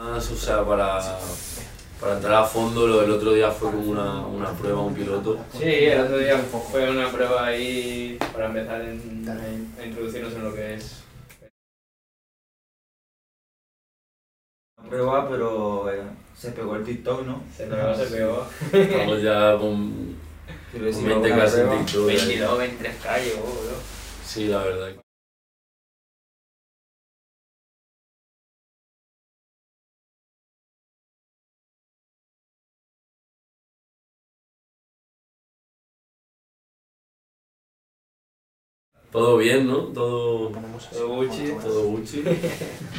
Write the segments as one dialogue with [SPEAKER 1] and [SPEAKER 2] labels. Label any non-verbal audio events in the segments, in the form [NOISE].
[SPEAKER 1] Más, o sea, para, para entrar a fondo, lo del otro día fue como una, una prueba, un piloto.
[SPEAKER 2] Sí, el otro día fue una prueba ahí para empezar en- a introducirnos en lo que es.
[SPEAKER 3] prueba, pero eh, se pegó el TikTok, ¿no?
[SPEAKER 2] Se pegó, se pegó.
[SPEAKER 1] Estamos ya con, con 20
[SPEAKER 3] una
[SPEAKER 1] clases
[SPEAKER 3] prueba.
[SPEAKER 1] en TikTok. ahí.
[SPEAKER 2] 22, 23 calles, bro.
[SPEAKER 1] Sí, la verdad. Todo bien, ¿no? Todo,
[SPEAKER 2] Todo Gucci.
[SPEAKER 1] todo Gucci.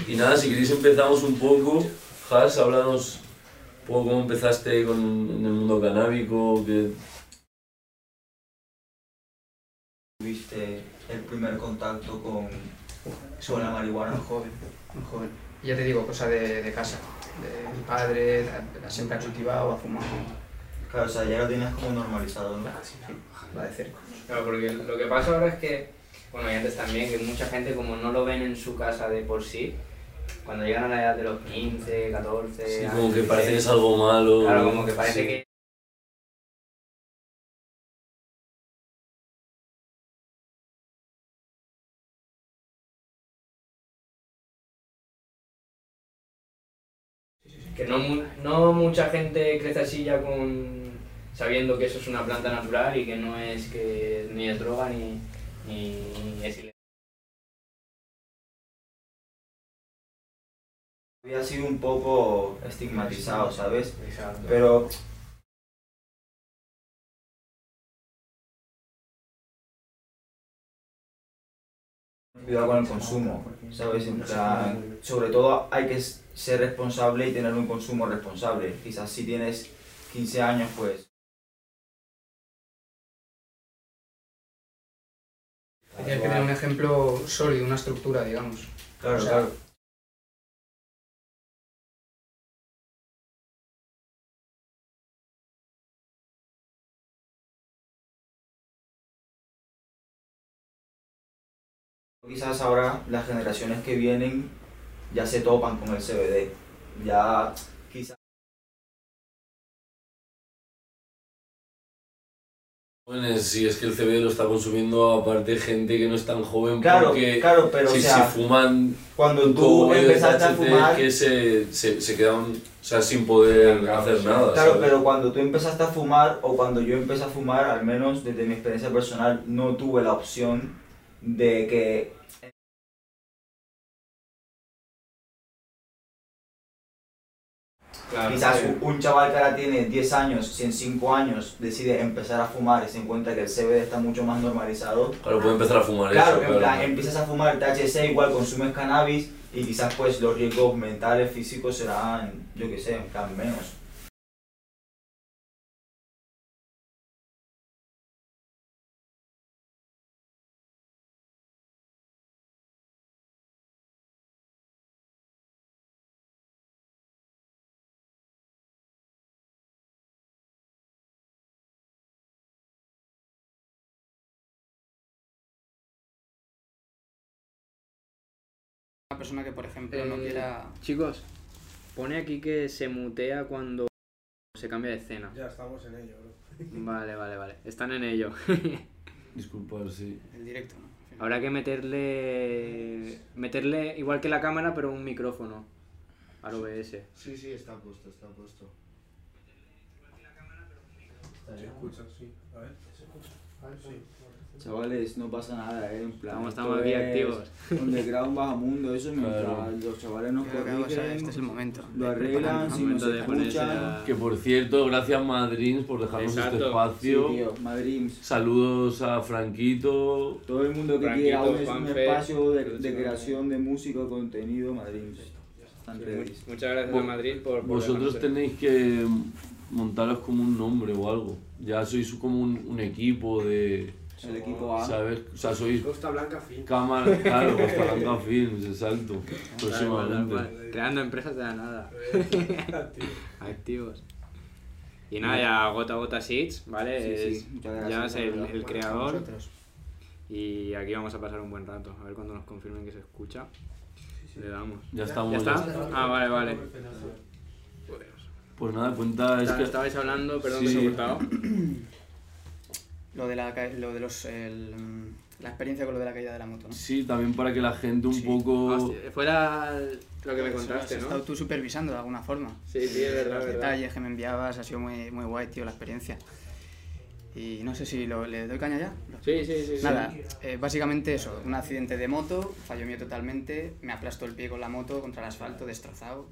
[SPEAKER 1] Y nada, si queréis empezamos un poco. Has, háblanos un poco cómo empezaste con, en el mundo canábico, que
[SPEAKER 3] Tuviste el primer contacto con, con la marihuana.
[SPEAKER 4] Muy joven, muy joven. Y ya te digo, cosa de, de casa. De mi padre, la- la siempre ha cultivado, ha fumado.
[SPEAKER 3] Claro, o sea, ya lo tienes como normalizado, ¿no?
[SPEAKER 4] Sí, va de cerca.
[SPEAKER 2] Claro, porque lo que pasa ahora es que, bueno, y antes también, que mucha gente como no lo ven en su casa de por sí, cuando llegan a la edad de los 15, 14
[SPEAKER 1] sí,
[SPEAKER 2] años,
[SPEAKER 1] como que
[SPEAKER 2] 16,
[SPEAKER 1] parece que es algo malo.
[SPEAKER 2] Claro, como que parece
[SPEAKER 1] Sí.
[SPEAKER 2] que... Que no, no mucha gente crece así ya con sabiendo que eso es una planta natural y que no es que ni es droga ni, es ilegal.
[SPEAKER 3] Había sido un poco estigmatizado, ¿sabes?
[SPEAKER 2] Exacto.
[SPEAKER 3] Pero cuidado con el consumo, ¿sabes? Sobre todo hay que ser responsable y tener un consumo responsable. Quizás si tienes 15 años, pues
[SPEAKER 4] Tienes que tener un ejemplo sólido, una estructura, digamos.
[SPEAKER 3] claro,
[SPEAKER 4] O sea,
[SPEAKER 3] claro. Quizás ahora las generaciones que vienen ya se topan con el CBD. Ya quizás
[SPEAKER 1] Jóvenes, si es que el CBD lo está consumiendo aparte gente que no es tan joven
[SPEAKER 3] Claro,
[SPEAKER 1] porque
[SPEAKER 3] claro, pero
[SPEAKER 1] si,
[SPEAKER 3] o sea,
[SPEAKER 1] si fuman
[SPEAKER 3] cuando tú empezaste a fumar,
[SPEAKER 1] que se, se, se quedan o sea, sin poder
[SPEAKER 2] Claro,
[SPEAKER 1] hacer
[SPEAKER 2] sí.
[SPEAKER 1] nada.
[SPEAKER 3] Claro,
[SPEAKER 1] ¿sabes?
[SPEAKER 3] pero cuando tú empezaste a fumar o cuando yo empecé a fumar, al menos desde mi experiencia personal, no tuve la opción de que
[SPEAKER 2] Claro,
[SPEAKER 3] quizás
[SPEAKER 2] sí.
[SPEAKER 3] un- chaval que ahora tiene 10 años, si en 5 años decide empezar a fumar y se encuentra que el CBD está mucho más normalizado,
[SPEAKER 1] Claro, puede empezar a fumar
[SPEAKER 3] claro,
[SPEAKER 1] eso,
[SPEAKER 3] en plan, empiezas a fumar THC, igual consumes cannabis y quizás pues los riesgos mentales, físicos serán, yo qué sé, en plan menos.
[SPEAKER 4] Una persona que, por ejemplo, no
[SPEAKER 2] Eh,
[SPEAKER 4] quiera...
[SPEAKER 2] Chicos, pone aquí que se mutea cuando se cambia de escena.
[SPEAKER 5] Ya estamos en ello, bro. [LAUGHS]
[SPEAKER 2] Vale, vale, vale. Están en ello. [LAUGHS]
[SPEAKER 1] Disculpad, sí.
[SPEAKER 4] El directo, ¿no?
[SPEAKER 2] Habrá que meterle. meterle igual que la cámara, pero un micrófono al OBS.
[SPEAKER 5] Sí, sí, está puesto, está puesto. Se escucha, sí. A ver, ¿se escucha? Sí.
[SPEAKER 3] Chavales, no pasa nada, ¿eh? En plan,
[SPEAKER 2] Estamos,
[SPEAKER 3] es
[SPEAKER 2] activos. [LAUGHS]
[SPEAKER 3] Underground baja mundo, eso mientras
[SPEAKER 1] Claro.
[SPEAKER 3] los chavales nos corrigen,
[SPEAKER 4] este es el momento.
[SPEAKER 3] lo arreglan, si nos
[SPEAKER 2] Momento de ponerse
[SPEAKER 3] escuchan.
[SPEAKER 2] a-
[SPEAKER 1] Que por cierto, gracias Madrid por dejarnos este.
[SPEAKER 3] Sí,
[SPEAKER 1] espacio.
[SPEAKER 3] tío.
[SPEAKER 1] Saludos a Franquito.
[SPEAKER 3] Todo el mundo que
[SPEAKER 2] Franquito,
[SPEAKER 3] quiera un, un espacio de, creación de música, contenido. Están ready.
[SPEAKER 2] Muchas gracias a Madrid por. por
[SPEAKER 1] Vosotros tenéis que montaros como un nombre o algo. Ya sois como un, un equipo de.
[SPEAKER 3] El equipo A.
[SPEAKER 1] ¿Sabes? O sea, sois
[SPEAKER 5] Costa Blanca, fin.
[SPEAKER 1] cámara. [LAUGHS] Claro, Costa Blanca Films, exacto. Próximamente.
[SPEAKER 2] Creando empresas de la nada. [LAUGHS] Activos. Y nada, ya Gota Gota Seeds, ¿vale?
[SPEAKER 3] Sí, sí,
[SPEAKER 2] ya es el, creador. Y aquí vamos a pasar un buen rato. A ver cuando nos confirmen que se escucha.
[SPEAKER 6] Le damos.
[SPEAKER 1] Ya estamos.
[SPEAKER 6] ¿Ya está?
[SPEAKER 1] ya-
[SPEAKER 6] Ah, vale, vale.
[SPEAKER 1] Pues nada, cuenta, es que...
[SPEAKER 6] Estabais hablando, perdón
[SPEAKER 1] Sí.
[SPEAKER 6] que se ha cortado. [CLEARS THROAT]
[SPEAKER 4] Lo de la, lo de los, el, la experiencia con lo de la caída de la moto, ¿no?
[SPEAKER 1] Sí, también para que la gente un
[SPEAKER 4] Sí.
[SPEAKER 1] poco...
[SPEAKER 6] Hostia, fuera lo que me contaste,
[SPEAKER 4] has
[SPEAKER 6] ¿no?
[SPEAKER 4] estado tú supervisando de alguna forma.
[SPEAKER 6] Sí, sí, es verdad,
[SPEAKER 4] Los
[SPEAKER 6] verdad.
[SPEAKER 4] detalles que me enviabas, ha sido muy, muy guay, tío, la experiencia. Y no sé si lo, le doy caña ya.
[SPEAKER 6] Sí, sí, sí. sí.
[SPEAKER 4] Nada, eh, básicamente eso, un accidente de moto, fallo mío totalmente, me aplastó el pie con la moto contra el asfalto, destrozado.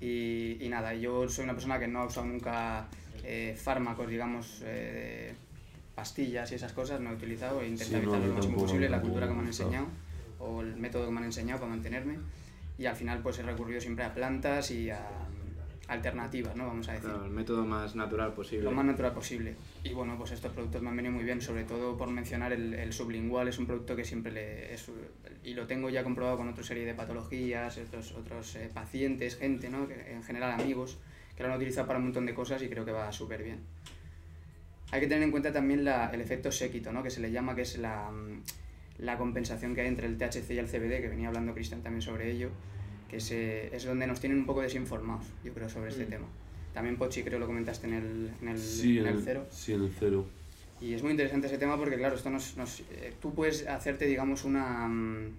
[SPEAKER 4] Y, y nada, yo soy una persona que no ha usado nunca eh, fármacos, digamos, eh, pastillas y esas cosas, no he utilizado, he intentado
[SPEAKER 1] Sí, no, yo
[SPEAKER 4] lo máximo posible, la cultura que me han enseñado, o el método que me han enseñado para mantenerme. Y al final pues he recurrido siempre a plantas y a alternativas, ¿no? Vamos a decir
[SPEAKER 6] Claro, el método más natural posible.
[SPEAKER 4] lo más natural posible. Y bueno, pues estos productos me han venido muy bien, sobre todo por mencionar el, el sublingual, es un producto que siempre le... es- y lo tengo ya comprobado con otra serie de patologías, otros, otros eh, pacientes, gente, ¿no? Que, en general amigos, que lo han utilizado para un montón de cosas y creo que va súper bien. Hay que tener en cuenta también la- el efecto séquito, ¿no? que se le llama, que es la, mm, la compensación que hay entre el THC y el CBD, que venía hablando Cristian también sobre ello, que se- es donde nos tienen un poco desinformados, yo creo, sobre este
[SPEAKER 6] Mm.
[SPEAKER 4] tema. También Pochi creo lo comentaste en el, en el,
[SPEAKER 1] Sí,
[SPEAKER 4] en
[SPEAKER 1] en
[SPEAKER 4] el
[SPEAKER 1] el,
[SPEAKER 4] cero.
[SPEAKER 1] sí, en el cero.
[SPEAKER 4] Y es muy interesante ese tema porque, claro, esto nos, nos- eh, tú puedes hacerte, digamos, una, mm,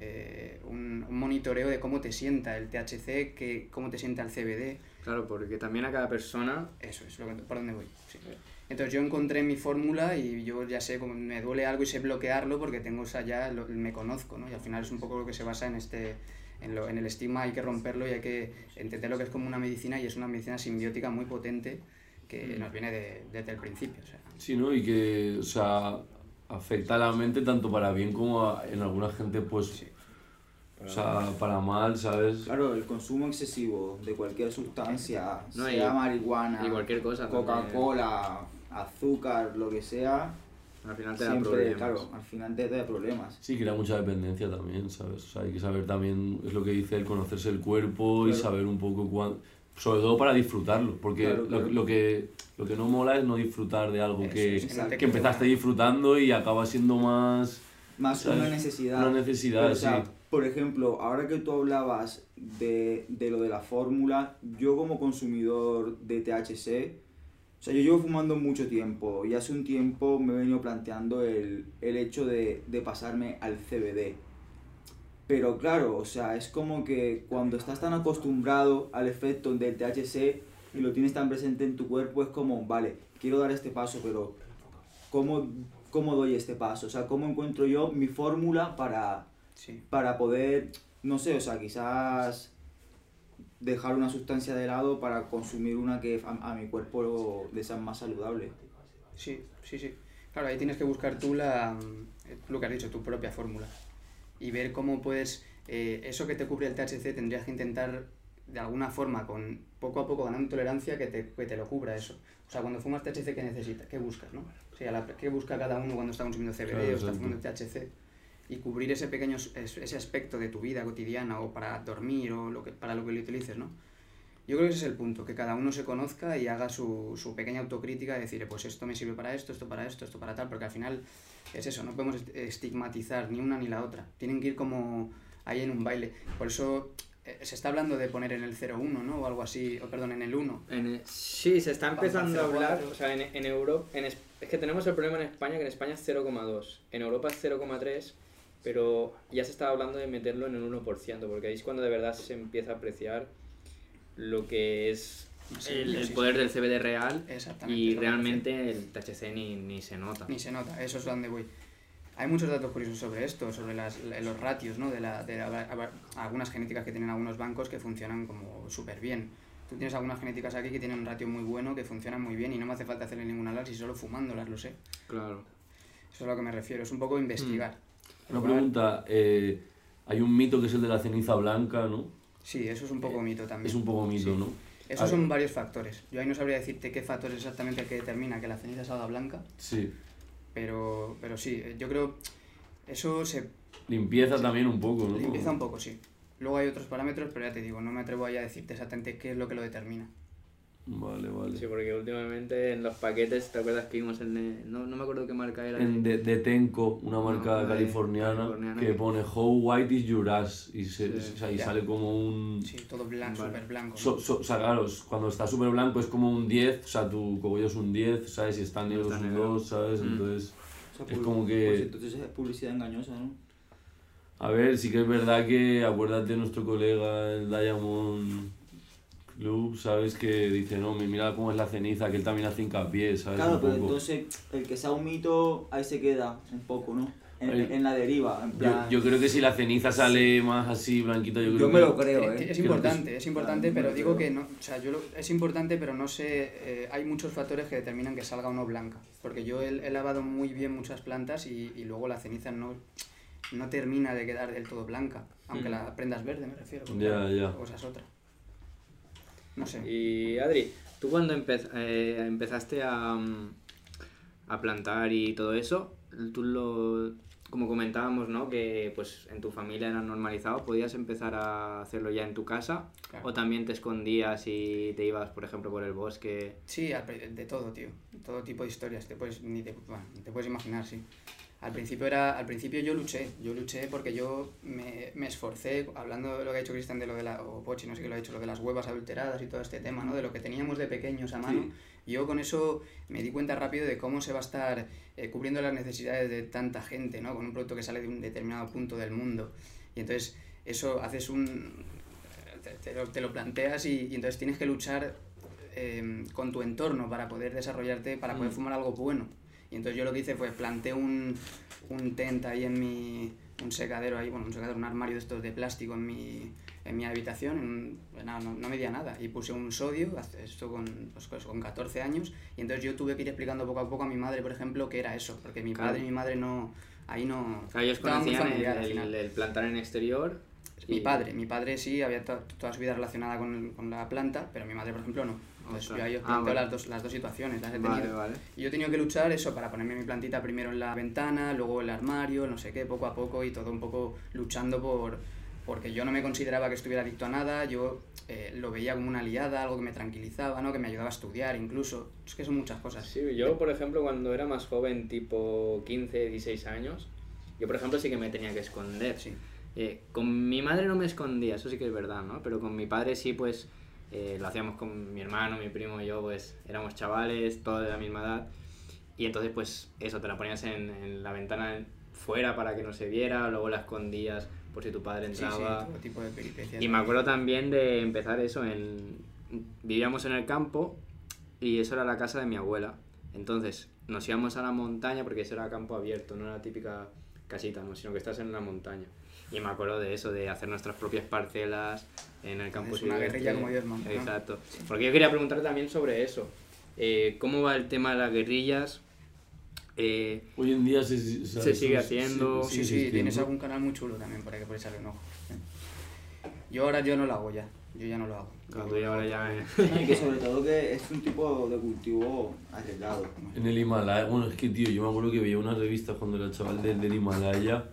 [SPEAKER 4] eh, un, un monitoreo de cómo te sienta el THC, que, cómo te sienta el CBD.
[SPEAKER 6] Claro, porque también a cada persona
[SPEAKER 4] Eso es lo que- por donde voy. Sí. Entonces yo encontré mi fórmula y yo ya sé cómo me duele algo y sé bloquearlo porque tengo esa ya, lo- me conozco, ¿no? Y al final es un poco lo que se basa en este en, lo- en el estigma, hay que romperlo y hay que entender lo que es como una medicina y es una medicina simbiótica muy potente que nos viene de- desde el principio. O sea.
[SPEAKER 1] Sí, ¿no? Y que, o sea, afecta a la mente tanto para bien como a- en alguna gente, pues, o sea, para mal, ¿sabes?
[SPEAKER 3] Claro, el consumo excesivo de cualquier sustancia,
[SPEAKER 6] No,
[SPEAKER 3] sea
[SPEAKER 6] y-
[SPEAKER 3] marihuana,
[SPEAKER 6] y cualquier cosa.
[SPEAKER 3] Coca-Cola, azúcar, lo que sea,
[SPEAKER 6] al final te da
[SPEAKER 3] siempre,
[SPEAKER 6] problemas.
[SPEAKER 3] claro, al final te da problemas.
[SPEAKER 1] Sí, crea mucha dependencia también, ¿sabes? O sea, hay que saber también, es lo que dice el conocerse el cuerpo y
[SPEAKER 3] Claro.
[SPEAKER 1] saber un poco cuándo... Sobre todo para disfrutarlo, porque
[SPEAKER 3] Claro,
[SPEAKER 1] lo-
[SPEAKER 3] claro.
[SPEAKER 1] Lo, que, lo que no mola es no disfrutar de algo
[SPEAKER 4] Eso
[SPEAKER 1] que,
[SPEAKER 4] que
[SPEAKER 1] empezaste disfrutando y acaba siendo más...
[SPEAKER 3] Más
[SPEAKER 1] ¿sabes?
[SPEAKER 3] una necesidad.
[SPEAKER 1] Una necesidad,
[SPEAKER 3] Pero, o sea,
[SPEAKER 1] sí.
[SPEAKER 3] Por ejemplo, ahora que tú hablabas de, de lo de la fórmula, yo como consumidor de THC, o sea, yo llevo fumando mucho tiempo y hace un tiempo me he venido planteando el, el hecho de, de pasarme al CBD. Pero claro, o sea, es como que cuando estás tan acostumbrado al efecto del THC y lo tienes tan presente en tu cuerpo, es como, vale, quiero dar este paso, pero ¿cómo, cómo doy este paso? O sea, ¿cómo encuentro yo mi fórmula para,
[SPEAKER 4] Sí.
[SPEAKER 3] para poder, no sé, o sea, quizás dejar una sustancia de lado para consumir una que a, a mi cuerpo le sea más saludable.
[SPEAKER 4] Sí, sí, sí. Claro, ahí tienes que buscar tú la, mm, lo que has dicho, tu propia fórmula. Y ver cómo puedes, eh, eso que te cubre el THC tendrías que intentar de alguna forma, con poco a poco ganando tolerancia, que te, que te lo cubra eso. O sea, cuando fumas THC, ¿qué necesitas? ¿Qué buscas, no? O sea, la- ¿qué busca cada uno cuando está consumiendo CBD
[SPEAKER 1] Claro,
[SPEAKER 4] o está fumando THC? Y cubrir ese pequeño, es- ese aspecto de tu vida cotidiana o para dormir o lo que, para lo que lo utilices, ¿no? Yo creo que ese es el punto, que cada uno se conozca y haga su, su pequeña autocrítica y decir, pues esto me sirve para esto, esto para esto, esto para tal, porque al final es eso, no podemos est- estigmatizar ni una ni la otra. Tienen que ir como ahí en un baile. Por eso eh, se está hablando de poner en el 0,1, ¿no? O algo así, o perdón, en el 1.
[SPEAKER 6] En e- sí, se está empezando a hablar,
[SPEAKER 4] 0,4.
[SPEAKER 6] o sea, en, en Europa, en es que tenemos el problema en España, que en España es 0,2, en Europa es 0,3, pero ya se está hablando de meterlo en el 1%, porque ahí es cuando de verdad se empieza a apreciar lo que es
[SPEAKER 4] Sí,
[SPEAKER 6] el, el
[SPEAKER 4] sí,
[SPEAKER 6] poder
[SPEAKER 4] sí.
[SPEAKER 6] del CBD real
[SPEAKER 4] Exactamente.
[SPEAKER 6] y realmente el THC ni, ni se nota.
[SPEAKER 4] Ni se nota, eso es donde voy. Hay muchos datos curiosos sobre esto, sobre las, los ratios, ¿no? De, la, de la- algunas genéticas que tienen algunos bancos que funcionan como súper bien. Tú tienes algunas genéticas aquí que tienen un ratio muy bueno, que funcionan muy bien y no me hace falta hacerle ningún análisis, solo fumándolas, lo sé.
[SPEAKER 6] Claro.
[SPEAKER 4] Eso es a lo que me refiero, es un poco investigar.
[SPEAKER 1] Una pregunta, eh, hay un mito que es el de la ceniza blanca, ¿no?
[SPEAKER 4] Sí, eso es un poco mito también.
[SPEAKER 1] Es un poco mito,
[SPEAKER 4] Sí.
[SPEAKER 1] ¿no?
[SPEAKER 4] Esos
[SPEAKER 1] A
[SPEAKER 4] son
[SPEAKER 1] ver,
[SPEAKER 4] varios factores. Yo ahí no sabría decirte qué factor es exactamente el que determina que la ceniza salga blanca,
[SPEAKER 1] Sí.
[SPEAKER 4] pero, pero sí, yo creo eso se
[SPEAKER 1] Limpieza también un poco, ¿no?
[SPEAKER 4] limpieza un poco, sí. Luego hay otros parámetros, pero ya te digo, no me atrevo ahí a decirte exactamente qué es lo que lo determina.
[SPEAKER 1] Vale, vale.
[SPEAKER 2] Sí, porque últimamente en los paquetes, ¿te acuerdas que vimos en... el- No, no me acuerdo qué marca era.
[SPEAKER 1] En de, de Tenco, una marca
[SPEAKER 2] No,
[SPEAKER 1] californiana,
[SPEAKER 2] californiana
[SPEAKER 1] que
[SPEAKER 2] que-
[SPEAKER 1] pone How white is your ass y, se,
[SPEAKER 2] Sí,
[SPEAKER 1] o sea, y sale como un...
[SPEAKER 4] Sí, todo blanco,
[SPEAKER 2] Vale.
[SPEAKER 4] súper blanco. ¿no?
[SPEAKER 1] So- so- o sea, claro, cuando está súper blanco es como un 10, o sea, tu cogollo es un 10, ¿sabes? Si está negro
[SPEAKER 2] Está
[SPEAKER 1] es un
[SPEAKER 2] negro.
[SPEAKER 1] 2, ¿sabes?
[SPEAKER 2] Mm.
[SPEAKER 1] Entonces,
[SPEAKER 3] O sea,
[SPEAKER 1] Es como que-
[SPEAKER 3] Pues entonces es publicidad engañosa, ¿no?
[SPEAKER 1] a ver, sí que es verdad que acuérdate de nuestro colega el Diamond Club, ¿sabes? Que dice, no, mi- mira cómo es la ceniza, que él también hace hincapié, ¿sabes?
[SPEAKER 3] Claro,
[SPEAKER 1] Un
[SPEAKER 3] pero
[SPEAKER 1] poco.
[SPEAKER 3] entonces el que sea un mito, ahí se queda un poco, ¿no? En,
[SPEAKER 1] Ahí-
[SPEAKER 3] en la deriva, en
[SPEAKER 1] Yo,
[SPEAKER 3] plan...
[SPEAKER 1] yo creo que si la ceniza sale más así, blanquita, yo creo
[SPEAKER 3] Yo
[SPEAKER 1] que...
[SPEAKER 3] me lo creo,
[SPEAKER 4] Eh,
[SPEAKER 3] ¿eh?
[SPEAKER 4] Es importante, es importante,
[SPEAKER 3] Claro,
[SPEAKER 4] pero digo
[SPEAKER 3] creo.
[SPEAKER 4] que no, o sea, yo lo- es importante, pero no sé, eh, hay muchos factores que determinan que salga o no blanca, porque yo he, he lavado muy bien muchas plantas y, y luego la ceniza no, no termina de quedar del todo blanca, aunque
[SPEAKER 2] Mm.
[SPEAKER 4] la prendas verde, me refiero. porque
[SPEAKER 1] Ya,
[SPEAKER 4] la
[SPEAKER 1] ya.
[SPEAKER 4] cosa es otra. No sé.
[SPEAKER 2] Y Adri, ¿tú cuando empe- eh, empezaste a, mm, a plantar y todo eso, tú lo, como comentábamos, ¿no? Que pues en tu familia era normalizado, ¿podías empezar a hacerlo ya en tu casa?
[SPEAKER 4] Claro.
[SPEAKER 2] ¿O también te escondías y te ibas, por ejemplo, por el bosque?
[SPEAKER 4] Sí, de todo, tío. Todo tipo de historias. Te puedes, ni te, bueno, ni te puedes imaginar, sí. Al principio, era, al principio yo luché. Yo luché porque yo me, me esforcé, hablando de lo que ha hecho Cristian, de lo de la, o Pochi, no sé qué lo ha hecho, lo de las huevas adulteradas y todo este tema, ¿no? De lo que teníamos de pequeños a mano. Yo con eso me di cuenta rápido de cómo se va a estar eh, cubriendo las necesidades de tanta gente, ¿no? Con un producto que sale de un determinado punto del mundo. Y entonces eso haces un... te, te lo, te lo planteas y, y entonces tienes que luchar eh, con tu entorno para poder desarrollarte, para poder
[SPEAKER 2] Mm.
[SPEAKER 4] fumar algo bueno. Y entonces yo lo que hice fue planté un, un tent ahí en mi, un secadero ahí, bueno, un secadero, un armario de estos de plástico en mi, en mi habitación, en pues nada, no, no medía nada, y puse un sodio, esto con, pues, con 14 años, y entonces yo tuve que ir explicando poco a poco a mi madre, por ejemplo, qué era eso, porque mi
[SPEAKER 2] Claro.
[SPEAKER 4] padre y mi madre no, ahí no...
[SPEAKER 2] Claro, ellos conocían
[SPEAKER 4] familiar
[SPEAKER 2] el, el- el plantar en exterior.
[SPEAKER 4] Mi padre, mi padre sí, había to- toda su vida relacionada con, el- con la planta, pero mi madre, por ejemplo, no. Entonces
[SPEAKER 2] Ostras.
[SPEAKER 4] yo ahí os
[SPEAKER 2] Ah,
[SPEAKER 4] planteo
[SPEAKER 2] vale.
[SPEAKER 4] las, dos, las dos situaciones, las he
[SPEAKER 2] Vale,
[SPEAKER 4] tenido.
[SPEAKER 2] vale.
[SPEAKER 4] Y yo he tenido que luchar eso para ponerme mi plantita primero en la ventana, luego el armario, no sé qué, poco a poco y todo un poco luchando por... Porque yo no me consideraba que estuviera adicto a nada, yo eh, lo veía como una aliada, algo que me tranquilizaba, ¿no? que me ayudaba a estudiar incluso. Es que son muchas cosas.
[SPEAKER 2] Sí, yo, por ejemplo, cuando era más joven, tipo 15, 16 años, yo, por ejemplo, sí que me tenía que esconder.
[SPEAKER 4] Sí.
[SPEAKER 2] Eh, con mi madre no me escondía, eso sí que es verdad, ¿no? Pero con mi padre sí, pues eh, lo hacíamos con mi hermano, mi primo y yo, pues éramos chavales, todos de la misma edad. Y entonces, pues eso, te la ponías en, en la ventana fuera para que no se viera, luego la escondías por si tu padre
[SPEAKER 4] Sí, sí,
[SPEAKER 2] entraba.
[SPEAKER 4] todo tipo de peripecias.
[SPEAKER 2] Y me acuerdo también de empezar eso en... Vivíamos en el campo y eso era la casa de mi abuela. Entonces nos íbamos a la montaña porque eso era campo abierto, no era típica casita, ¿no? sino que estás en la montaña. Y me acuerdo de eso, de hacer nuestras propias parcelas en el campo
[SPEAKER 4] Es una guerrilla como Dios manda, ¿no?
[SPEAKER 2] Exacto. Porque yo quería preguntar también sobre eso. Eh, ¿Cómo va el tema de las guerrillas? Eh,
[SPEAKER 1] Hoy en día se, se,
[SPEAKER 2] Se sigue haciendo.
[SPEAKER 4] Sí, sí, tienes algún canal muy chulo también por ahí que puedes echarle un ojo. Yo ahora yo no lo hago ya, yo ya no lo hago.
[SPEAKER 2] cuando yo ahora ya... eh, [LAUGHS]
[SPEAKER 3] Y que sobre todo que es un tipo de cultivo arriesgado.
[SPEAKER 1] En el Himalaya, bueno, es que tío, yo me acuerdo que veía unas revistas cuando era chaval del, del Himalaya,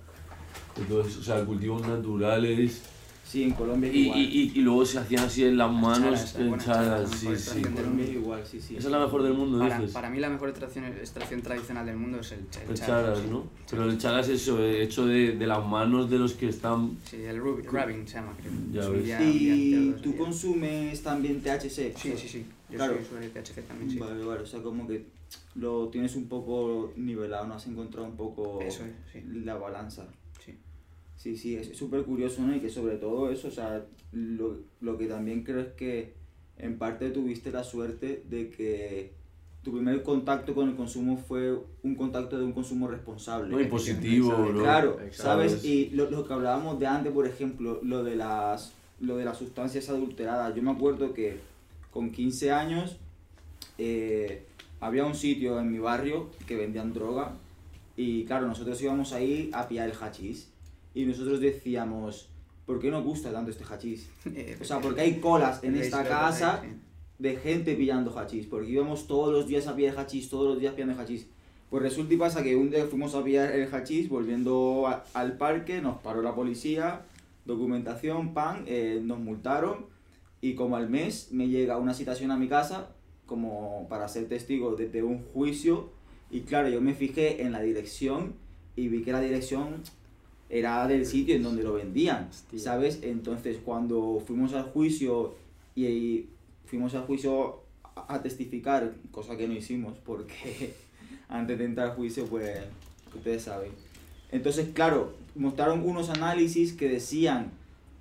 [SPEAKER 1] eso, o sea, cultivos naturales,
[SPEAKER 3] Sí, en Colombia es
[SPEAKER 1] y,
[SPEAKER 3] igual.
[SPEAKER 1] y, y, y luego se hacían así en las manos,
[SPEAKER 4] la
[SPEAKER 1] sí, sí.
[SPEAKER 3] En Colombia es igual, sí, sí.
[SPEAKER 1] Esa es la mejor del mundo,
[SPEAKER 4] Para,
[SPEAKER 1] dices.
[SPEAKER 4] para mí la mejor extracción, extracción tradicional del mundo es el, el,
[SPEAKER 1] El
[SPEAKER 4] charas,
[SPEAKER 1] charas,
[SPEAKER 4] sí.
[SPEAKER 1] ¿no? Pero el charas es eso, eh, hecho de, de las manos de los que están...
[SPEAKER 4] Sí, el rubbing se llama, creo.
[SPEAKER 1] Ya ves.
[SPEAKER 4] día- un día
[SPEAKER 3] ¿Y tú
[SPEAKER 4] sí.
[SPEAKER 3] consumes también THC?
[SPEAKER 4] Sí, sí, sí. Yo
[SPEAKER 3] Claro.
[SPEAKER 4] soy usuario de THC también, sí.
[SPEAKER 3] Vale, vale, o sea, como que lo tienes un poco nivelado, ¿no? Has encontrado un poco
[SPEAKER 4] Eso es, sí.
[SPEAKER 3] la balanza.
[SPEAKER 4] Sí.
[SPEAKER 3] Sí, es súper curioso, ¿no? Y que sobre todo eso, o sea, lo, lo que también creo es que en parte tuviste la suerte de que tu primer contacto con el consumo fue un contacto de un consumo responsable.
[SPEAKER 1] Muy positivo, bro.
[SPEAKER 3] Claro,
[SPEAKER 2] Exacto.
[SPEAKER 3] ¿sabes? Y lo, lo que hablábamos de antes, por ejemplo, lo de las lo de las sustancias adulteradas. Yo me acuerdo que con 15 años eh, había un sitio en mi barrio que vendían droga y claro, nosotros íbamos ahí a pillar el hachís y nosotros decíamos, ¿por qué nos gusta tanto este hachís? [LAUGHS]
[SPEAKER 4] Eh,
[SPEAKER 3] O sea, porque hay colas en esta casa de gente pillando hachís, porque íbamos todos los días a pillar hachís, todos los días pillando hachís. Pues resulta y pasa que un día fuimos a pillar el hachís, volviendo a- al parque, nos paró la policía, documentación, pan, eh, nos multaron y como al mes me llega una citación a mi casa como para ser testigo de, de un juicio y claro, yo me fijé en la dirección y vi que la dirección era del sitio en donde lo vendían,
[SPEAKER 6] Hostia.
[SPEAKER 3] ¿sabes? Entonces cuando fuimos al juicio y, y fuimos al juicio a, a testificar, cosa que no hicimos porque [LAUGHS] antes de entrar al juicio pues ustedes saben. Entonces claro, mostraron unos análisis que decían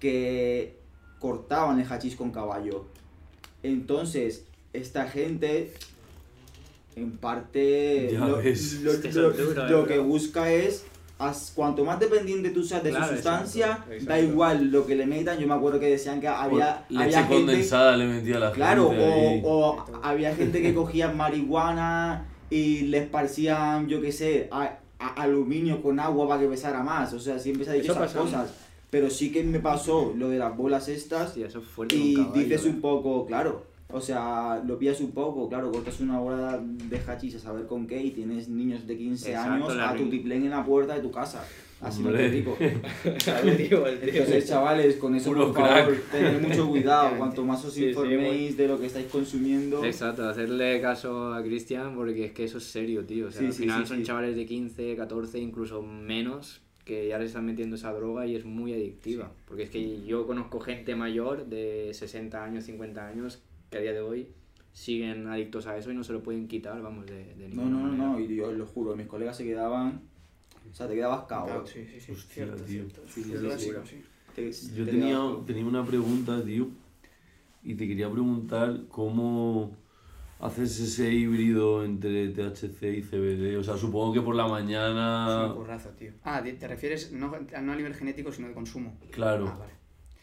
[SPEAKER 3] que cortaban el hachís con caballo. Entonces, esta gente en parte
[SPEAKER 1] Ya
[SPEAKER 3] lo,
[SPEAKER 1] ves.
[SPEAKER 3] lo-
[SPEAKER 6] Es que
[SPEAKER 3] lo- lo
[SPEAKER 6] eh,
[SPEAKER 3] que busca es as- cuanto más dependiente tú seas de
[SPEAKER 6] Claro,
[SPEAKER 3] su sustancia,
[SPEAKER 6] exacto,
[SPEAKER 3] da
[SPEAKER 6] exacto.
[SPEAKER 3] igual lo que le metan. Yo me acuerdo que decían que había,
[SPEAKER 1] leche
[SPEAKER 3] había gente,
[SPEAKER 1] condensada le metía a la
[SPEAKER 3] claro,
[SPEAKER 1] gente. ahí.
[SPEAKER 3] o, o había gente que cogía marihuana y le esparcían, yo qué sé, a- a- aluminio con agua para que pesara más. O sea, siempre se ha dicho esas cosas. Pero sí que me pasó lo de las bolas estas
[SPEAKER 6] Hostia, eso es fuerte
[SPEAKER 3] y dices
[SPEAKER 6] eh.
[SPEAKER 3] un poco, claro, o sea, lo pillas un poco, claro, cortas una bola de hachís a saber con qué y tienes niños de 15
[SPEAKER 6] Exacto,
[SPEAKER 3] años a
[SPEAKER 6] rin-
[SPEAKER 3] tutiplén en la puerta de tu casa. Así no te digo. Entonces, chavales, con eso,
[SPEAKER 1] Puro
[SPEAKER 3] por favor,
[SPEAKER 1] crack.
[SPEAKER 3] tened mucho cuidado. [LAUGHS] Cuanto más os
[SPEAKER 6] Sí, sí,
[SPEAKER 3] informéis de lo que estáis consumiendo,
[SPEAKER 2] Exacto, hacerle caso a Cristian porque es que eso es serio, tío. O sea,
[SPEAKER 3] Sí,
[SPEAKER 2] al final
[SPEAKER 3] sí,
[SPEAKER 2] son
[SPEAKER 3] sí.
[SPEAKER 2] chavales de 15, 14, incluso menos que ya le están metiendo esa droga y es muy adictiva. Porque es que yo conozco gente mayor de 60 años, 50 años que a día de hoy siguen adictos a eso y no se lo pueden quitar, vamos, de, de
[SPEAKER 3] no,
[SPEAKER 2] ninguna
[SPEAKER 3] no, no,
[SPEAKER 2] manera.
[SPEAKER 3] no, y yo os lo juro, mis colegas se quedaban, o sea, te quedabas cao.
[SPEAKER 4] Sí, sí, sí.
[SPEAKER 1] Hostia,
[SPEAKER 4] cierto,
[SPEAKER 1] tío.
[SPEAKER 4] cierto.
[SPEAKER 3] Sí, sí,
[SPEAKER 4] Es
[SPEAKER 3] sí, sí.
[SPEAKER 4] sí.
[SPEAKER 3] Te-
[SPEAKER 1] Yo
[SPEAKER 3] te
[SPEAKER 1] tenía,
[SPEAKER 3] quedabas-
[SPEAKER 1] tenía una pregunta, tío, y te quería preguntar cómo haces ese híbrido entre THC y CBD. O sea, supongo que por la
[SPEAKER 4] Es
[SPEAKER 1] mañana...
[SPEAKER 4] un currazo, tío. Ah, te te refieres no, no a nivel genético, sino de consumo.
[SPEAKER 1] Claro,
[SPEAKER 4] Ah, vale.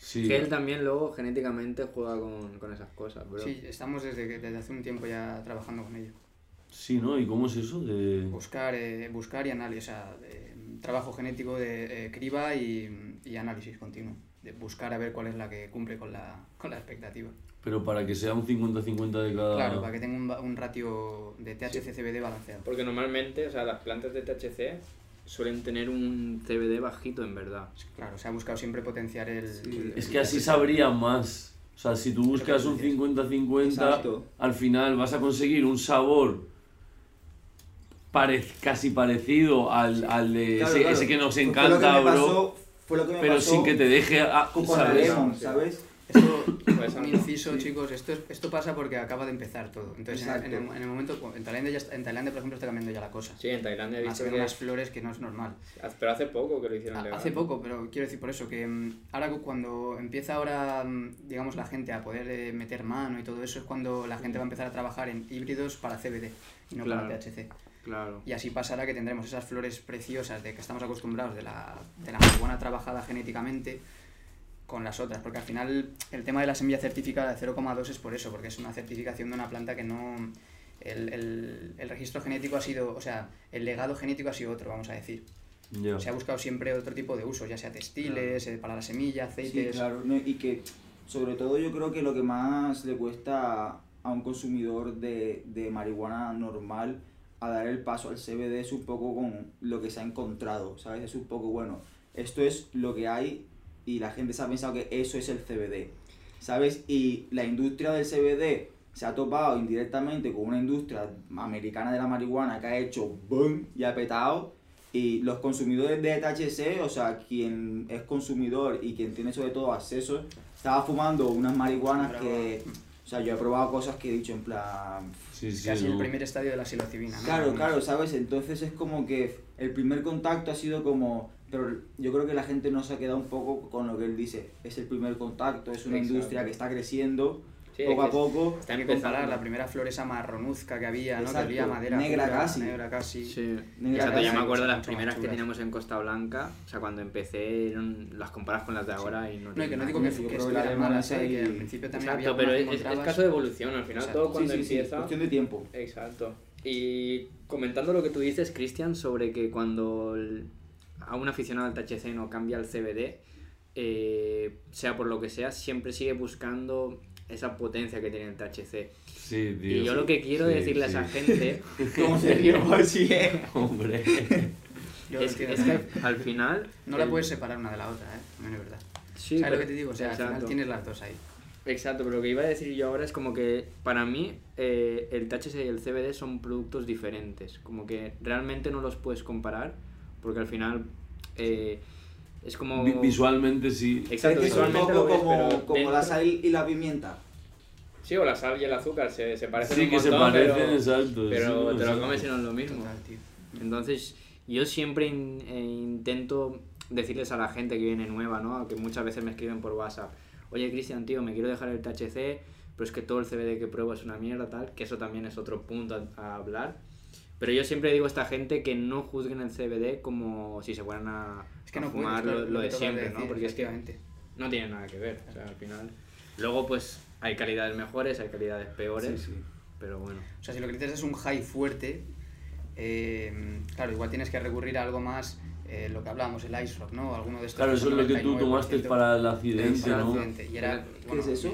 [SPEAKER 1] Sí.
[SPEAKER 2] Que él también luego genéticamente juega con, con esas cosas, bro.
[SPEAKER 4] Sí, estamos desde, que- desde hace un tiempo ya trabajando con ello.
[SPEAKER 1] Sí, ¿no? ¿Y cómo es eso de...?
[SPEAKER 4] Buscar, eh, buscar y análisis, o sea, de, mm, trabajo genético de eh, criba y, y análisis continuo. De buscar a ver cuál es la que cumple con la, con la expectativa.
[SPEAKER 1] Pero para que sea un 50-50 de cada...
[SPEAKER 4] Claro, para que tenga un, un ratio de THC-CBD balanceado.
[SPEAKER 6] Porque normalmente, o sea, las plantas de THC
[SPEAKER 2] Suelen tener un CBD bajito, en verdad.
[SPEAKER 4] Claro, se ha buscado siempre potenciar el... el-
[SPEAKER 1] Es que así sabría más. O sea, si tú buscas un 50-50,
[SPEAKER 3] Exacto.
[SPEAKER 1] al final vas a conseguir un sabor pare- casi parecido al, al de
[SPEAKER 3] Claro,
[SPEAKER 1] ese,
[SPEAKER 3] claro.
[SPEAKER 1] ese que nos encanta,
[SPEAKER 3] fue lo que me
[SPEAKER 1] bro.
[SPEAKER 3] pasó- fue lo que me
[SPEAKER 1] pero
[SPEAKER 3] pasó
[SPEAKER 1] sin que te deje a,
[SPEAKER 3] con la
[SPEAKER 1] ¿sabes?
[SPEAKER 3] Lemon, ¿sabes?
[SPEAKER 4] Esto, [COUGHS]
[SPEAKER 6] Pues,
[SPEAKER 4] un inciso, chicos, esto, es- esto pasa porque acaba de empezar todo. Entonces, en, el, en el momento, en Tailandia, ya está- en Tailandia, por ejemplo, está cambiando ya la cosa.
[SPEAKER 6] Sí, en Tailandia he visto que...
[SPEAKER 4] unas flores que no es normal.
[SPEAKER 6] Pero hace poco que lo hicieron legal.
[SPEAKER 4] Hace poco, pero quiero decir por eso, que mm, ahora cu- cuando empieza ahora, mm, digamos, la gente a poder eh, meter mano y todo eso, es cuando la gente va a empezar a trabajar en híbridos para CBD y no
[SPEAKER 2] Claro.
[SPEAKER 4] para THC.
[SPEAKER 2] Claro.
[SPEAKER 4] Y así pasará que tendremos esas flores preciosas de que estamos acostumbrados de la, de la marihuana trabajada genéticamente con las otras, porque al final el tema de la semilla certificada de 0,2 es por eso, porque es una certificación de una planta que no... El, el, el registro genético ha sido, o sea, el legado genético ha sido otro, vamos a decir.
[SPEAKER 1] Ya.
[SPEAKER 4] Se ha buscado siempre otro tipo de usos, ya sea textiles, eh, para la semilla,
[SPEAKER 3] Sí,
[SPEAKER 4] aceites.
[SPEAKER 3] claro, no, y que sobre todo yo creo que lo que más le cuesta a un consumidor de, de marihuana normal a dar el paso al CBD es un poco con lo que se ha encontrado, ¿sabes? Es un poco, bueno, esto es lo que hay y la gente se ha pensado que eso es el CBD, ¿sabes? Y la industria del CBD se ha topado indirectamente con una industria americana de la marihuana que ha hecho boom y ha petado y los consumidores de THC, o sea, quien es consumidor y quien tiene sobre todo acceso, estaba fumando unas marihuanas que, o sea, yo he probado cosas que he dicho en plan,
[SPEAKER 1] Sí, sí,
[SPEAKER 4] Casi el
[SPEAKER 1] no.
[SPEAKER 4] primer estadio de la psilocibina. ¿no?
[SPEAKER 3] Claro, claro, ¿sabes? Entonces es como que el primer contacto ha sido como... Pero yo creo que la gente no se ha quedado un poco con lo que él dice. Es el primer contacto, es una
[SPEAKER 6] Exacto.
[SPEAKER 3] industria que está creciendo
[SPEAKER 6] Sí,
[SPEAKER 3] poco
[SPEAKER 6] que
[SPEAKER 3] a poco.
[SPEAKER 6] Está
[SPEAKER 4] que
[SPEAKER 6] empezando.
[SPEAKER 4] comparar la primera flor esa marronuzca que había, ¿no?
[SPEAKER 3] Exacto,
[SPEAKER 4] Que olía a madera.
[SPEAKER 3] negra
[SPEAKER 4] pura,
[SPEAKER 3] casi.
[SPEAKER 4] Negra casi.
[SPEAKER 2] Sí.
[SPEAKER 3] Negra
[SPEAKER 2] Exacto, yo
[SPEAKER 3] casi.
[SPEAKER 2] me acuerdo de las primeras que teníamos en Costa Blanca, o sea, cuando empecé, eran- las comparas con las de ahora y no
[SPEAKER 4] No, y que no digo
[SPEAKER 2] que
[SPEAKER 4] que,
[SPEAKER 3] Yo
[SPEAKER 4] que
[SPEAKER 3] que
[SPEAKER 4] estuvieran malas, ¿eh? que
[SPEAKER 3] y-
[SPEAKER 4] al principio también
[SPEAKER 6] Exacto,
[SPEAKER 4] había
[SPEAKER 6] pero es,
[SPEAKER 4] que
[SPEAKER 6] es- es caso de evolución, al final
[SPEAKER 4] Exacto.
[SPEAKER 6] todo
[SPEAKER 3] Sí,
[SPEAKER 6] cuando
[SPEAKER 3] sí, sí,
[SPEAKER 6] empieza...
[SPEAKER 3] cuestión de tiempo.
[SPEAKER 6] Exacto. Y comentando lo que tú dices,
[SPEAKER 2] dices, Cristian, sobre que cuando el- a un aficionado al THC no cambia al CBD, eh, sea por lo que sea, siempre sigue buscando esa potencia que tiene el THC.
[SPEAKER 1] Sí,
[SPEAKER 2] y yo lo que quiero
[SPEAKER 1] Sí,
[SPEAKER 2] decirle
[SPEAKER 1] sí.
[SPEAKER 2] a esa gente [LAUGHS]
[SPEAKER 3] ¿Cómo se rió así, [LAUGHS] eh?
[SPEAKER 1] Hombre.
[SPEAKER 2] Es, que al final...
[SPEAKER 4] No la puedes separar una de la otra, ¿eh? También es verdad.
[SPEAKER 2] Sí,
[SPEAKER 4] ¿Sabes lo que te digo? O sea, al final
[SPEAKER 2] exacto.
[SPEAKER 4] tienes las dos ahí.
[SPEAKER 2] Exacto, pero lo que iba a decir yo ahora es como que para mí eh, el THC y el CBD son productos diferentes. Como que realmente no los puedes comparar porque al final eh, es como...
[SPEAKER 1] Vi- Visualmente sí.
[SPEAKER 2] Exacto,
[SPEAKER 3] es es un
[SPEAKER 2] visualmente
[SPEAKER 3] poco
[SPEAKER 2] lo ves,
[SPEAKER 3] como,
[SPEAKER 2] pero
[SPEAKER 3] como la sal y la pimienta.
[SPEAKER 6] Sí, o la sal y el azúcar se, se parecen
[SPEAKER 1] Sí,
[SPEAKER 6] un
[SPEAKER 1] que se
[SPEAKER 6] montón,
[SPEAKER 1] parecen,
[SPEAKER 6] pero,
[SPEAKER 1] exacto.
[SPEAKER 2] Pero
[SPEAKER 1] sí,
[SPEAKER 2] te lo comes y no es lo mismo.
[SPEAKER 4] Total, tío.
[SPEAKER 2] Entonces, yo siempre in- eh, intento decirles a la gente que viene nueva, ¿no? Que muchas veces me escriben por WhatsApp, oye Cristian, tío, me quiero dejar el THC, pero es que todo el CBD que pruebo es una mierda, tal, que eso también es otro punto a, a hablar. Pero yo siempre digo a esta gente que no juzguen el CBD como si se fueran a,
[SPEAKER 4] Es que
[SPEAKER 2] a
[SPEAKER 4] no puedes,
[SPEAKER 2] fumar lo, de siempre,
[SPEAKER 4] decir,
[SPEAKER 2] ¿no? Porque es que no tiene nada que ver, o sea, al final... Luego, pues, hay calidades mejores, hay calidades peores,
[SPEAKER 1] Sí, sí.
[SPEAKER 2] pero bueno.
[SPEAKER 4] O sea, si lo que necesitas es un high fuerte, eh, claro, igual tienes que recurrir a algo más, eh, lo que hablábamos, el ice rock, ¿no? Alguno de estos.
[SPEAKER 1] Claro, eso es lo que tú
[SPEAKER 4] 99%.
[SPEAKER 1] tomaste para el accidente,
[SPEAKER 4] Para el
[SPEAKER 1] ¿no?
[SPEAKER 4] accidente. Y era,
[SPEAKER 3] ¿Qué
[SPEAKER 4] bueno,
[SPEAKER 3] es eso?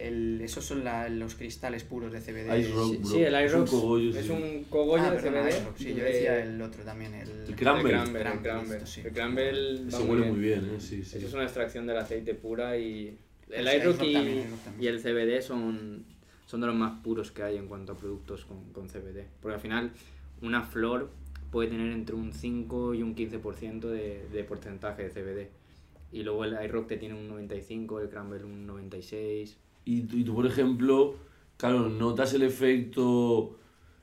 [SPEAKER 4] El- esos son la- los cristales puros de CBD.
[SPEAKER 1] Ice rock,
[SPEAKER 6] Sí,
[SPEAKER 1] bro.
[SPEAKER 6] sí, el
[SPEAKER 1] Es un
[SPEAKER 6] iRox
[SPEAKER 1] cogollo,
[SPEAKER 6] es
[SPEAKER 1] sí.
[SPEAKER 6] un cogollo
[SPEAKER 4] Ah,
[SPEAKER 6] de
[SPEAKER 4] perdona,
[SPEAKER 6] CBD.
[SPEAKER 4] ice rock, sí, yo
[SPEAKER 6] de-
[SPEAKER 4] decía el otro también, el,
[SPEAKER 1] El Cranberry.
[SPEAKER 6] El Cranberry, el
[SPEAKER 4] Cranberry,
[SPEAKER 6] Cranberry.
[SPEAKER 4] esto sí.
[SPEAKER 6] El Cranberry
[SPEAKER 1] Se huele muy bien, ¿eh? Sí, sí.
[SPEAKER 6] Eso es una extracción del aceite pura y... El y...
[SPEAKER 4] iRock también.
[SPEAKER 2] Y el CBD son, son de los más puros que hay en cuanto a productos con, con CBD. Porque al final una flor puede tener entre un 5 y un 15% de, de porcentaje de CBD. Y luego el iRock te tiene un 95, el Cranberry un 96.
[SPEAKER 1] Y tú, y tú, por ejemplo, claro, notas el efecto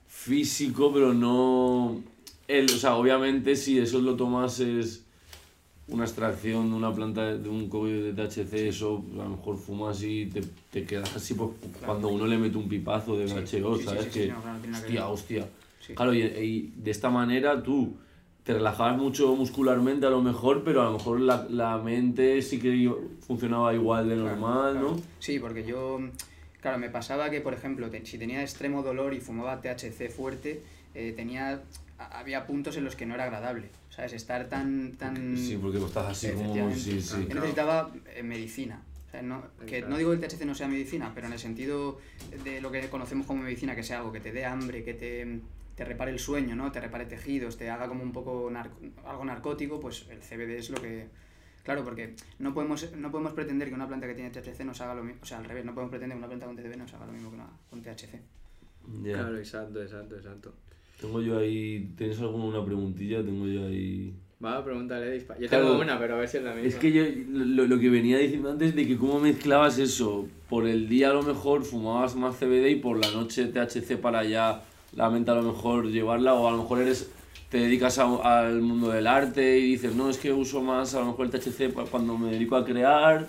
[SPEAKER 1] físico, pero no... El, o sea, obviamente si eso lo tomas es una extracción de una planta, de un cogollo de THC, eso a lo mejor fumas y te, te quedas así pues, cuando uno le mete un pipazo de
[SPEAKER 4] Sí,
[SPEAKER 1] HO,
[SPEAKER 4] sí,
[SPEAKER 1] ¿sabes?
[SPEAKER 4] sí, sí,
[SPEAKER 1] que,
[SPEAKER 4] no, claro, nada que
[SPEAKER 1] hostia, hostia. Claro, y, y de esta manera tú te relajabas mucho muscularmente a lo mejor, pero a lo mejor la, la mente sí que funcionaba igual de
[SPEAKER 4] Claro,
[SPEAKER 1] normal,
[SPEAKER 4] claro.
[SPEAKER 1] ¿no?
[SPEAKER 4] Sí, porque yo, claro, me pasaba que, por ejemplo, te- si tenía extremo dolor y fumaba THC fuerte, eh, tenía, a- había puntos en los que no era agradable, ¿sabes? Estar tan... tan
[SPEAKER 1] Sí, porque estás así como... Sí, sí.
[SPEAKER 4] Yo necesitaba eh, medicina. No, que
[SPEAKER 2] Claro.
[SPEAKER 4] no digo que el THC no sea medicina, pero en el sentido de lo que conocemos como medicina, que sea algo que te dé hambre, que te, te repare el sueño, ¿no? te repare tejidos, te haga como un poco narco- algo narcótico, pues el CBD es lo que... Claro, porque no podemos, no podemos pretender que una planta que tiene THC nos haga lo mismo, o sea, al revés, no podemos pretender que una planta con THC nos haga lo mismo que una con THC.
[SPEAKER 1] Ya.
[SPEAKER 2] Claro, exacto, exacto, exacto.
[SPEAKER 1] Tengo yo ahí... ¿Tienes alguna preguntilla? Tengo yo ahí...
[SPEAKER 2] Va, pregúntale, dispa. Yo
[SPEAKER 1] Claro.
[SPEAKER 2] tengo una, pero a ver si es la misma.
[SPEAKER 1] Es que yo lo, lo que venía diciendo antes de que cómo mezclabas eso. Por el día a lo mejor fumabas más CBD y por la noche THC para ya la mente a lo mejor llevarla o a lo mejor eres te dedicas a- al mundo del arte y dices, no, es que uso más a lo mejor el THC cuando me dedico a crear.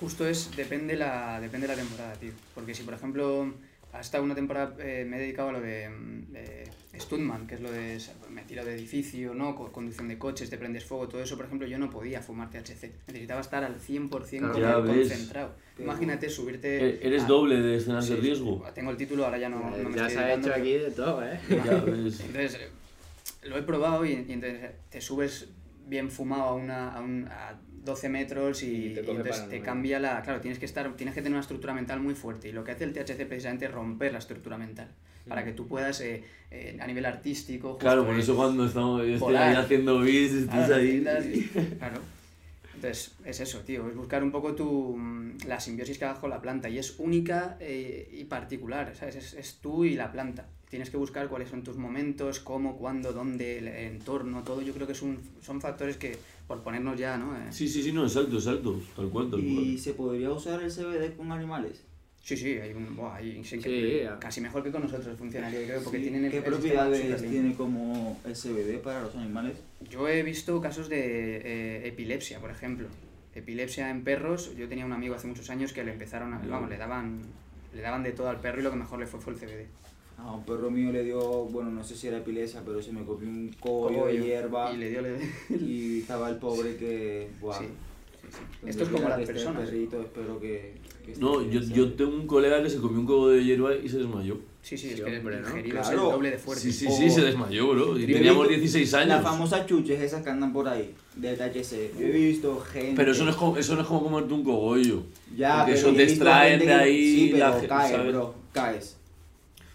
[SPEAKER 4] Justo es, depende la, depende la temporada, tío. Porque si, por ejemplo, hasta una temporada eh, me he dedicado a lo de, mm, de Stuntman, que es lo de, me tiro de edificio, ¿no? Co- conducción de coches, te prendes fuego, todo eso, por ejemplo, yo no podía fumar THC. Necesitaba estar al 100%
[SPEAKER 2] Claro.
[SPEAKER 1] Ya
[SPEAKER 4] con-
[SPEAKER 1] ves.
[SPEAKER 4] concentrado.
[SPEAKER 3] Pero-
[SPEAKER 4] Imagínate subirte...
[SPEAKER 1] E- Eres
[SPEAKER 4] a-
[SPEAKER 1] doble de escenas de riesgo.
[SPEAKER 4] Tengo el título, ahora ya no, no me
[SPEAKER 2] ya
[SPEAKER 4] estoy
[SPEAKER 2] se ha hecho
[SPEAKER 4] pero-
[SPEAKER 2] aquí de todo, ¿eh? [LAUGHS]
[SPEAKER 1] Ya [LAUGHS] ves.
[SPEAKER 4] entonces, eh, lo he probado y, y entonces eh, te subes bien fumado a, una, a, un, a 12 metros y,
[SPEAKER 6] Y te
[SPEAKER 4] y entonces te cambia la... Claro, tienes que, estar, tienes que tener una estructura mental muy fuerte y lo que hace el THC precisamente es romper la estructura mental para que tú puedas, eh, eh, a nivel artístico... justo,
[SPEAKER 1] Claro, por eso cuando estamos, yo estoy
[SPEAKER 4] volar.
[SPEAKER 1] ahí haciendo beats, estás ahí.
[SPEAKER 4] Claro. Entonces, es eso, tío, es buscar un poco tu, mm, la simbiosis que hagas con la planta y es única eh, y particular, ¿sabes? Es, es tú y la planta. Tienes que buscar cuáles son tus momentos, cómo, cuándo, dónde, el entorno, todo. Yo creo que es un, son factores que, por ponernos ya, ¿no? Eh,
[SPEAKER 1] Sí, sí, sí, no, exacto, exacto. Tal cual, tal
[SPEAKER 3] ¿Y
[SPEAKER 1] cual.
[SPEAKER 3] se podría usar el CBD con animales?
[SPEAKER 4] Sí, sí, hay un, buah, hay- sí casi mejor que con nosotros yo creo, porque
[SPEAKER 3] Sí.
[SPEAKER 4] tienen el-
[SPEAKER 3] ¿Qué
[SPEAKER 4] el
[SPEAKER 3] propiedades tiene como el CBD para los animales?
[SPEAKER 4] Yo he visto casos de eh, epilepsia, por ejemplo. Epilepsia en perros. Yo tenía un amigo hace muchos años que le empezaron a, vamos, le daban, le daban de todo al perro y lo que mejor le fue fue el CBD.
[SPEAKER 3] A un perro mío le dio, bueno, no sé si era epilepsia, pero se me copió un cogollo de hierba
[SPEAKER 4] Y le dio... le-
[SPEAKER 3] y estaba el pobre que, [LAUGHS] buah,
[SPEAKER 4] Sí, Esto es como las personas.
[SPEAKER 3] perrito, espero que,
[SPEAKER 1] No, yo, yo tengo un colega que se comió un cobo de hierba y se desmayó.
[SPEAKER 4] Sí, sí, es
[SPEAKER 2] Sí,
[SPEAKER 4] que
[SPEAKER 2] hombre, ¿no?
[SPEAKER 4] ingerido es el
[SPEAKER 3] Claro.
[SPEAKER 4] doble de fuerte.
[SPEAKER 1] Sí, sí, sí, se desmayó, bro. Y teníamos
[SPEAKER 3] visto
[SPEAKER 1] 16 años.
[SPEAKER 3] Las famosas chuches esas que andan por ahí, del THC. Yo he visto gente...
[SPEAKER 1] Pero eso no, es como, eso no es como comerte un cogollo.
[SPEAKER 3] Ya,
[SPEAKER 1] porque
[SPEAKER 3] pero
[SPEAKER 1] eso te extraen de ahí
[SPEAKER 3] Sí, pero
[SPEAKER 1] la
[SPEAKER 3] caes,
[SPEAKER 1] ¿sabes?
[SPEAKER 3] bro, caes.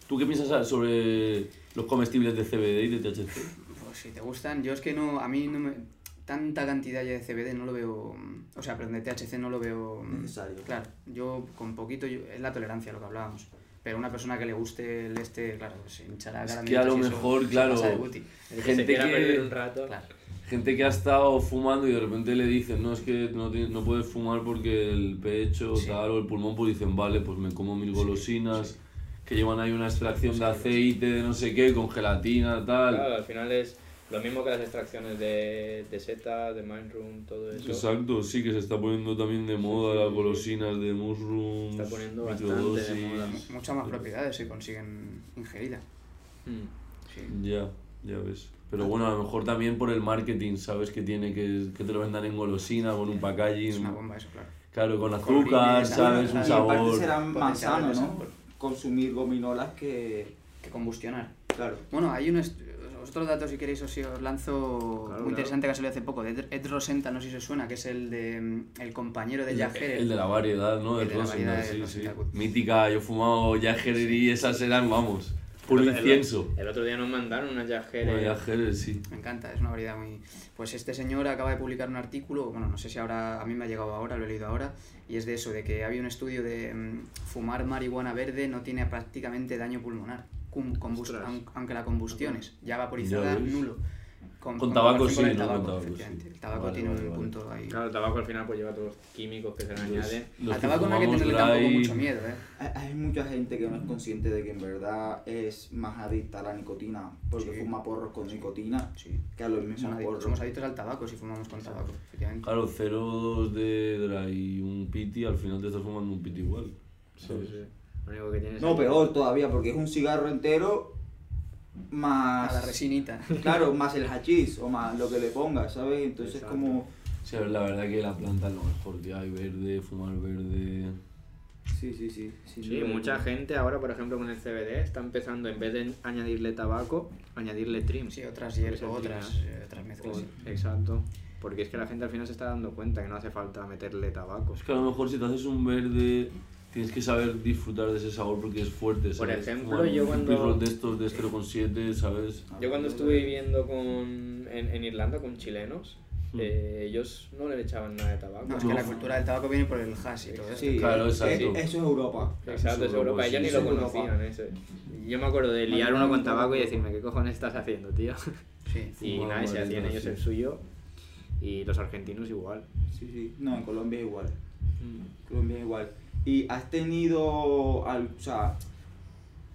[SPEAKER 1] ¿Tú qué piensas sobre los comestibles de CBD y de THC?
[SPEAKER 4] Pues si te gustan, yo es que no, a mí no me... tanta cantidad ya de CBD no lo veo, o sea, perdón, de THC no lo veo
[SPEAKER 3] Necesario.
[SPEAKER 4] Claro, yo con poquito, yo- es la tolerancia lo que hablábamos. Pero una persona que le guste el este, claro, se hinchará
[SPEAKER 1] Es que a lo
[SPEAKER 4] eso
[SPEAKER 1] mejor,
[SPEAKER 4] se
[SPEAKER 1] claro,
[SPEAKER 6] que
[SPEAKER 1] Gente
[SPEAKER 6] se
[SPEAKER 1] que-
[SPEAKER 6] un rato.
[SPEAKER 4] Claro.
[SPEAKER 1] Gente que ha estado fumando y de repente le dicen, no, es que no, ti- no puedes fumar porque el pecho
[SPEAKER 4] Sí.
[SPEAKER 1] tal o el pulmón, pues dicen, vale, pues me como mil golosinas que llevan ahí una extracción de aceite, de no sé qué, con gelatina, tal.
[SPEAKER 6] Claro, al final es lo mismo que las extracciones de, de setas, de Mindroom, todo eso.
[SPEAKER 1] Exacto, sí, que se está poniendo también de moda
[SPEAKER 6] sí,
[SPEAKER 1] las
[SPEAKER 6] sí.
[SPEAKER 1] golosinas de mushrooms,
[SPEAKER 6] Está poniendo bastante de moda.
[SPEAKER 4] Muchas más propiedades se consiguen ingeridas.
[SPEAKER 6] Mm.
[SPEAKER 4] Sí.
[SPEAKER 1] Ya, ya ves. Pero bueno, a lo mejor también por el marketing, ¿sabes? Que tiene que, que te lo vendan en golosinas, con un packaging.
[SPEAKER 4] Es una bomba eso, claro.
[SPEAKER 1] Claro, con azúcar, ¿sabes? Un
[SPEAKER 3] Y aparte
[SPEAKER 1] sabor.
[SPEAKER 3] será más sano. ¿no? Consumir gominolas que...
[SPEAKER 4] Que combustionar.
[SPEAKER 3] Claro.
[SPEAKER 4] Bueno, hay unos otros datos si queréis os, os lanzo
[SPEAKER 2] Claro,
[SPEAKER 4] muy interesante que ha salido hace poco de Ed, Rosenta, no sé si os suena, que es el de mm, el compañero de
[SPEAKER 1] El,
[SPEAKER 4] Herer.
[SPEAKER 1] el de la variedad, ¿no?
[SPEAKER 4] El
[SPEAKER 1] De
[SPEAKER 4] de la
[SPEAKER 1] Rosenthal,
[SPEAKER 4] variedad de
[SPEAKER 1] sí, sí.
[SPEAKER 4] good.
[SPEAKER 1] Mítica, yo he fumado Jager y esas eran, vamos, puro
[SPEAKER 6] El- el-
[SPEAKER 1] incienso.
[SPEAKER 6] El otro día nos mandaron una Jagger.
[SPEAKER 1] Bueno, Jager, sí.
[SPEAKER 4] Me encanta, es una variedad muy... Pues este señor acaba de publicar un artículo, bueno, no sé si ahora, a mí me ha llegado ahora, lo he leído ahora, y es de eso, de que había un estudio de mm, fumar marihuana verde no tiene prácticamente daño pulmonar, aunque la combustión ya vaporizada, nulo. Con,
[SPEAKER 1] Con tabaco
[SPEAKER 4] comparación
[SPEAKER 1] sí,
[SPEAKER 4] el
[SPEAKER 1] ¿no? Con
[SPEAKER 4] tabaco,
[SPEAKER 1] tabaco,
[SPEAKER 4] efectivamente.
[SPEAKER 1] sí.
[SPEAKER 4] El tabaco
[SPEAKER 1] Vale,
[SPEAKER 4] tiene
[SPEAKER 1] vale,
[SPEAKER 4] un
[SPEAKER 1] vale.
[SPEAKER 4] punto ahí.
[SPEAKER 6] Claro, el tabaco al final pues lleva todos los químicos que se le añaden.
[SPEAKER 4] Al tabaco no hay que tenerle tampoco
[SPEAKER 1] dry-
[SPEAKER 4] mucho miedo, ¿eh?
[SPEAKER 3] Hay, hay mucha gente que no es consciente de que en verdad es más adicta a la nicotina, porque
[SPEAKER 4] Sí.
[SPEAKER 3] fuma porros con nicotina,
[SPEAKER 4] Sí.
[SPEAKER 3] que a los mismos
[SPEAKER 4] adictos,
[SPEAKER 3] porros.
[SPEAKER 4] somos adictos al tabaco si fumamos con tabaco, efectivamente.
[SPEAKER 1] Claro, 0,2 de dry y un piti, al final te estás fumando un piti igual. ¿sabes?
[SPEAKER 2] Lo único que tienes
[SPEAKER 3] No,
[SPEAKER 2] es-
[SPEAKER 3] peor todavía, porque es un cigarro entero
[SPEAKER 4] A
[SPEAKER 3] más...
[SPEAKER 4] la resinita.
[SPEAKER 3] Claro, [LAUGHS] más el hachís o más lo que le pongas, ¿sabes? Entonces es
[SPEAKER 2] Exacto.
[SPEAKER 3] como...
[SPEAKER 1] Sí, a la verdad que la planta es lo mejor que hay, verde, fumar verde.
[SPEAKER 3] Sí, sí, sí. sin
[SPEAKER 2] Sí,
[SPEAKER 3] duda
[SPEAKER 2] mucha gente ahora, por ejemplo, con el CBD está empezando, en vez de añadirle tabaco, añadirle trim.
[SPEAKER 4] Sí, otras hierbas,
[SPEAKER 2] el
[SPEAKER 4] otras,
[SPEAKER 2] trim,
[SPEAKER 4] eh, otras mezclas.
[SPEAKER 2] O-. Exacto. Porque es que la gente al final se está dando cuenta que no hace falta meterle tabaco.
[SPEAKER 1] Es que a lo mejor si te haces un verde, tienes que saber disfrutar de ese sabor porque es fuerte,
[SPEAKER 6] Por
[SPEAKER 1] ¿sabes?
[SPEAKER 6] ejemplo,
[SPEAKER 1] Fumar
[SPEAKER 6] yo
[SPEAKER 1] un
[SPEAKER 6] cuando-
[SPEAKER 1] de estos de 0,7, ¿sabes?
[SPEAKER 6] Yo cuando estuve viviendo con, en, en Irlanda con chilenos,
[SPEAKER 1] Mm.
[SPEAKER 6] eh, ellos no le echaban nada de tabaco.
[SPEAKER 4] No, es que la cultura del tabaco viene por el hash y todo eso.
[SPEAKER 3] Sí,
[SPEAKER 1] Claro, exacto.
[SPEAKER 3] eso es Europa.
[SPEAKER 6] Exacto, es
[SPEAKER 1] Eso,
[SPEAKER 6] Europa. Ellos
[SPEAKER 1] sí,
[SPEAKER 6] ni lo
[SPEAKER 3] Europa.
[SPEAKER 6] conocían ese.
[SPEAKER 2] Yo me acuerdo de liar uno con tabaco y decirme, ¿qué cojones estás haciendo, tío?
[SPEAKER 4] Sí. [LAUGHS]
[SPEAKER 2] Y
[SPEAKER 1] Fumaba
[SPEAKER 2] nada, y se hacían ellos el suyo. Y los argentinos igual.
[SPEAKER 3] Sí, sí. No, en Colombia igual.
[SPEAKER 2] Mm.
[SPEAKER 3] Colombia igual. ¿Y has tenido, al- o sea,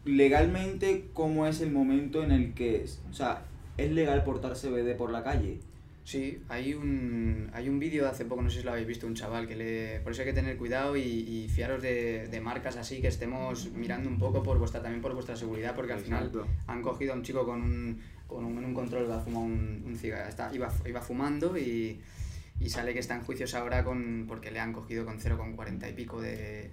[SPEAKER 3] legalmente cómo es el momento en el que, o sea, es legal portar CBD por la calle?
[SPEAKER 4] Sí, hay un, hay un vídeo de hace poco, no sé si lo habéis visto, un chaval que le... Por eso hay que tener cuidado y, y fiaros de, de marcas así que estemos mirando un poco por vuestra, también por vuestra seguridad, porque al final han cogido a un chico con un, con un, un control, iba a fumar un, un cigarro, está, iba, iba fumando y, y sale que está en juicios ahora con, porque le han cogido con 0,40 y pico de...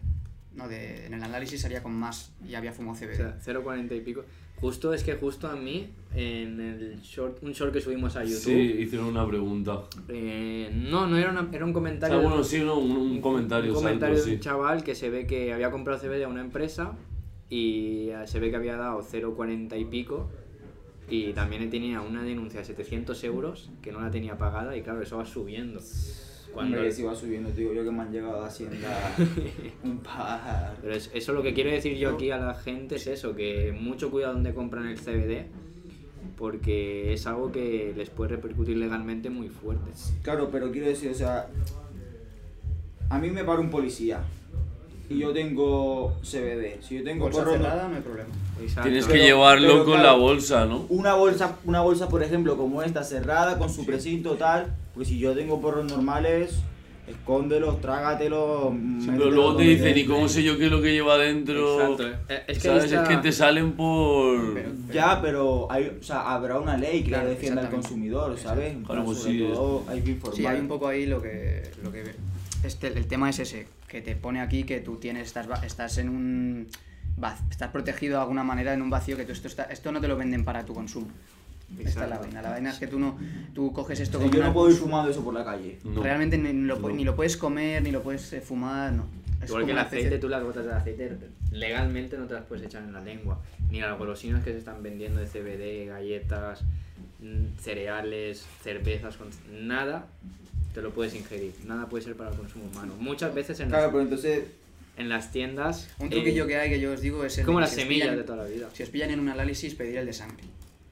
[SPEAKER 4] No, de, en el análisis salía con más y había fumado
[SPEAKER 2] O
[SPEAKER 4] CBD.
[SPEAKER 2] sea, 0,40 y pico. Justo es que justo a mí, en el short, un short que subimos a YouTube,
[SPEAKER 1] Sí, hicieron una pregunta.
[SPEAKER 2] eh, no, no era, una- era un
[SPEAKER 1] O
[SPEAKER 2] comentario.
[SPEAKER 1] sea, bueno, sí, no, un, un comentario,
[SPEAKER 2] un comentario
[SPEAKER 1] salto,
[SPEAKER 2] de un
[SPEAKER 1] sí.
[SPEAKER 2] chaval que se ve que había comprado CBD a una empresa y eh, se ve que había dado 0,40 y pico y también tenía una denuncia de 700 euros que no la tenía pagada y claro, eso va subiendo. Cuando,
[SPEAKER 3] Hombre, si va subiendo, te digo yo que me han llegado a Hacienda [LAUGHS] un par.
[SPEAKER 2] Pero es- eso lo que quiero decir yo aquí a la gente es eso, que mucho cuidado donde compran el CBD porque es algo que les puede repercutir legalmente muy fuerte.
[SPEAKER 3] Claro, pero quiero decir, o sea, a mí me para un policía y yo tengo CBD. Si yo tengo
[SPEAKER 4] Bolsa
[SPEAKER 3] porro, no-
[SPEAKER 4] cerrada, no hay problema.
[SPEAKER 2] Exacto.
[SPEAKER 1] Tienes que
[SPEAKER 3] Pero-
[SPEAKER 1] llevarlo
[SPEAKER 3] pero
[SPEAKER 1] con
[SPEAKER 3] claro,
[SPEAKER 1] la bolsa, ¿no?
[SPEAKER 3] una bolsa, una bolsa, por ejemplo, como esta, cerrada, con su precinto tal, porque si yo tengo porros normales, escóndelos, trágatelos.
[SPEAKER 1] Sí, pero luego te dicen, ¿y cómo sé yo qué es lo que lleva dentro?
[SPEAKER 2] Exacto. eh, Es que
[SPEAKER 1] ¿Sabes?
[SPEAKER 2] está-
[SPEAKER 1] Es que te salen por...
[SPEAKER 4] Pero-
[SPEAKER 3] Ya, pero hay, o sea, habrá una ley que
[SPEAKER 4] Claro,
[SPEAKER 3] defienda al consumidor, ¿sabes?
[SPEAKER 1] Claro, pues sí,
[SPEAKER 3] todo hay que informar.
[SPEAKER 4] Sí, hay un poco ahí lo que, lo que este, el tema es ese, que te pone aquí que tú tienes, estás, estás en un estás protegido de alguna manera en un vacío que tú esto está, esto no te lo venden para tu consumo. Esta es la vaina. La vaina es que tú no tú coges esto
[SPEAKER 3] O sea,
[SPEAKER 4] como
[SPEAKER 3] yo no puedo ir fumando eso por la calle.
[SPEAKER 1] No.
[SPEAKER 4] realmente ni, ni lo,
[SPEAKER 1] No.
[SPEAKER 4] ni lo puedes comer, ni lo puedes eh, fumar, no. Es
[SPEAKER 2] Igual que el
[SPEAKER 4] especie
[SPEAKER 2] aceite, tú las gotas de aceite legalmente no te las puedes echar en la lengua. Ni las golosinas que se están vendiendo de CBD, galletas, mm, cereales, cervezas, nada te lo puedes ingerir. Nada puede ser para el consumo humano. Muchas veces en,
[SPEAKER 3] Claro,
[SPEAKER 2] las,
[SPEAKER 3] pero entonces,
[SPEAKER 2] en las tiendas...
[SPEAKER 4] Un
[SPEAKER 2] eh,
[SPEAKER 4] truquillo que hay que yo os digo es el
[SPEAKER 2] como las semillas
[SPEAKER 4] pillan-
[SPEAKER 2] de toda la vida.
[SPEAKER 4] Si os pillan en un análisis, pedir el de sangre.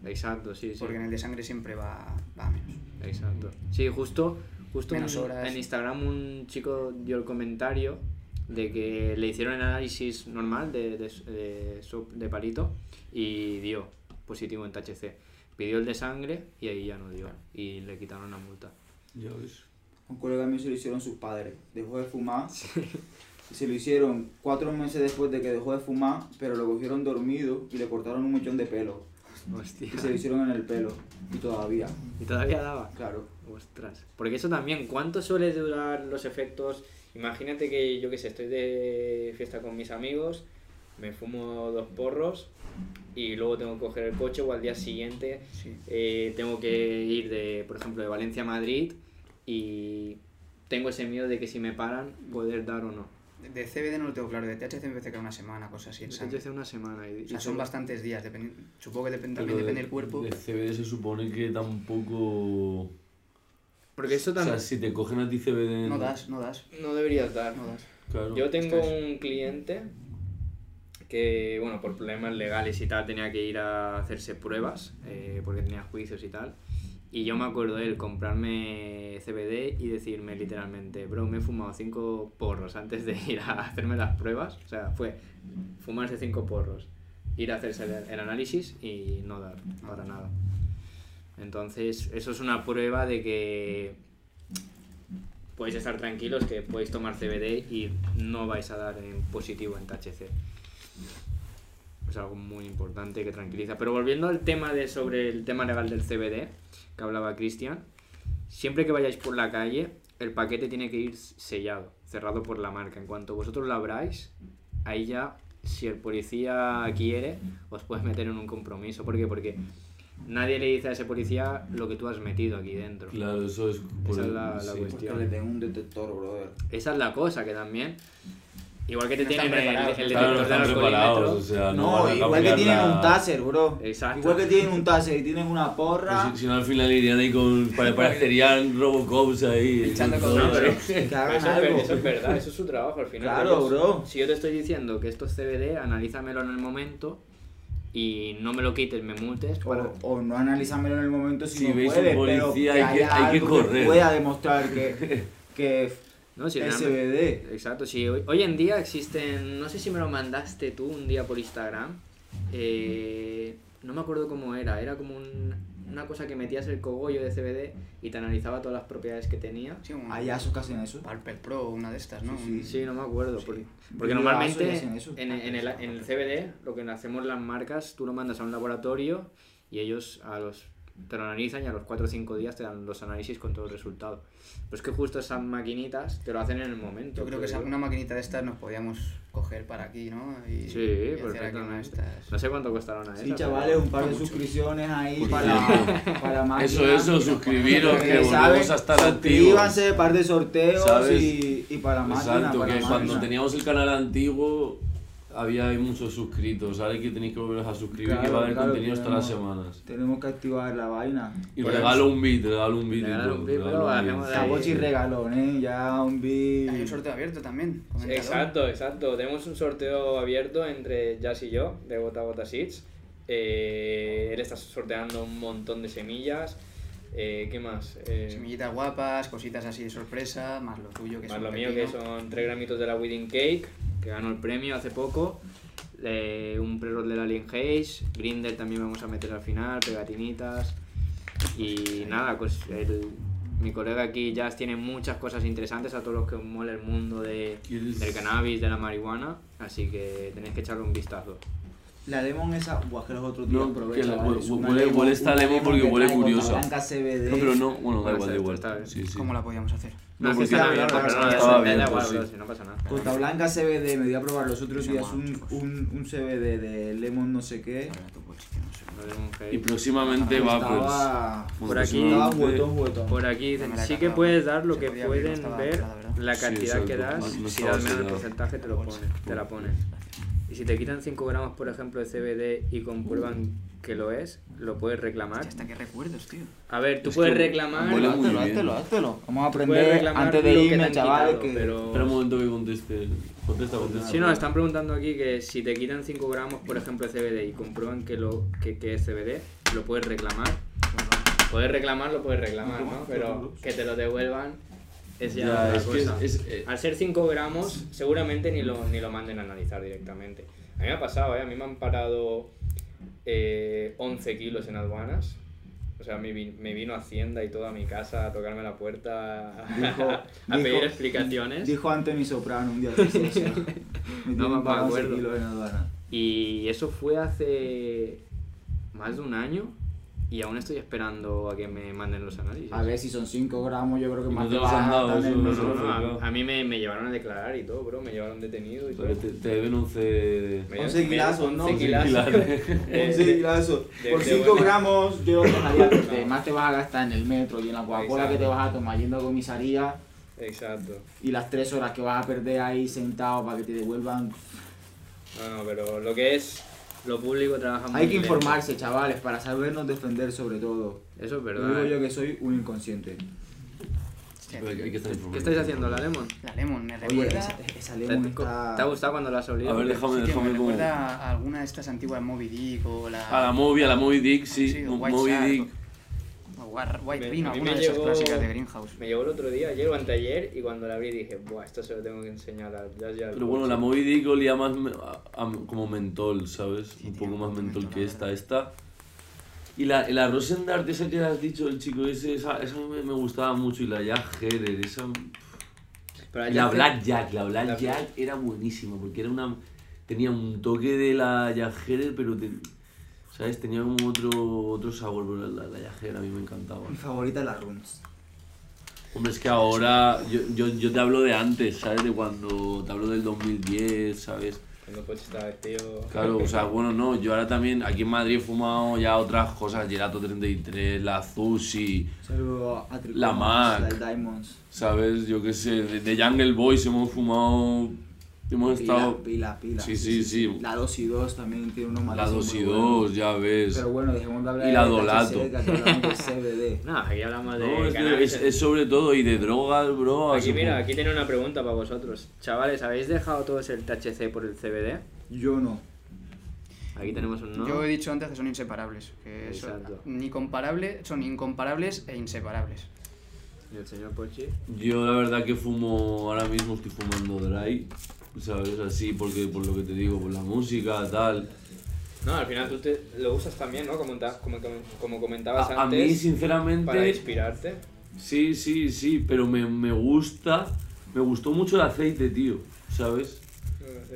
[SPEAKER 2] Exacto, sí, sí.
[SPEAKER 4] Porque en el de sangre siempre va, va a menos.
[SPEAKER 2] Exacto. Sí, justo, justo
[SPEAKER 4] Menos
[SPEAKER 2] un-
[SPEAKER 4] horas.
[SPEAKER 2] en Instagram un chico dio el comentario de que le hicieron el análisis normal de, de, de, de palito y dio positivo en THC. Pidió el de sangre y ahí ya no dio. Y le quitaron la multa.
[SPEAKER 1] Ves.
[SPEAKER 3] Un colega mío se lo hicieron sus padres. Dejó de fumar. Y se lo hicieron cuatro meses después de que dejó de fumar, pero lo cogieron dormido y le cortaron un montón de pelo.
[SPEAKER 2] Hostia.
[SPEAKER 3] Y se lo hicieron en el pelo. Y todavía,
[SPEAKER 2] Y todavía daba.
[SPEAKER 3] claro.
[SPEAKER 2] Ostras. Porque eso también, ¿cuánto suele durar los efectos? Imagínate que yo que sé, estoy de fiesta con mis amigos, me fumo dos porros y luego tengo que coger el coche o al día siguiente
[SPEAKER 4] Sí.
[SPEAKER 2] eh, tengo que ir de, por ejemplo, de Valencia a Madrid y tengo ese miedo de que si me paran, poder dar o no.
[SPEAKER 4] De- De CBD no lo tengo claro, de THC me parece que una semana, cosas así sangre.
[SPEAKER 2] hace una semana y,
[SPEAKER 4] O
[SPEAKER 2] y
[SPEAKER 4] sea, son bastantes días, dependi- supongo que depende,
[SPEAKER 1] Pero
[SPEAKER 4] también
[SPEAKER 1] de-
[SPEAKER 4] depende del cuerpo.
[SPEAKER 1] De CBD se supone que tampoco.
[SPEAKER 2] Porque eso
[SPEAKER 1] O sea,
[SPEAKER 2] también...
[SPEAKER 1] si te cogen a ti CBD.
[SPEAKER 4] No das, no das,
[SPEAKER 2] No deberías dar.
[SPEAKER 4] no das.
[SPEAKER 1] Claro.
[SPEAKER 2] Yo tengo
[SPEAKER 4] Ostras.
[SPEAKER 2] un cliente que, bueno, por problemas legales y tal, tenía que ir a hacerse pruebas, eh, porque tenía juicios y tal. Y yo me acuerdo de él comprarme CBD y decirme literalmente, bro, me he fumado cinco porros antes de ir a [LAUGHS] hacerme las pruebas. O sea, fue fumarse cinco porros, ir a hacerse el, análisis y no dar para nada. Entonces, eso es una prueba de que podéis estar tranquilos que podéis tomar CBD y no vais a dar en positivo en THC. Es algo muy importante que tranquiliza. Pero volviendo al tema de sobre el tema legal del CBD que hablaba Cristian, siempre que vayáis por la calle, el paquete tiene que ir sellado, cerrado por la marca. En cuanto vosotros lo abráis, ahí ya, si el policía quiere, os puedes meter en un compromiso. ¿Por qué? Porque nadie le dice a ese policía lo que tú has metido aquí dentro.
[SPEAKER 1] Claro, eso es. por
[SPEAKER 2] Esa es la- la
[SPEAKER 1] sí.
[SPEAKER 2] cuestión.
[SPEAKER 3] Le tengo un detector, brother.
[SPEAKER 2] Esa es la cosa que también. Igual que te
[SPEAKER 4] No
[SPEAKER 2] tienen el,
[SPEAKER 4] preparados.
[SPEAKER 2] el
[SPEAKER 1] Claro, no
[SPEAKER 2] detector del
[SPEAKER 1] preparados. O sea, no,
[SPEAKER 3] No, igual que tienen
[SPEAKER 1] la-
[SPEAKER 3] un taser, bro.
[SPEAKER 2] Exacto.
[SPEAKER 3] Igual que tienen un taser y tienen una porra.
[SPEAKER 1] Si, si no, al final irían ahí con. pare- Parecerían Robocops ahí. [LAUGHS]
[SPEAKER 4] Echando
[SPEAKER 1] con [LAUGHS]
[SPEAKER 3] que hagan
[SPEAKER 2] eso, es, eso verdad, eso es su trabajo al final.
[SPEAKER 3] Claro,
[SPEAKER 2] Ellos-
[SPEAKER 3] bro.
[SPEAKER 2] Si yo te estoy diciendo que esto es CBD, analízamelo en el momento y no me lo quites, me multes. Para...
[SPEAKER 3] O, no analizármelo en el momento si,
[SPEAKER 1] Si
[SPEAKER 3] no
[SPEAKER 1] veis un
[SPEAKER 3] puede,
[SPEAKER 1] policía,
[SPEAKER 3] pero
[SPEAKER 1] hay que- hay que correr.
[SPEAKER 3] pueda demostrar que, [LAUGHS] que
[SPEAKER 2] No, si. Exacto, sí. Hoy, hoy en día existen, no sé si me lo mandaste tú un día por Instagram, eh, no me acuerdo cómo era, era como un- una cosa que metías el cogollo de CBD y te analizaba todas las propiedades que tenía.
[SPEAKER 4] Sí, un
[SPEAKER 3] Hay asos que hacen eso.
[SPEAKER 4] Palper Pro, una de estas, ¿no?
[SPEAKER 3] Sí, sí.
[SPEAKER 4] Un-
[SPEAKER 2] Sí, no me acuerdo. Porque, porque normalmente en, en el, en el CBD lo que hacemos las marcas, tú lo mandas a un laboratorio y ellos a los te lo analizan y a los 4 o 5 días te dan los análisis con todo el resultado. Pero es que justo esas maquinitas te lo hacen en el momento.
[SPEAKER 4] Yo creo que esa- una maquinita de estas nos podíamos coger para aquí, ¿no? Y,
[SPEAKER 2] Sí,
[SPEAKER 4] y hacer aquí una de
[SPEAKER 2] perfectamente.
[SPEAKER 4] estas.
[SPEAKER 2] No sé cuánto costaron a
[SPEAKER 3] Sí,
[SPEAKER 2] esas,
[SPEAKER 3] chavales, un par de
[SPEAKER 4] mucho.
[SPEAKER 3] suscripciones ahí
[SPEAKER 1] Pues
[SPEAKER 3] para, [LAUGHS] para máquinas.
[SPEAKER 1] Eso, eso, suscribiros, que volvemos a estar activos.
[SPEAKER 3] suscríbanse, par de sorteos y, y para máquina.
[SPEAKER 1] Exacto,
[SPEAKER 3] para
[SPEAKER 1] que cuando
[SPEAKER 3] máquina.
[SPEAKER 1] teníamos el canal antiguo había muchos suscritos. Ahora que tenéis que volveros a suscribir que
[SPEAKER 3] Claro,
[SPEAKER 1] va a haber
[SPEAKER 3] claro,
[SPEAKER 1] contenidos todas las semanas.
[SPEAKER 3] Tenemos que activar la vaina.
[SPEAKER 1] Y
[SPEAKER 2] Pues-
[SPEAKER 1] regalo un beat, regalo un beat.
[SPEAKER 2] Regalo un beat,
[SPEAKER 1] regalo un.
[SPEAKER 3] Cabochi regalón, ¿eh? Ya un beat.
[SPEAKER 4] Hay un sorteo abierto también. comentador.
[SPEAKER 2] Exacto, exacto. Tenemos un sorteo abierto entre Jazz y yo de Gota Gota Seeds. Eh, él está sorteando un montón de semillas. Eh, ¿Qué más? Eh,
[SPEAKER 4] Semillitas guapas, cositas así de sorpresa, más lo tuyo que es
[SPEAKER 2] Más lo mío
[SPEAKER 4] pepino.
[SPEAKER 2] que son 3 gramitos de la Wedding Cake, que ganó el premio hace poco. eh, un pre-roll del Alien Haze. Grinder también vamos a meter al final, pegatinitas. Y nada, pues el, mi colega aquí Jazz tiene muchas cosas interesantes a todos los que os mola el mundo de,
[SPEAKER 1] ¿Quieres-
[SPEAKER 2] del cannabis, de la marihuana. Así que tenéis que echarle un vistazo.
[SPEAKER 3] La lemon esa, buah, que los otros días
[SPEAKER 1] No,
[SPEAKER 3] probé,
[SPEAKER 1] huele-
[SPEAKER 3] lemon-
[SPEAKER 1] huele esta lemon porque
[SPEAKER 3] que
[SPEAKER 1] huele curiosa.
[SPEAKER 3] Blanca CBD.
[SPEAKER 1] No, pero no, bueno, da igual, da igual. Sí, sí.
[SPEAKER 4] ¿Cómo la podíamos hacer?
[SPEAKER 2] No,
[SPEAKER 1] No,
[SPEAKER 2] es que
[SPEAKER 1] porque
[SPEAKER 2] está bien,
[SPEAKER 3] estaba
[SPEAKER 1] bien, pues
[SPEAKER 2] no pasa nada.
[SPEAKER 3] Gota Blanca CBD, me di a probar los otros días un, un CBD de lemon no sé qué.
[SPEAKER 4] Pues.
[SPEAKER 1] Y próximamente va, pues.
[SPEAKER 2] Por aquí-. Por aquí sí que puedes dar lo que pueden ver, la cantidad que das, si das menos el porcentaje te lo ponen, te la ponen. Si te quitan 5 gramos, por ejemplo, de CBD y comprueban que lo es, lo puedes reclamar.
[SPEAKER 4] Hasta qué recuerdos, tío.
[SPEAKER 2] A ver, tú
[SPEAKER 1] Es
[SPEAKER 2] puedes reclamar.
[SPEAKER 1] Huele muy
[SPEAKER 3] háztelo,
[SPEAKER 1] bien.
[SPEAKER 3] háztelo, háztelo. Vamos a aprender antes de
[SPEAKER 2] que
[SPEAKER 3] irme,
[SPEAKER 2] quitado,
[SPEAKER 3] que...
[SPEAKER 2] pero-
[SPEAKER 1] Espera un momento que conteste. Contesta, contesta.
[SPEAKER 2] Sí, no, están preguntando aquí que si te quitan 5 gramos, por ejemplo, de CBD y comprueban que, lo, que, que es CBD, lo puedes reclamar. Puedes reclamar, lo puedes reclamar, ¿no? Pero que te lo devuelvan es ya,
[SPEAKER 1] Ya,
[SPEAKER 2] otra
[SPEAKER 1] es que es,
[SPEAKER 2] cosa.
[SPEAKER 1] es- eh,
[SPEAKER 2] Al ser 5 gramos, seguramente ni lo, ni lo manden a analizar directamente. A mí me ha pasado, ¿eh? A mí me han parado eh, 11 kilos en aduanas. O sea, me, vi- me vino Hacienda y toda mi casa a tocarme la puerta, a, [LAUGHS]
[SPEAKER 3] Dijo-
[SPEAKER 2] a
[SPEAKER 3] dijo-
[SPEAKER 2] pedir explicaciones.
[SPEAKER 3] Dijo Anthony Soprano un día que hizo. [LAUGHS] Me
[SPEAKER 2] No me acuerdo.
[SPEAKER 3] 11 kilos en aduana.
[SPEAKER 2] Y eso fue hace más de un año y aún estoy esperando a que me manden los análisis.
[SPEAKER 3] A ver si son 5 gramos, yo creo que
[SPEAKER 1] Y
[SPEAKER 3] más
[SPEAKER 1] no
[SPEAKER 3] te
[SPEAKER 1] los
[SPEAKER 3] vas
[SPEAKER 1] han
[SPEAKER 3] a
[SPEAKER 1] dado,
[SPEAKER 3] gastar en
[SPEAKER 1] eso
[SPEAKER 3] el
[SPEAKER 1] no
[SPEAKER 2] No, a, a mí me, me llevaron a declarar y todo, bro. Me llevaron detenido y todo.
[SPEAKER 1] Te, te deben 11.
[SPEAKER 2] Me-
[SPEAKER 3] 11
[SPEAKER 2] me-
[SPEAKER 3] kilazos, ¿no?
[SPEAKER 2] 11
[SPEAKER 3] 11
[SPEAKER 2] kilazos.
[SPEAKER 1] kilazos. [LAUGHS]
[SPEAKER 2] Eh,
[SPEAKER 3] 11 kilazos.
[SPEAKER 2] de-
[SPEAKER 3] Por
[SPEAKER 2] de
[SPEAKER 3] 5
[SPEAKER 2] buena-
[SPEAKER 3] gramos yo lo dejaría verde.
[SPEAKER 2] No.
[SPEAKER 3] Más te vas a gastar en el metro y en la Coca-Cola que te vas a tomar yendo a comisaría
[SPEAKER 2] Exacto.
[SPEAKER 3] y las 3 horas que vas a perder ahí sentado para que te devuelvan.
[SPEAKER 2] No, no, pero lo que es lo público trabaja muy
[SPEAKER 3] Hay que
[SPEAKER 2] lento.
[SPEAKER 3] informarse, chavales, para sabernos defender sobre todo.
[SPEAKER 2] Eso es
[SPEAKER 3] Lo
[SPEAKER 2] verdad.
[SPEAKER 3] digo
[SPEAKER 2] eh.
[SPEAKER 3] yo que soy un inconsciente.
[SPEAKER 1] Que- que.
[SPEAKER 2] ¿Qué estáis haciendo, la Lemon?
[SPEAKER 4] La Lemon me
[SPEAKER 3] Oye,
[SPEAKER 4] recuerda...
[SPEAKER 3] esa, esa
[SPEAKER 2] ¿Te,
[SPEAKER 3] lemon
[SPEAKER 2] te-
[SPEAKER 3] está...
[SPEAKER 2] te ha gustado cuando la has olido?
[SPEAKER 1] A ver, déjame,
[SPEAKER 4] Sí,
[SPEAKER 1] déjame
[SPEAKER 4] me recuerda a alguna de estas antiguas Moby Dick o la...
[SPEAKER 1] A la Moby, a la Moby Dick, sí.
[SPEAKER 4] Sí,
[SPEAKER 1] Moby
[SPEAKER 4] Shark,
[SPEAKER 1] Dick.
[SPEAKER 4] White, White
[SPEAKER 2] Me-
[SPEAKER 4] Bean, alguna de esas clásicas de Greenhouse.
[SPEAKER 2] Me llegó el otro día, ayer o anteayer, y cuando la abrí dije, buah, esto se lo tengo que enseñar a ya, ya.
[SPEAKER 1] Pero bueno, la Moby Dick olía más me- a- a- como mentol, ¿sabes?
[SPEAKER 4] Sí,
[SPEAKER 1] un
[SPEAKER 4] tío,
[SPEAKER 1] poco más mentol
[SPEAKER 4] mentol,
[SPEAKER 1] que esta. Esta. Y la, la Rosendart, esa que has dicho, el chico ese, esa, esa me, me gustaba mucho. Y la Jack Herer, esa.
[SPEAKER 2] Pero
[SPEAKER 1] la Black Jack, la Black
[SPEAKER 2] La-
[SPEAKER 1] Jack era buenísima porque era una. Tenía un toque de la Jack Herer, pero. te- ¿Sabes? Tenía como otro, otro sabor, pero la, la Herer a mí me encantaba.
[SPEAKER 3] Mi favorita es la Runs.
[SPEAKER 1] Hombre, es que ahora. Yo, yo, yo te hablo de antes, ¿sabes? De cuando. Te hablo del 2010, ¿sabes?
[SPEAKER 2] Cuando Poch estaba vestido...
[SPEAKER 1] Claro, o sea, bueno, no, yo ahora también aquí en Madrid he fumado ya otras cosas, Gelato 33, la Zushi, La Mac.
[SPEAKER 3] la Diamonds.
[SPEAKER 1] ¿sabes? Yo qué sé, de, de Jungle Boys hemos fumado, hemos
[SPEAKER 3] Pila,
[SPEAKER 1] estado...
[SPEAKER 3] pila, pila.
[SPEAKER 1] Sí, sí, sí.
[SPEAKER 3] La 2 y 2 también tiene unos
[SPEAKER 1] La
[SPEAKER 3] matices
[SPEAKER 1] 2 y
[SPEAKER 3] muy buenos.
[SPEAKER 1] 2, ya ves.
[SPEAKER 3] Pero bueno, dejemos de hablar
[SPEAKER 1] Y la
[SPEAKER 3] de
[SPEAKER 1] Dolato.
[SPEAKER 3] THC, que aquí hablamos de CBD. [LAUGHS]
[SPEAKER 2] No, aquí hablamos de
[SPEAKER 1] No, es, de- es- es sobre todo, y de drogas, bro.
[SPEAKER 2] Aquí, mira, aquí tiene una pregunta para vosotros. Chavales, ¿habéis dejado todos el THC por el CBD?
[SPEAKER 3] Yo no.
[SPEAKER 2] Aquí tenemos un no.
[SPEAKER 4] Yo he dicho antes que son inseparables. Que son
[SPEAKER 2] Exacto.
[SPEAKER 4] ni comparable, son incomparables e inseparables.
[SPEAKER 2] ¿Y el señor Pochi?
[SPEAKER 1] Yo la verdad que fumo, ahora mismo estoy fumando dry, ¿sabes? Así, porque por lo que te digo, por la música, tal.
[SPEAKER 2] No, al final tú te, lo usas también, ¿no? Como, como, como- comentabas
[SPEAKER 1] A, a
[SPEAKER 2] antes.
[SPEAKER 1] mí, sinceramente...
[SPEAKER 2] Para inspirarte.
[SPEAKER 1] Sí, sí, sí, pero me, me gusta, me gustó mucho el aceite, tío, ¿sabes?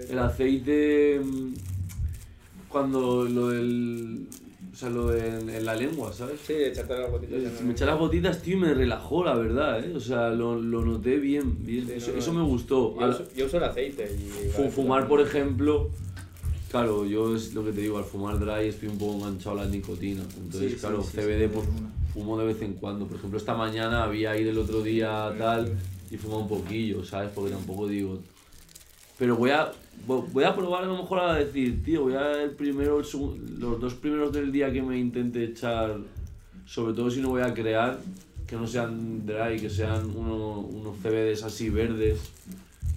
[SPEAKER 1] El aceite, mm, cuando lo del, o sea, lo de en, en la lengua, ¿sabes?
[SPEAKER 2] Sí, echarte las gotitas. en
[SPEAKER 1] Eh, Me eché las gotitas, tío, y me relajó, la verdad, ¿eh? O sea, lo, lo noté bien, bien,
[SPEAKER 2] Sí,
[SPEAKER 1] eso,
[SPEAKER 2] no,
[SPEAKER 1] eso me gustó.
[SPEAKER 2] Yo uso, yo uso el aceite y...
[SPEAKER 1] fumar, por ejemplo, claro, yo es lo que te digo, al fumar dry estoy un poco enganchado a la nicotina, entonces,
[SPEAKER 3] Sí,
[SPEAKER 1] claro,
[SPEAKER 3] sí,
[SPEAKER 1] CBD, pues fumo de vez en cuando. Por ejemplo, esta mañana había ido el otro día tal y fumado un poquillo, ¿sabes? Porque tampoco digo... Pero voy a, vo- voy a probar a lo mejor a decir, tío, voy a el primero, el segun- los dos primeros del día que me intente echar, sobre todo si no voy a crear, que no sean dry, que sean uno- unos CBDs así verdes,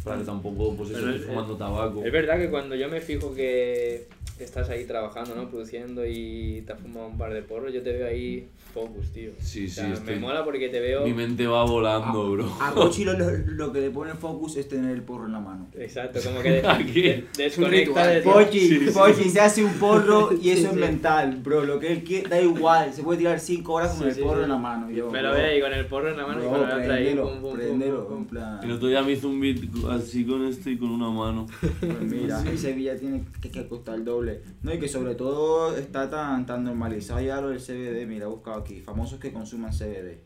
[SPEAKER 1] para que tampoco pues eso, esté
[SPEAKER 2] es-
[SPEAKER 1] fumando tabaco.
[SPEAKER 2] Es verdad que cuando yo me fijo que estás ahí trabajando, ¿no? Produciendo y te has fumado un par de porros, yo te veo ahí focus, tío.
[SPEAKER 1] Sí,
[SPEAKER 2] O
[SPEAKER 1] sí,
[SPEAKER 2] sea,
[SPEAKER 1] estoy-
[SPEAKER 2] Me mola porque te veo...
[SPEAKER 1] Mi mente va volando, bro.
[SPEAKER 3] A Cochi [LAUGHS] lo, lo- que le pone focus es tener el porro en la mano.
[SPEAKER 2] Exacto, como que [LAUGHS]
[SPEAKER 1] Aquí.
[SPEAKER 2] de- desconecta de...
[SPEAKER 3] Pochi,
[SPEAKER 1] Sí, sí.
[SPEAKER 3] Pochi se hace un porro [LAUGHS] y eso
[SPEAKER 2] Sí,
[SPEAKER 3] es
[SPEAKER 2] sí.
[SPEAKER 3] mental, bro. Lo que él quiere, da igual. Se puede tirar 5 horas con
[SPEAKER 2] Sí,
[SPEAKER 3] el
[SPEAKER 2] sí,
[SPEAKER 3] porro
[SPEAKER 2] sí.
[SPEAKER 3] en la mano. Yo,
[SPEAKER 2] Me lo
[SPEAKER 3] bro,
[SPEAKER 2] ve ahí con el porro en la mano y
[SPEAKER 3] bro,
[SPEAKER 2] con la otra ahí. pum, pum, pum,
[SPEAKER 3] en plan.
[SPEAKER 1] El otro día me hizo un beat así con este y con una mano.
[SPEAKER 3] Pues mira, en Sevilla tiene que, que costar el doble. No, y que sobre todo está tan, tan normalizado ya lo del CBD. Mira, he buscado aquí. Famosos que consuman CBD.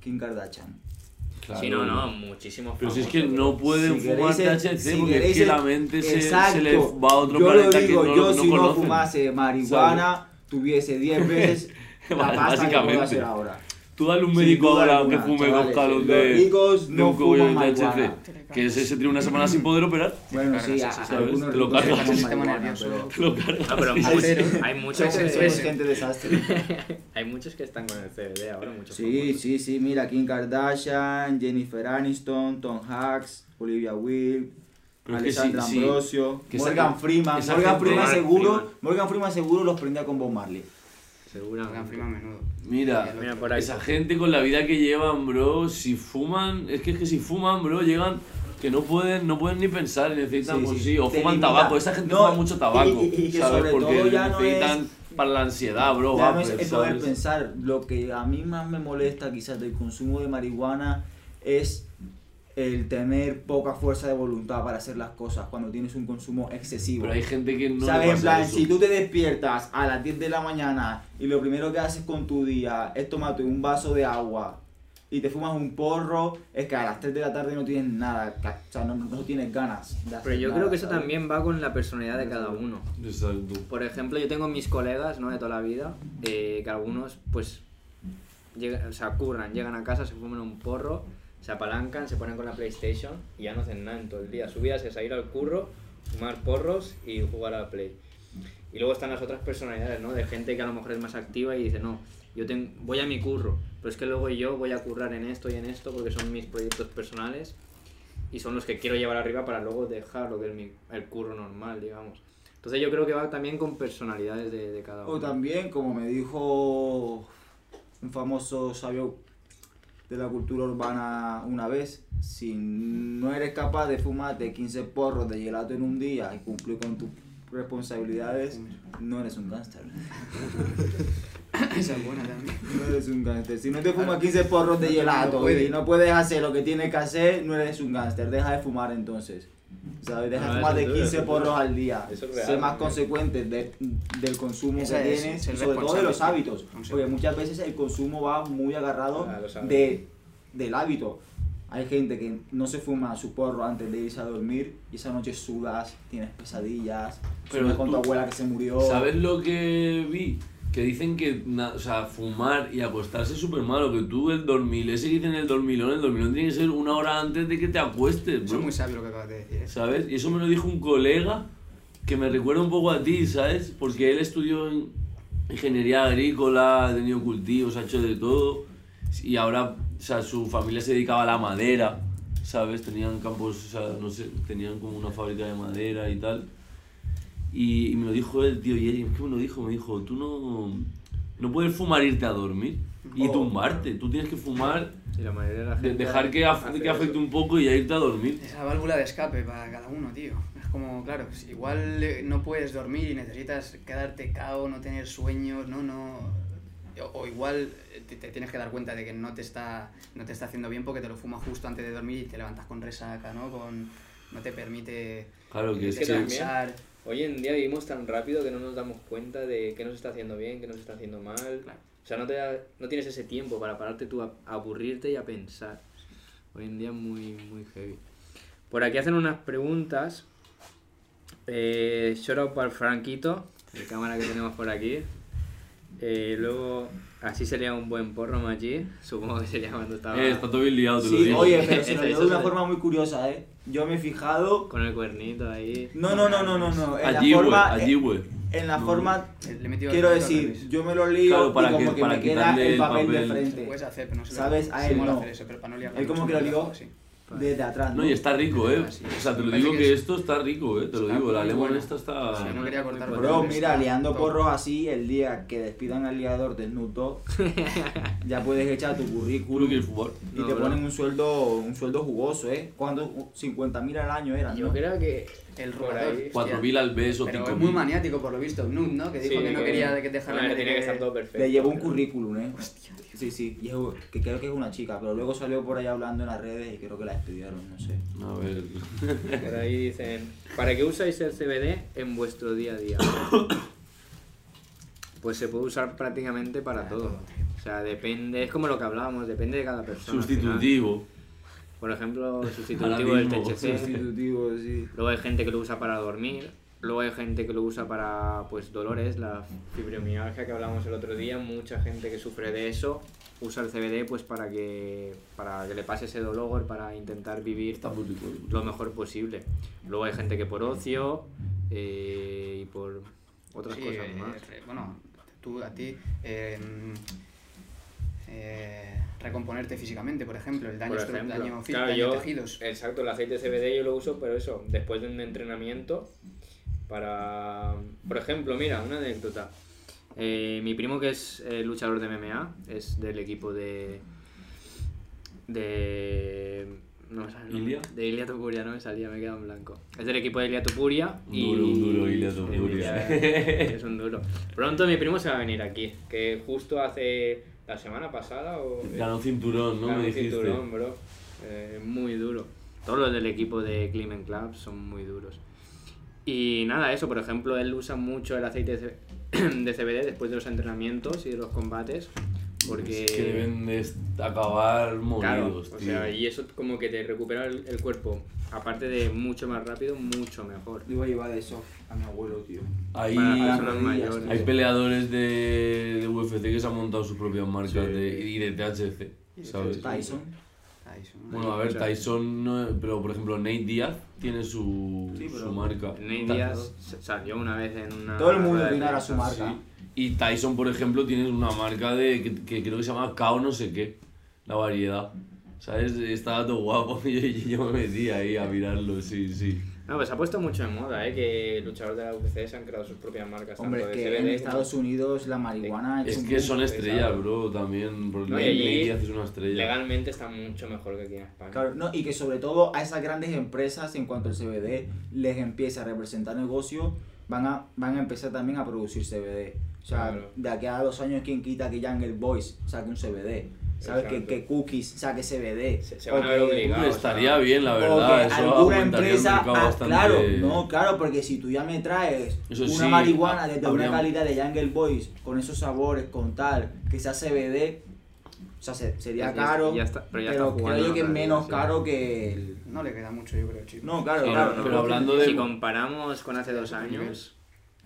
[SPEAKER 3] Kim Kardashian.
[SPEAKER 1] Claro.
[SPEAKER 2] Sí, no, no, muchísimos
[SPEAKER 1] Pero si es que no pueden
[SPEAKER 3] Si
[SPEAKER 1] fumar
[SPEAKER 3] queréis
[SPEAKER 1] THC
[SPEAKER 3] si
[SPEAKER 1] porque es que
[SPEAKER 3] el-
[SPEAKER 1] la mente se, se le va a otro
[SPEAKER 3] yo
[SPEAKER 1] planeta
[SPEAKER 3] lo digo,
[SPEAKER 1] que no,
[SPEAKER 3] yo
[SPEAKER 1] no
[SPEAKER 3] si no fumase [LAUGHS] marihuana, tuviese 10 [LAUGHS] veces la
[SPEAKER 1] Básicamente.
[SPEAKER 3] pasta que puedo hacer ahora.
[SPEAKER 1] Tú dale un médico ahora que fume dos palos
[SPEAKER 3] los
[SPEAKER 1] de, de
[SPEAKER 3] no
[SPEAKER 1] un cogollo de THC. Que ese se tiene una semana sin poder operar.
[SPEAKER 3] Bueno, sí,
[SPEAKER 4] sí,
[SPEAKER 3] a-
[SPEAKER 4] sí,
[SPEAKER 1] ¿sabes? Te lo cargas. Te lo cargas.
[SPEAKER 2] No, pero hay, muchos
[SPEAKER 3] gente desastre. [LAUGHS]
[SPEAKER 2] hay muchos que están con el CBD ahora, muchos
[SPEAKER 3] Sí,
[SPEAKER 2] famosos.
[SPEAKER 3] sí, sí, mira, Kim Kardashian, Jennifer Aniston, Tom Hanks, Olivia Wilde,
[SPEAKER 1] Pero sí, sí.
[SPEAKER 3] Ambrosio,
[SPEAKER 1] Que esa
[SPEAKER 3] Morgan Freeman. Morgan Freeman
[SPEAKER 2] Morgan
[SPEAKER 3] seguro,
[SPEAKER 2] Freeman.
[SPEAKER 3] Morgan Freeman seguro los prendía con Bob Marley.
[SPEAKER 2] Seguramente.
[SPEAKER 4] Morgan Freeman menudo.
[SPEAKER 1] Mira,
[SPEAKER 2] Mira, por ahí.
[SPEAKER 1] esa gente con la vida que llevan, bro, si fuman, es que, es que si fuman, bro, llegan que no pueden, no pueden ni pensar, necesitan,
[SPEAKER 3] Sí,
[SPEAKER 1] pues
[SPEAKER 3] sí.
[SPEAKER 1] o fuman
[SPEAKER 3] limita.
[SPEAKER 1] tabaco, esa gente
[SPEAKER 3] No,
[SPEAKER 1] fuma mucho tabaco,
[SPEAKER 3] y- y- y
[SPEAKER 1] ¿sabes?
[SPEAKER 3] sobre
[SPEAKER 1] Porque
[SPEAKER 3] no
[SPEAKER 1] necesitan
[SPEAKER 3] es-
[SPEAKER 1] para la ansiedad, bro,
[SPEAKER 3] Ya no es el poder pensar. Lo que a mí más me molesta quizás del consumo de marihuana es el tener poca fuerza de voluntad para hacer las cosas cuando tienes un consumo excesivo.
[SPEAKER 1] Pero hay gente que no
[SPEAKER 3] ¿Sabes? En plan,
[SPEAKER 1] eso.
[SPEAKER 3] si tú te despiertas a las 10 de la mañana y lo primero que haces con tu día es tomarte un vaso de agua y te fumas un porro, es que a las 3 de la tarde no tienes nada, o sea, no, no tienes ganas de hacer
[SPEAKER 2] Pero yo
[SPEAKER 3] nada,
[SPEAKER 2] creo que eso
[SPEAKER 3] ¿sabes?
[SPEAKER 2] también va con la personalidad de cada uno.
[SPEAKER 1] Exacto.
[SPEAKER 2] Por ejemplo, yo tengo mis colegas, ¿no? De toda la vida, eh, que algunos, pues, llegan, se curran, llegan a casa, se fuman un porro, se apalancan, se ponen con la PlayStation y ya no hacen nada en todo el día. Su vida es ir al curro, fumar porros y jugar a la Play. Y luego están las otras personalidades, ¿no? De gente que a lo mejor es más activa y dice, no, yo ten- voy a mi curro, pero es que luego yo voy a currar en esto y en esto porque son mis proyectos personales y son los que quiero llevar arriba para luego dejar lo que es mi, el curro normal, digamos. Entonces yo creo que va también con personalidades de, de cada uno.
[SPEAKER 3] O también, como me dijo un famoso sabio de la cultura urbana una vez, si no eres capaz de fumarte 15 porros de gelato en un día y cumplir con tus responsabilidades, no eres un gángster. [LAUGHS] [COUGHS]
[SPEAKER 4] Esa es buena también.
[SPEAKER 3] No eres un gángster. Si no te fumas 15 porros de gelato
[SPEAKER 4] puede.
[SPEAKER 3] y no puedes hacer lo que tienes que hacer, no eres un gángster. Deja de fumar entonces. ¿Sabes? Deja
[SPEAKER 2] No,
[SPEAKER 3] de
[SPEAKER 2] eso
[SPEAKER 3] fumar de
[SPEAKER 2] es duro,
[SPEAKER 3] 15
[SPEAKER 2] eso es
[SPEAKER 3] porros al día. Sé más consecuente de- del consumo
[SPEAKER 4] Esa
[SPEAKER 3] que
[SPEAKER 4] es,
[SPEAKER 3] tienes sobre todo de los hábitos. Porque muchas veces el consumo va muy agarrado
[SPEAKER 2] A los hábitos.
[SPEAKER 3] de, del hábito. Hay gente que no se fuma su porro antes de irse a dormir y esa noche sudas, tienes pesadillas,
[SPEAKER 1] Pero
[SPEAKER 3] con tu abuela que se murió.
[SPEAKER 1] ¿Sabes lo que vi? Que dicen que na- o sea, fumar y acostarse es súper malo, que tú el dormil, ese que dicen el dormilón, el dormilón tiene que ser una hora antes de que te acuestes,
[SPEAKER 4] Eso
[SPEAKER 1] bro.
[SPEAKER 4] es muy sabio lo que acabas de decir. ¿eh?
[SPEAKER 1] ¿Sabes? Y eso me lo dijo un colega que me recuerda un poco a ti, ¿sabes? Porque él estudió en ingeniería agrícola, ha tenido cultivos, ha hecho de todo. Y ahora, o sea, su familia se dedicaba a la madera, ¿sabes? Tenían campos, o sea, no sé, tenían como una fábrica de madera y tal. Y, y me lo dijo él, tío, y es que me lo dijo, me dijo, tú no, no puedes fumar e irte a dormir y tumbarte, tú tienes que fumar,
[SPEAKER 2] Y la mayoría de la
[SPEAKER 1] de-
[SPEAKER 2] gente
[SPEAKER 1] dejar que, af- que afecte
[SPEAKER 2] eso.
[SPEAKER 1] un poco y ya irte a dormir.
[SPEAKER 4] Esa válvula de escape para cada uno, tío. Es como, claro, si igual eh, no puedes dormir y necesitas quedarte cao, no tener sueños, no, no. O, o igual eh, te, te tienes que dar cuenta de que no te está no te está haciendo bien porque te lo fumas justo antes de dormir y te levantas con resaca, ¿no? Con no te permite
[SPEAKER 1] Claro que
[SPEAKER 4] eh,
[SPEAKER 1] es
[SPEAKER 6] que
[SPEAKER 1] que...
[SPEAKER 6] también-
[SPEAKER 4] descansar.
[SPEAKER 6] Hoy en día vivimos tan rápido que no nos damos cuenta de qué nos está haciendo bien, qué nos está haciendo mal.
[SPEAKER 4] Claro.
[SPEAKER 6] O sea, no, te da-
[SPEAKER 2] No tienes ese tiempo para pararte tú a, a aburrirte y a pensar. Hoy en día es muy, muy heavy. Por aquí hacen unas preguntas. Eh, shout out para el Franquito, de cámara que tenemos por aquí. Eh, luego, así sería un buen porro, Machi. Supongo que sería cuando estaba
[SPEAKER 1] Eh, está todo bien liado, te lo
[SPEAKER 3] Sí,
[SPEAKER 1] digo.
[SPEAKER 3] oye, pero [LAUGHS] se lo
[SPEAKER 2] Eso-
[SPEAKER 3] dio de una forma muy curiosa, ¿eh? Yo me he fijado...
[SPEAKER 2] con el cuernito ahí.
[SPEAKER 3] No, no, no, no, no, no. En
[SPEAKER 1] Allí,
[SPEAKER 3] la forma...
[SPEAKER 1] allí, güey.
[SPEAKER 3] En la
[SPEAKER 1] No.
[SPEAKER 3] forma...
[SPEAKER 4] Eh, Le he metido
[SPEAKER 3] Quiero decir, yo me lo lío
[SPEAKER 1] Claro, para
[SPEAKER 3] y como
[SPEAKER 1] que-
[SPEAKER 3] que,
[SPEAKER 1] para
[SPEAKER 3] me queda el
[SPEAKER 1] el
[SPEAKER 3] papel,
[SPEAKER 1] papel.
[SPEAKER 3] de frente.
[SPEAKER 4] puedes hacer, pero no se
[SPEAKER 3] ¿Sabes? A él no.
[SPEAKER 4] hacer eso, pero para no
[SPEAKER 3] Él como que lo
[SPEAKER 4] así.
[SPEAKER 3] Desde atrás.
[SPEAKER 1] No, y está rico, eh.
[SPEAKER 4] Sí.
[SPEAKER 1] O sea, te lo digo
[SPEAKER 4] que
[SPEAKER 1] que
[SPEAKER 4] es-
[SPEAKER 1] esto está rico, eh. Te lo digo, la lemon
[SPEAKER 4] bueno.
[SPEAKER 1] esta está...
[SPEAKER 4] Sí, no quería cortar por
[SPEAKER 3] Bro,
[SPEAKER 4] el
[SPEAKER 3] mira, liando porros así, el día que despidan al liador del Snoop Dogg, [LAUGHS] ya puedes echar tu
[SPEAKER 1] ¿Tú no
[SPEAKER 3] currículum y
[SPEAKER 2] No,
[SPEAKER 3] te ponen un sueldo un sueldo jugoso, ¿eh? ¿Cuánto? 50 mil al año eran,
[SPEAKER 6] Yo
[SPEAKER 3] ¿no?
[SPEAKER 6] creo que
[SPEAKER 4] El rubador.
[SPEAKER 6] ahí...
[SPEAKER 1] 4.000 al mes o
[SPEAKER 4] Pero es
[SPEAKER 1] 5.000.
[SPEAKER 4] muy maniático por lo visto, Nude, ¿no? Que dijo
[SPEAKER 6] Sí,
[SPEAKER 4] que no
[SPEAKER 6] que-
[SPEAKER 4] quería que dejar
[SPEAKER 6] Bueno, que tiene que estar todo perfecto.
[SPEAKER 3] Le llevó un currículum, ¿eh? Sí, sí, y es- que creo que es una chica, pero luego salió por ahí hablando en las redes y creo que la despidieron, no sé.
[SPEAKER 1] A ver... [LAUGHS]
[SPEAKER 6] Por ahí dicen...
[SPEAKER 2] ¿Para qué usáis el CBD en vuestro día a día? [COUGHS] Pues se puede usar prácticamente para todo. O sea, depende, es como lo que hablábamos, depende de cada persona. al final.
[SPEAKER 1] Sustitutivo.
[SPEAKER 2] Por ejemplo, [LAUGHS] sustitutivo del THC.
[SPEAKER 3] Sustitutivo, sí.
[SPEAKER 2] Luego hay gente que lo usa para dormir. Luego hay gente que lo usa para pues dolores, la fibromialgia que hablamos el otro día, mucha gente que sufre de eso usa el CBD pues para que para que le pase ese dolor, para intentar vivir lo mejor posible. Luego hay gente que por ocio eh, y por otras
[SPEAKER 4] Sí,
[SPEAKER 2] cosas
[SPEAKER 4] eh,
[SPEAKER 2] más.
[SPEAKER 4] re- bueno, tú a ti eh, eh, recomponerte físicamente, por ejemplo, el daño,
[SPEAKER 2] ejemplo.
[SPEAKER 4] daño, fí-
[SPEAKER 6] Claro,
[SPEAKER 4] daño
[SPEAKER 6] yo,
[SPEAKER 4] tejidos.
[SPEAKER 6] exacto, el aceite CBD yo lo uso, pero eso, después de un entrenamiento, para, por ejemplo, mira, una anécdota.
[SPEAKER 2] Eh, mi primo que es eh, luchador de MMA, es del equipo de... de... No el.
[SPEAKER 1] ¿Ilia?
[SPEAKER 2] De Ilia Topuria, no me salía, me queda en blanco. Es del equipo de Ilia Topuria
[SPEAKER 1] Un
[SPEAKER 2] y...
[SPEAKER 1] duro, un duro, Ilia Topuria. [LAUGHS]
[SPEAKER 2] es un duro. Pronto mi primo se va a venir aquí, que justo hace la semana pasada o...
[SPEAKER 1] Ganó cinturón, ¿no?
[SPEAKER 6] Ganó
[SPEAKER 1] Me dijiste.
[SPEAKER 6] cinturón, bro.
[SPEAKER 2] Eh, muy duro. Todos los del equipo de Clement Club son muy duros. Y nada, eso, por ejemplo, él usa mucho el aceite de CBD [CLEARS THROAT] después de los entrenamientos y de los combates. Porque.
[SPEAKER 1] Es que deben de acabar
[SPEAKER 2] Claro,
[SPEAKER 1] moridos,
[SPEAKER 2] o
[SPEAKER 1] tío.
[SPEAKER 2] sea, y eso como que te recupera el, el cuerpo, aparte de mucho más rápido, mucho mejor.
[SPEAKER 3] Yo iba a llevar de eso a mi abuelo, tío.
[SPEAKER 1] Hay,
[SPEAKER 2] mayores.
[SPEAKER 1] hay peleadores de, de UFC que se han montado sus propias marcas
[SPEAKER 2] Sí.
[SPEAKER 1] de, y de THC, ¿sabes?
[SPEAKER 3] Tyson.
[SPEAKER 4] Tyson.
[SPEAKER 1] Bueno, a ver. Tyson, no, pero por ejemplo Nate Díaz tiene su,
[SPEAKER 3] Sí,
[SPEAKER 1] su marca.
[SPEAKER 2] Nate Diaz salió una vez en una.
[SPEAKER 3] Todo el mundo tiene ahora su marca.
[SPEAKER 1] Sí. Y Tyson, por ejemplo, tiene una marca de que, que creo que se llama Kao no sé qué, la variedad. ¿Sabes? Estaba todo guapo [LAUGHS] y yo, me metí ahí a mirarlo, sí, sí.
[SPEAKER 2] No, pues se ha puesto mucho en moda, ¿eh? Que luchadores de la UFC se han creado sus propias marcas.
[SPEAKER 3] Hombre,
[SPEAKER 2] tanto
[SPEAKER 3] es
[SPEAKER 2] de
[SPEAKER 3] que
[SPEAKER 2] CBD
[SPEAKER 3] en Estados Unidos la marihuana
[SPEAKER 1] Es que son estrellas, bro, también. Porque
[SPEAKER 6] No, y
[SPEAKER 1] una estrella.
[SPEAKER 6] Legalmente está mucho mejor que aquí en España.
[SPEAKER 3] Claro, no, y que sobre todo a esas grandes empresas, en cuanto el CBD les empieza a representar negocio, van a, van a empezar también a producir CBD. O sea,
[SPEAKER 6] Claro.
[SPEAKER 3] de aquí a dos años, quien quita que Jungle Boys saque un CBD? ¿Sabes? Que, que Cookies saque CBD.
[SPEAKER 6] Se- se van a
[SPEAKER 3] O
[SPEAKER 6] ver
[SPEAKER 3] que-
[SPEAKER 6] obligados.
[SPEAKER 1] Estaría bien, la verdad. Eso
[SPEAKER 3] alguna empresa, ah,
[SPEAKER 1] bastante.
[SPEAKER 3] claro, no, claro, porque si tú ya me traes
[SPEAKER 1] Eso
[SPEAKER 3] una
[SPEAKER 1] sí,
[SPEAKER 3] marihuana desde
[SPEAKER 1] habría-
[SPEAKER 3] una calidad de Jungle Boys, con esos sabores, con tal, que sea CBD, o sea, se- sería
[SPEAKER 2] Ya- ya-
[SPEAKER 3] caro,
[SPEAKER 2] ya está- pero ya está
[SPEAKER 3] pero
[SPEAKER 2] jugando
[SPEAKER 3] creo yo que es menos
[SPEAKER 2] sí.
[SPEAKER 3] caro que el...
[SPEAKER 4] No le queda mucho, yo creo, chico.
[SPEAKER 3] No, claro,
[SPEAKER 2] Sí,
[SPEAKER 3] claro.
[SPEAKER 2] no,
[SPEAKER 1] pero hablando de-
[SPEAKER 2] Si comparamos con hace dos años,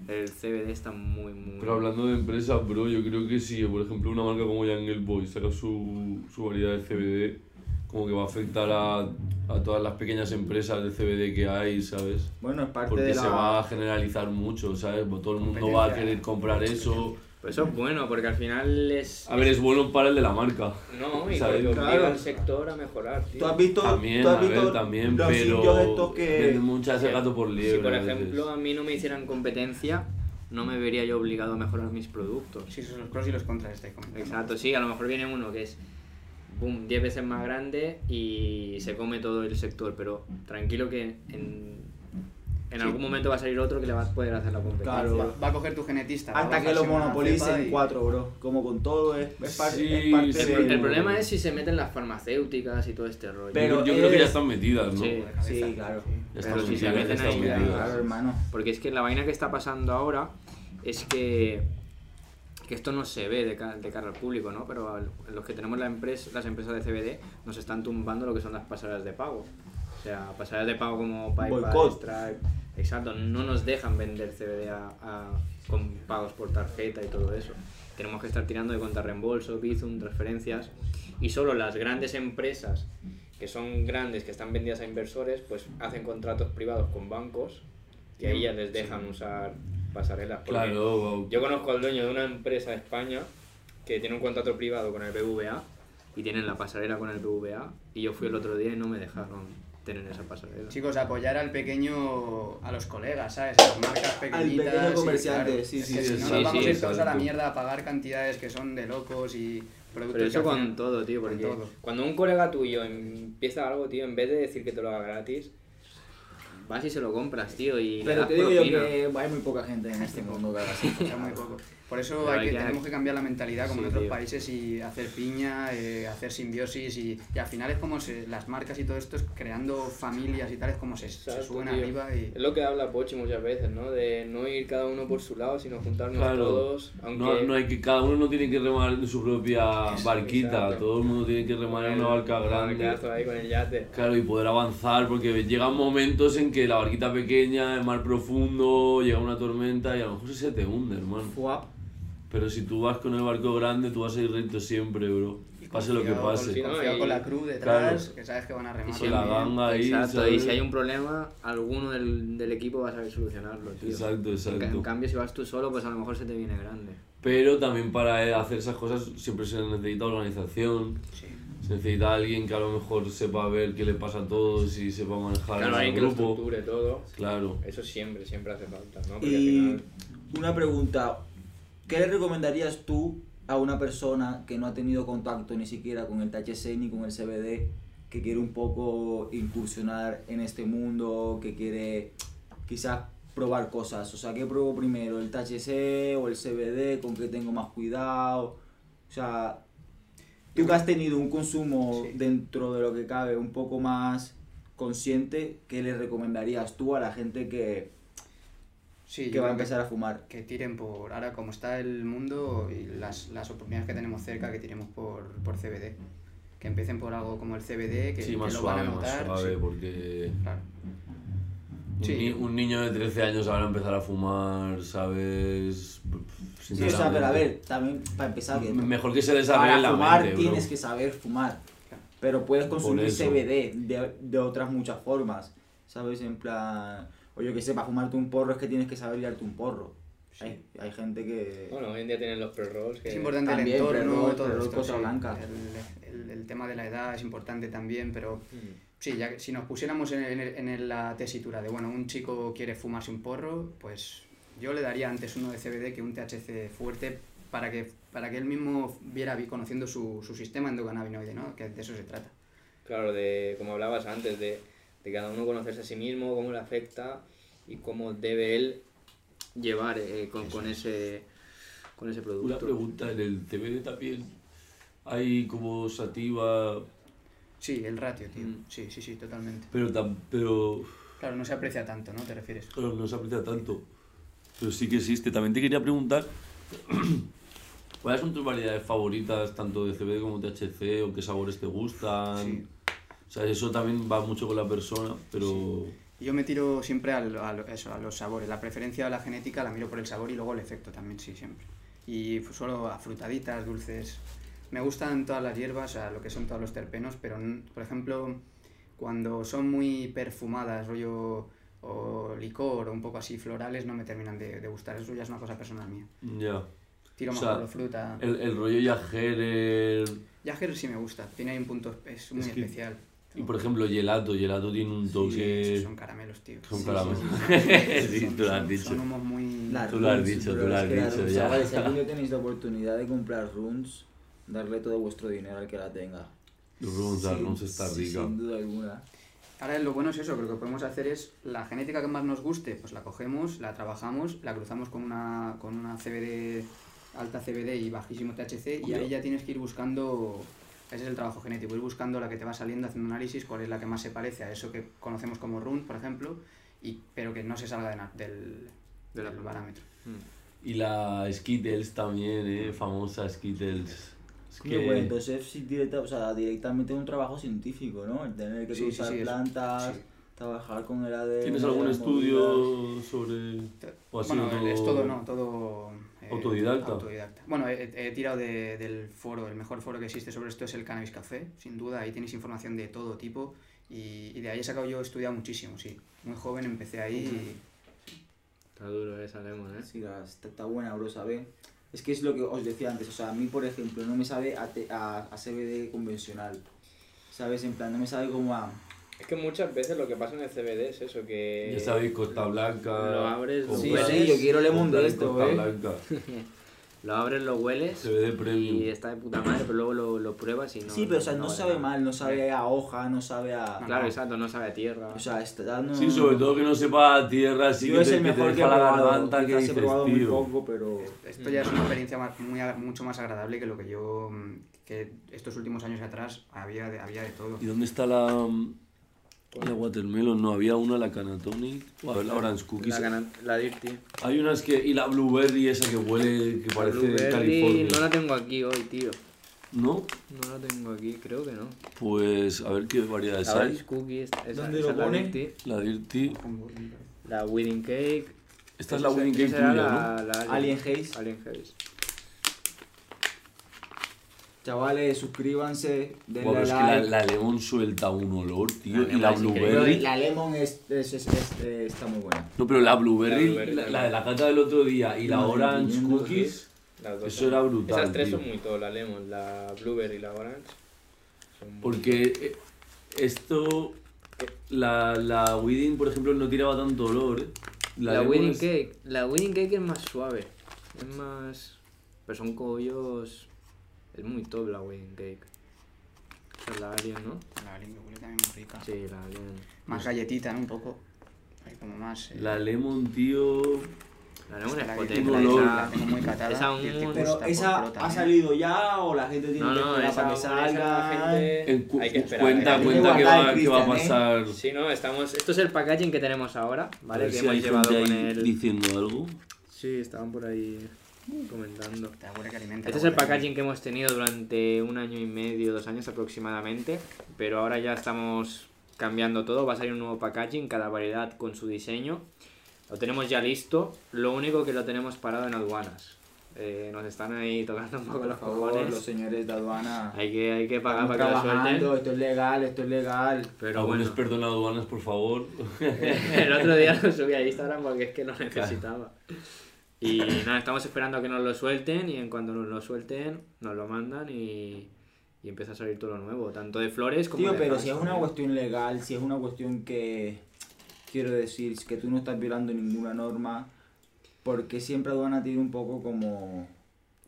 [SPEAKER 2] el CBD está muy, muy.
[SPEAKER 1] Pero hablando de empresas, bro, yo creo que si, por ejemplo, una marca como Jungle Boy saca su, su variedad de CBD, como que va a afectar a, a todas las pequeñas empresas de CBD que hay, ¿sabes?
[SPEAKER 3] Bueno, es parte
[SPEAKER 1] Porque
[SPEAKER 3] de la...
[SPEAKER 1] se va a generalizar mucho, ¿sabes? Pues todo el mundo va a querer comprar eso.
[SPEAKER 2] Pues eso es bueno, porque al final es.
[SPEAKER 1] A ver, es bueno para el de la marca.
[SPEAKER 6] No, [LAUGHS] y obliga
[SPEAKER 3] Claro.
[SPEAKER 6] al sector a mejorar, tío.
[SPEAKER 3] ¿Tú has visto,
[SPEAKER 1] También,
[SPEAKER 3] tú has
[SPEAKER 1] a
[SPEAKER 3] visto
[SPEAKER 1] ver, también,
[SPEAKER 3] los
[SPEAKER 1] pero
[SPEAKER 3] que...
[SPEAKER 1] muchas de gato por liebre.
[SPEAKER 2] Si por
[SPEAKER 1] a
[SPEAKER 2] ejemplo a mí no me hicieran competencia, no me vería yo obligado a mejorar mis productos.
[SPEAKER 4] Sí, son los pros y los contras estáis comentando.
[SPEAKER 2] Exacto, sí, a lo mejor viene uno que es boom, 10 veces más grande y se come todo el sector, pero tranquilo que en, en algún momento va a salir otro que le va a poder hacer la competencia.
[SPEAKER 3] Claro.
[SPEAKER 4] Va, va a coger tu genetista.
[SPEAKER 3] Hasta que lo monopolicen
[SPEAKER 4] y-
[SPEAKER 3] cuatro, bro. Como con todo, es, es, par-
[SPEAKER 1] Sí,
[SPEAKER 3] es parte
[SPEAKER 1] sí,
[SPEAKER 2] El,
[SPEAKER 3] de...
[SPEAKER 2] pro- el problema es si se meten las farmacéuticas y todo este rollo.
[SPEAKER 3] Pero
[SPEAKER 1] yo, yo creo que ya
[SPEAKER 3] es-
[SPEAKER 1] están metidas, ¿no?
[SPEAKER 2] Sí.
[SPEAKER 4] cabeza.
[SPEAKER 3] Claro.
[SPEAKER 1] Ya
[SPEAKER 2] Pero
[SPEAKER 1] están
[SPEAKER 2] si se
[SPEAKER 1] metidas,
[SPEAKER 2] meten ahí,
[SPEAKER 1] metidas.
[SPEAKER 3] Claro, hermano.
[SPEAKER 2] Porque es que la vaina que está pasando ahora es que, que esto no se ve de, ca- de cara al público, ¿no? Pero los que tenemos la empresa, las empresas de CBD nos están tumbando lo que son las pasarelas de pago. O sea, pasarelas de pago como PayPal. Stripe, exacto, no nos dejan vender CBD a, a- con pagos por tarjeta y todo eso. Tenemos que estar tirando de cuenta reembolso, Bizum, transferencias y solo las grandes empresas que son grandes, que están vendidas a inversores, pues hacen contratos privados con bancos y ahí ya les dejan usar pasarelas.
[SPEAKER 1] Claro,
[SPEAKER 2] Yo conozco al dueño de una empresa de España que tiene un contrato privado con el BVA y tienen la pasarela con el BVA y yo fui el otro día y no me dejaron tener esa pasarela.
[SPEAKER 4] Chicos, apoyar al pequeño, a los colegas, ¿sabes? A las marcas pequeñitas.
[SPEAKER 3] pequeño
[SPEAKER 4] y,
[SPEAKER 3] comerciante,
[SPEAKER 4] claro,
[SPEAKER 3] sí,
[SPEAKER 4] es
[SPEAKER 3] sí,
[SPEAKER 4] que
[SPEAKER 3] sí,
[SPEAKER 4] si no
[SPEAKER 1] sí,
[SPEAKER 4] nos vamos
[SPEAKER 1] sí,
[SPEAKER 4] a ir todos a la mierda a pagar cantidades que son de locos y productos
[SPEAKER 2] Pero eso
[SPEAKER 4] al
[SPEAKER 2] con todo, tío, porque
[SPEAKER 4] todo.
[SPEAKER 6] Cuando un colega tuyo empieza algo, tío, en vez de decir que te lo haga gratis,
[SPEAKER 2] vas y se lo compras, tío, y le
[SPEAKER 3] Pero
[SPEAKER 2] das
[SPEAKER 3] te digo yo
[SPEAKER 2] propina.
[SPEAKER 3] que hay muy poca gente en este mundo que haga así.
[SPEAKER 4] O sea, muy poco. Por eso hay
[SPEAKER 2] hay
[SPEAKER 4] que,
[SPEAKER 2] que-
[SPEAKER 4] tenemos que cambiar la mentalidad como
[SPEAKER 2] Sí,
[SPEAKER 4] en otros
[SPEAKER 2] tío.
[SPEAKER 4] países y hacer piña, eh, hacer simbiosis y, y al final es como se, las marcas y todo esto es creando familias y tal, es como se, se
[SPEAKER 6] Exacto,
[SPEAKER 4] suben
[SPEAKER 6] tío.
[SPEAKER 4] arriba y...
[SPEAKER 6] es lo que habla Pochi muchas veces, ¿no? De no ir cada uno por su lado, sino juntarnos
[SPEAKER 1] Claro.
[SPEAKER 6] todos, aunque...
[SPEAKER 1] No, no hay que, cada uno no tiene que remar en su propia
[SPEAKER 6] Eso,
[SPEAKER 1] barquita,
[SPEAKER 6] exacto.
[SPEAKER 1] todo el mundo tiene que remar en una barca grande.
[SPEAKER 6] ahí con el yate.
[SPEAKER 1] Claro, y poder avanzar, porque llegan momentos en porque la barquita pequeña, el mar profundo, llega una tormenta y a lo mejor se te hunde, hermano.
[SPEAKER 2] Fuap.
[SPEAKER 1] Pero si tú vas con el barco grande, tú vas a ir recto siempre, bro.
[SPEAKER 4] Y
[SPEAKER 1] Pase lo que pase.
[SPEAKER 6] Sí, ¿no? Y-
[SPEAKER 4] con la cruz detrás,
[SPEAKER 1] Claro.
[SPEAKER 4] que sabes que van a remar.
[SPEAKER 1] Con la ganga ahí,
[SPEAKER 2] Exacto,
[SPEAKER 1] ¿sabes?
[SPEAKER 2] y si hay un problema, alguno del, del equipo va a saber solucionarlo, tío.
[SPEAKER 1] Exacto,
[SPEAKER 2] En, ca- en
[SPEAKER 1] exacto.
[SPEAKER 2] cambio, si vas tú solo, pues a lo mejor se te viene grande.
[SPEAKER 1] Pero también para eh, hacer esas cosas siempre se necesita organización.
[SPEAKER 4] Sí.
[SPEAKER 1] Se necesita alguien que a lo mejor sepa ver qué le pasa a todos y sepa manejar
[SPEAKER 6] Claro,
[SPEAKER 1] al
[SPEAKER 6] alguien que lo
[SPEAKER 1] grupo.
[SPEAKER 6] todo.
[SPEAKER 1] Claro.
[SPEAKER 6] Eso siempre, siempre hace falta, ¿no? Porque al
[SPEAKER 3] Y
[SPEAKER 6] final...
[SPEAKER 3] una pregunta, ¿qué le recomendarías tú a una persona que no ha tenido contacto ni siquiera con el THC ni con el CBD, que quiere un poco incursionar en este mundo, que quiere quizás probar cosas? O sea, ¿qué pruebo primero, el THC o el CBD? ¿Con qué tengo más cuidado? O sea, tú que has tenido un consumo
[SPEAKER 4] Sí.
[SPEAKER 3] dentro de lo que cabe un poco más consciente, ¿qué le recomendarías tú a la gente que,
[SPEAKER 4] Sí,
[SPEAKER 3] que
[SPEAKER 4] yo
[SPEAKER 3] va a
[SPEAKER 4] creo que-
[SPEAKER 3] empezar a fumar?
[SPEAKER 4] que tiren por, ahora como está el mundo y las, las oportunidades que tenemos cerca, que tiremos por, por CBD. Que empiecen por algo como el CBD, que,
[SPEAKER 1] Sí,
[SPEAKER 4] que
[SPEAKER 1] más
[SPEAKER 4] lo
[SPEAKER 1] suave,
[SPEAKER 4] van a
[SPEAKER 1] más
[SPEAKER 4] notar.
[SPEAKER 1] suave,
[SPEAKER 4] sí,
[SPEAKER 1] porque
[SPEAKER 4] claro.
[SPEAKER 1] un,
[SPEAKER 4] Sí.
[SPEAKER 1] ni- un niño de 13 años ahora empezar a fumar, ¿sabes?
[SPEAKER 3] Sí, o sea, pero a ver, también para empezar, que
[SPEAKER 1] Mejor que se desarrolle
[SPEAKER 3] para
[SPEAKER 1] la
[SPEAKER 3] fumar
[SPEAKER 1] mente, bro.
[SPEAKER 3] tienes que saber fumar, pero puedes consumir. CBD de, de otras muchas formas, ¿sabes? En plan, o yo que sé, para fumarte un porro es que tienes que saber liarte un porro. Hay, hay gente que...
[SPEAKER 6] Bueno, hoy en día tienen los pre-rolls que...
[SPEAKER 4] Es importante el
[SPEAKER 3] También,
[SPEAKER 4] entorno,
[SPEAKER 3] pre-roll,
[SPEAKER 4] todo
[SPEAKER 3] pre-roll
[SPEAKER 4] esto,
[SPEAKER 3] cosa
[SPEAKER 4] sí.
[SPEAKER 3] blanca.
[SPEAKER 4] El, el- el tema de la edad es importante también, pero
[SPEAKER 6] Mm.
[SPEAKER 4] sí, ya que si nos pusiéramos en, en- en el- la tesitura de, bueno, un chico quiere fumarse un porro, pues yo le daría antes uno de CBD que un THC fuerte para que, para que él mismo viera, vi- conociendo su, su sistema endocannabinoide, ¿no? Que de eso se trata.
[SPEAKER 6] Claro, de como hablabas antes, de, de cada uno conocerse a sí mismo, cómo le afecta y cómo debe él...
[SPEAKER 2] Llevar eh, con, con ese con ese
[SPEAKER 1] Una
[SPEAKER 2] producto.
[SPEAKER 1] pregunta, en el CBD también hay como sativa,
[SPEAKER 4] Sí, el ratio, tío.
[SPEAKER 2] Mm.
[SPEAKER 4] Sí, sí, sí, totalmente.
[SPEAKER 1] pero, tam- pero
[SPEAKER 4] Claro, no se aprecia tanto, ¿no? ¿Te refieres?
[SPEAKER 1] claro, no se aprecia tanto. Pero sí que existe. También te quería preguntar, [CLEARS THROAT] ¿cuáles son tus variedades favoritas, tanto de CBD como THC, o qué sabores te gustan?
[SPEAKER 4] Sí.
[SPEAKER 1] O sea, eso también va mucho con la persona, pero...
[SPEAKER 4] Yo me tiro siempre al- a, lo- eso, a los sabores. La preferencia a la genética la miro por el sabor y luego el efecto también, sí, siempre. Y solo afrutaditas, dulces. Me gustan todas las hierbas, o sea, lo que son todos los terpenos, pero por ejemplo, cuando son muy perfumadas, rollo o licor o un poco así florales, no me terminan de, de gustar. Eso ya es una cosa personal mía.
[SPEAKER 1] Ya.
[SPEAKER 4] Tiro
[SPEAKER 1] O
[SPEAKER 4] más
[SPEAKER 1] sea,
[SPEAKER 4] por lo fruta.
[SPEAKER 1] El, el rollo Yajerer...
[SPEAKER 4] Jagger sí me gusta, tiene ahí un punto, es muy
[SPEAKER 1] Es que-
[SPEAKER 4] especial.
[SPEAKER 1] Y por ejemplo, Gelato. Gelato tiene un
[SPEAKER 4] Sí,
[SPEAKER 1] toque...
[SPEAKER 4] esos son caramelos, tío.
[SPEAKER 1] Son
[SPEAKER 4] Sí,
[SPEAKER 1] caramelos. [LAUGHS]
[SPEAKER 4] sí,
[SPEAKER 1] Sí,
[SPEAKER 4] Son-
[SPEAKER 1] tú lo has dicho.
[SPEAKER 4] Son humos muy...
[SPEAKER 3] Las
[SPEAKER 1] Tú lo has dicho, tú lo has dicho, ya.
[SPEAKER 3] Chavales, si algún día tenéis la oportunidad de comprar runs, darle todo vuestro dinero al que la tenga.
[SPEAKER 1] Los runs, la
[SPEAKER 3] Sí,
[SPEAKER 1] runs está
[SPEAKER 3] sí,
[SPEAKER 1] rica.
[SPEAKER 3] Sin duda alguna.
[SPEAKER 4] Ahora lo bueno es eso, que lo que podemos hacer es la genética que más nos guste, pues la cogemos, la trabajamos, la cruzamos con una, con una CBD, alta CBD y bajísimo THC y ahí ya tienes que ir buscando, ese es el trabajo genético, ir buscando la que te va saliendo, haciendo análisis, cuál es la que más se parece a eso que conocemos como run, por ejemplo, y, pero que no se salga de na- del,
[SPEAKER 2] De la-
[SPEAKER 4] del parámetro.
[SPEAKER 1] Y la Skittles también, ¿eh? Famosa Skittles. Es
[SPEAKER 3] Coño, pues entonces sí, directa, o sea, directamente un trabajo científico, ¿no? El tener que
[SPEAKER 4] Sí,
[SPEAKER 3] usar
[SPEAKER 4] sí, es-
[SPEAKER 3] plantas,
[SPEAKER 4] sí.
[SPEAKER 3] trabajar con el ADN.
[SPEAKER 1] ¿Tienes algún estudio sobre...? ¿O ha
[SPEAKER 4] Bueno, es todo, no, todo... eh,
[SPEAKER 1] ¿Autodidacta?
[SPEAKER 4] autodidacta. Bueno, he, he tirado de- del foro, el mejor foro que existe sobre esto es el Cannabis Café, sin duda, ahí tenéis información de todo tipo y, y de ahí he sacado yo, he estudiado muchísimo, sí. Muy joven empecé ahí
[SPEAKER 2] Está duro esa lemon, ¿eh?
[SPEAKER 3] Sí, está, está buena, bro, ¿sabe? Es que es lo que os decía antes, o sea, a mí, por ejemplo, no me sabe a, te- a, a CBD convencional, ¿sabes? En plan, no me sabe como a...
[SPEAKER 6] Es que muchas veces lo que pasa en el CBD es eso, que...
[SPEAKER 1] Ya sabéis, Costa Blanca...
[SPEAKER 2] Lo abres, lo
[SPEAKER 3] Sí,
[SPEAKER 2] hueles,
[SPEAKER 3] sí, yo quiero lemon
[SPEAKER 1] comprar
[SPEAKER 3] de esto,
[SPEAKER 1] Costa
[SPEAKER 3] ¿eh?
[SPEAKER 1] Blanca. [LAUGHS]
[SPEAKER 2] Lo abres, lo hueles
[SPEAKER 1] CBD Premium.
[SPEAKER 2] y está de puta madre, pero luego lo, lo pruebas y no.
[SPEAKER 3] sí, pero o sea, no,
[SPEAKER 2] vale
[SPEAKER 3] sabe
[SPEAKER 2] nada.
[SPEAKER 3] mal, no sabe a hoja, no sabe a...
[SPEAKER 2] Claro, exacto, no sabe a tierra.
[SPEAKER 3] O sea, está dando...
[SPEAKER 1] Sí, sobre todo que no sepa a tierra, así
[SPEAKER 3] Yo
[SPEAKER 1] que
[SPEAKER 3] es
[SPEAKER 1] te,
[SPEAKER 3] el
[SPEAKER 1] te
[SPEAKER 3] mejor que
[SPEAKER 1] deja la garganta que
[SPEAKER 3] quizás he
[SPEAKER 1] dices,
[SPEAKER 3] probado muy
[SPEAKER 1] tío.
[SPEAKER 3] poco, pero...
[SPEAKER 4] Esto ya es una experiencia más- muy, mucho más agradable que lo que yo, que estos últimos años atrás había de, había de todo.
[SPEAKER 1] ¿Y dónde está la, la watermelon? No, había una, la Canatonic, o a ver, la Orange Cookies.
[SPEAKER 2] La, la Dirty.
[SPEAKER 1] Hay unas que... Y la Blueberry esa que huele, que parece
[SPEAKER 2] Blueberry
[SPEAKER 1] California.
[SPEAKER 2] no la tengo aquí hoy, tío.
[SPEAKER 1] ¿No?
[SPEAKER 2] No la tengo aquí, creo que no.
[SPEAKER 1] Pues a ver qué variedades
[SPEAKER 2] La
[SPEAKER 1] hay.
[SPEAKER 2] Orange Cookie, esa,
[SPEAKER 3] ¿Dónde
[SPEAKER 2] esa
[SPEAKER 3] lo
[SPEAKER 2] es la
[SPEAKER 3] pone?
[SPEAKER 2] Dirty.
[SPEAKER 1] La Dirty.
[SPEAKER 2] La Wedding Cake.
[SPEAKER 1] Esta es la Wedding Cake tuya,
[SPEAKER 2] la,
[SPEAKER 1] ¿no?
[SPEAKER 2] la
[SPEAKER 3] Alien Haze.
[SPEAKER 2] Alien Haze.
[SPEAKER 3] Chavales, suscríbanse, denle
[SPEAKER 1] pero es que la,
[SPEAKER 3] like.
[SPEAKER 1] la Lemon suelta un olor, tío.
[SPEAKER 2] La
[SPEAKER 1] y
[SPEAKER 2] Lemon
[SPEAKER 1] la
[SPEAKER 2] es increíble.
[SPEAKER 3] Pero
[SPEAKER 1] Blueberry.
[SPEAKER 3] la Lemon es, es- es- es- eh, está muy buena.
[SPEAKER 1] No, pero la Blueberry,
[SPEAKER 6] La Blueberry
[SPEAKER 1] la,
[SPEAKER 6] también.
[SPEAKER 1] la de la cata del otro día y la
[SPEAKER 3] Madre
[SPEAKER 1] Orange
[SPEAKER 3] mía,
[SPEAKER 1] Cookies.
[SPEAKER 6] Las dos
[SPEAKER 1] Eso
[SPEAKER 6] son-
[SPEAKER 1] era brutal,
[SPEAKER 6] Esas tres
[SPEAKER 1] tío.
[SPEAKER 6] son muy todo, la lemon, la blueberry y la orange. Son muy
[SPEAKER 1] Porque eh, esto. eh, La, la Wedding, por ejemplo, no tiraba tanto olor. ¿eh?
[SPEAKER 2] La,
[SPEAKER 1] Lemon
[SPEAKER 2] Wedding
[SPEAKER 1] es-
[SPEAKER 2] Cake. La Wedding Cake es más suave. Es más. Pero son cogollos. Es muy top la Wedding Cake. Esa es la Alien, ¿no?
[SPEAKER 4] La Alien que huele también muy rica.
[SPEAKER 2] Sí, la Alien.
[SPEAKER 4] Más galletita, ¿no? Un poco. Hay como más. eh,
[SPEAKER 1] La Lemon, tío.
[SPEAKER 2] La Lemon es
[SPEAKER 4] la
[SPEAKER 2] potente. esa-
[SPEAKER 4] la tengo muy catada.
[SPEAKER 2] esa
[SPEAKER 4] tipo
[SPEAKER 3] Pero esa ha
[SPEAKER 4] también.
[SPEAKER 3] salido ya o la gente tiene
[SPEAKER 2] No,
[SPEAKER 3] que
[SPEAKER 2] no,
[SPEAKER 3] esperar
[SPEAKER 2] esa,
[SPEAKER 3] para que salga.
[SPEAKER 6] gente
[SPEAKER 1] En cu-
[SPEAKER 6] hay que esperar.
[SPEAKER 1] cuenta,
[SPEAKER 6] que
[SPEAKER 1] cuenta que va, que va a
[SPEAKER 3] ¿eh?
[SPEAKER 1] pasar.
[SPEAKER 6] Sí, no, estamos.
[SPEAKER 2] Esto es el packaging que tenemos ahora, ¿vale? Que
[SPEAKER 1] si
[SPEAKER 2] hemos llevado con
[SPEAKER 1] ahí
[SPEAKER 2] el.
[SPEAKER 1] diciendo algo.
[SPEAKER 2] Sí, estaban por ahí comentando. Este es el packaging que hemos tenido durante un año y medio, dos años aproximadamente, pero ahora ya estamos cambiando todo, va a salir un nuevo packaging, cada variedad con su diseño. Lo tenemos ya listo, lo único que lo tenemos parado en aduanas. Eh, nos están ahí tocando un poco los
[SPEAKER 3] Por favor,
[SPEAKER 2] cojones.
[SPEAKER 3] los señores de aduana.
[SPEAKER 2] Hay que, hay que pagar
[SPEAKER 3] Estamos
[SPEAKER 2] para que lo
[SPEAKER 3] trabajando,
[SPEAKER 2] suelten.
[SPEAKER 3] esto es legal, esto es legal.
[SPEAKER 2] Pero
[SPEAKER 1] Algún
[SPEAKER 2] bueno,
[SPEAKER 1] experto en aduanas, por favor. [LAUGHS]
[SPEAKER 2] el otro día lo subí a [LAUGHS] Instagram porque es que lo necesitaba. Y nada, estamos esperando a que nos lo suelten y en cuanto nos lo suelten, nos lo mandan y, y empieza a salir todo lo nuevo, tanto de flores como
[SPEAKER 3] Tío,
[SPEAKER 2] de
[SPEAKER 3] pero si es una cuestión legal, si es una cuestión que. Quiero decir, que tú no estás violando ninguna norma, porque siempre aduana tiene un poco como.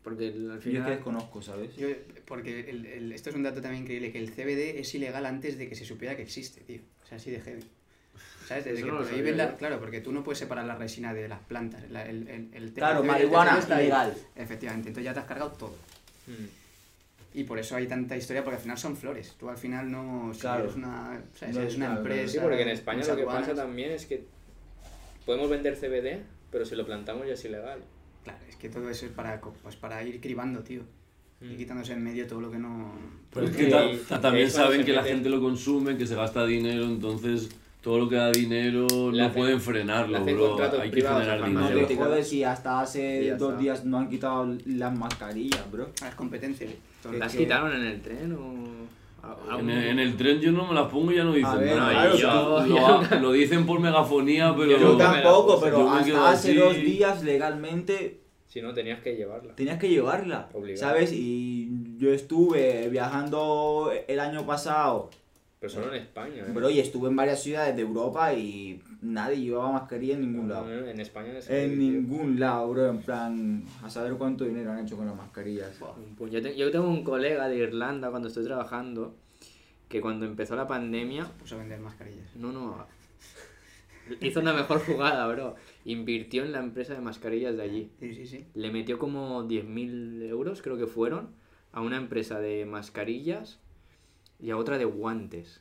[SPEAKER 2] Porque al
[SPEAKER 3] Yo es que
[SPEAKER 2] final...
[SPEAKER 3] desconozco, ¿sabes?
[SPEAKER 4] Yo, porque el, el- esto es un dato también increíble, que el CBD es ilegal antes de que se supiera que existe, tío. O sea, así de heavy. ¿Sabes? Desde que
[SPEAKER 2] no
[SPEAKER 4] prohíben la-. Claro, porque tú no puedes separar la resina de las plantas. la- el, el, el
[SPEAKER 3] Claro, marihuana,
[SPEAKER 4] está
[SPEAKER 3] ilegal.
[SPEAKER 4] Efectivamente, entonces ya te has cargado todo.
[SPEAKER 6] Mm.
[SPEAKER 4] Y por eso hay tanta historia, porque al final son flores. Tú al final no... Si
[SPEAKER 3] Claro.
[SPEAKER 4] eres una, o sea, si
[SPEAKER 3] No,
[SPEAKER 4] eres una
[SPEAKER 3] claro,
[SPEAKER 4] empresa...
[SPEAKER 6] Sí, porque en España lo que
[SPEAKER 4] aduanas-
[SPEAKER 6] pasa también es que podemos vender CBD, pero si lo plantamos ya es ilegal.
[SPEAKER 4] Claro, es que todo eso es para, pues para ir cribando, tío. Y
[SPEAKER 6] Mm.
[SPEAKER 4] quitándose en medio todo lo que no...
[SPEAKER 1] Pero es [LAUGHS] que
[SPEAKER 6] y-
[SPEAKER 1] ta-
[SPEAKER 6] y
[SPEAKER 1] también saben que la gente lo consume, que se gasta dinero, entonces todo lo que da dinero no
[SPEAKER 6] hacen-
[SPEAKER 1] pueden frenarlo, bro. Hay que generar
[SPEAKER 3] No
[SPEAKER 1] dinero.
[SPEAKER 3] te
[SPEAKER 2] farmacéuticas.
[SPEAKER 3] jodes si hasta
[SPEAKER 2] Y
[SPEAKER 3] hace dos
[SPEAKER 2] está.
[SPEAKER 3] días no han quitado las mascarillas, bro.
[SPEAKER 4] Ah, es competencia. Todo
[SPEAKER 3] Es
[SPEAKER 2] ¿Las
[SPEAKER 3] que-
[SPEAKER 2] quitaron en el tren o...?
[SPEAKER 1] En el, en el tren yo no me las pongo y ya no dicen
[SPEAKER 3] ver,
[SPEAKER 1] nada.
[SPEAKER 3] claro,
[SPEAKER 1] Y ya
[SPEAKER 2] yo-
[SPEAKER 1] lo, [LAUGHS] lo dicen por megafonía, pero...
[SPEAKER 6] Yo no
[SPEAKER 3] tampoco, pero
[SPEAKER 1] Yo
[SPEAKER 3] hasta hace
[SPEAKER 1] así.
[SPEAKER 3] dos días legalmente
[SPEAKER 6] Si no, tenías que llevarla.
[SPEAKER 3] tenías que llevarla,
[SPEAKER 6] Obligado.
[SPEAKER 3] ¿sabes? Y yo estuve viajando el año pasado,
[SPEAKER 6] Pero solo en España. ¿eh?
[SPEAKER 3] bro, y estuve en varias ciudades de Europa y nadie llevaba mascarilla en ningún
[SPEAKER 6] No,
[SPEAKER 3] lado.
[SPEAKER 6] no, En España es
[SPEAKER 3] En
[SPEAKER 6] tío.
[SPEAKER 3] ningún lado, bro, en plan, a saber cuánto dinero han hecho con las mascarillas.
[SPEAKER 2] Un pu- Yo, te- yo tengo un colega de Irlanda cuando estoy trabajando que cuando empezó la pandemia,
[SPEAKER 4] puso a vender mascarillas.
[SPEAKER 2] no, no, hizo una mejor jugada, bro. Invirtió en la empresa de mascarillas de allí.
[SPEAKER 4] Sí, sí, sí.
[SPEAKER 2] Le metió como 10.000 euros, creo que fueron, a una empresa de mascarillas y a otra de guantes.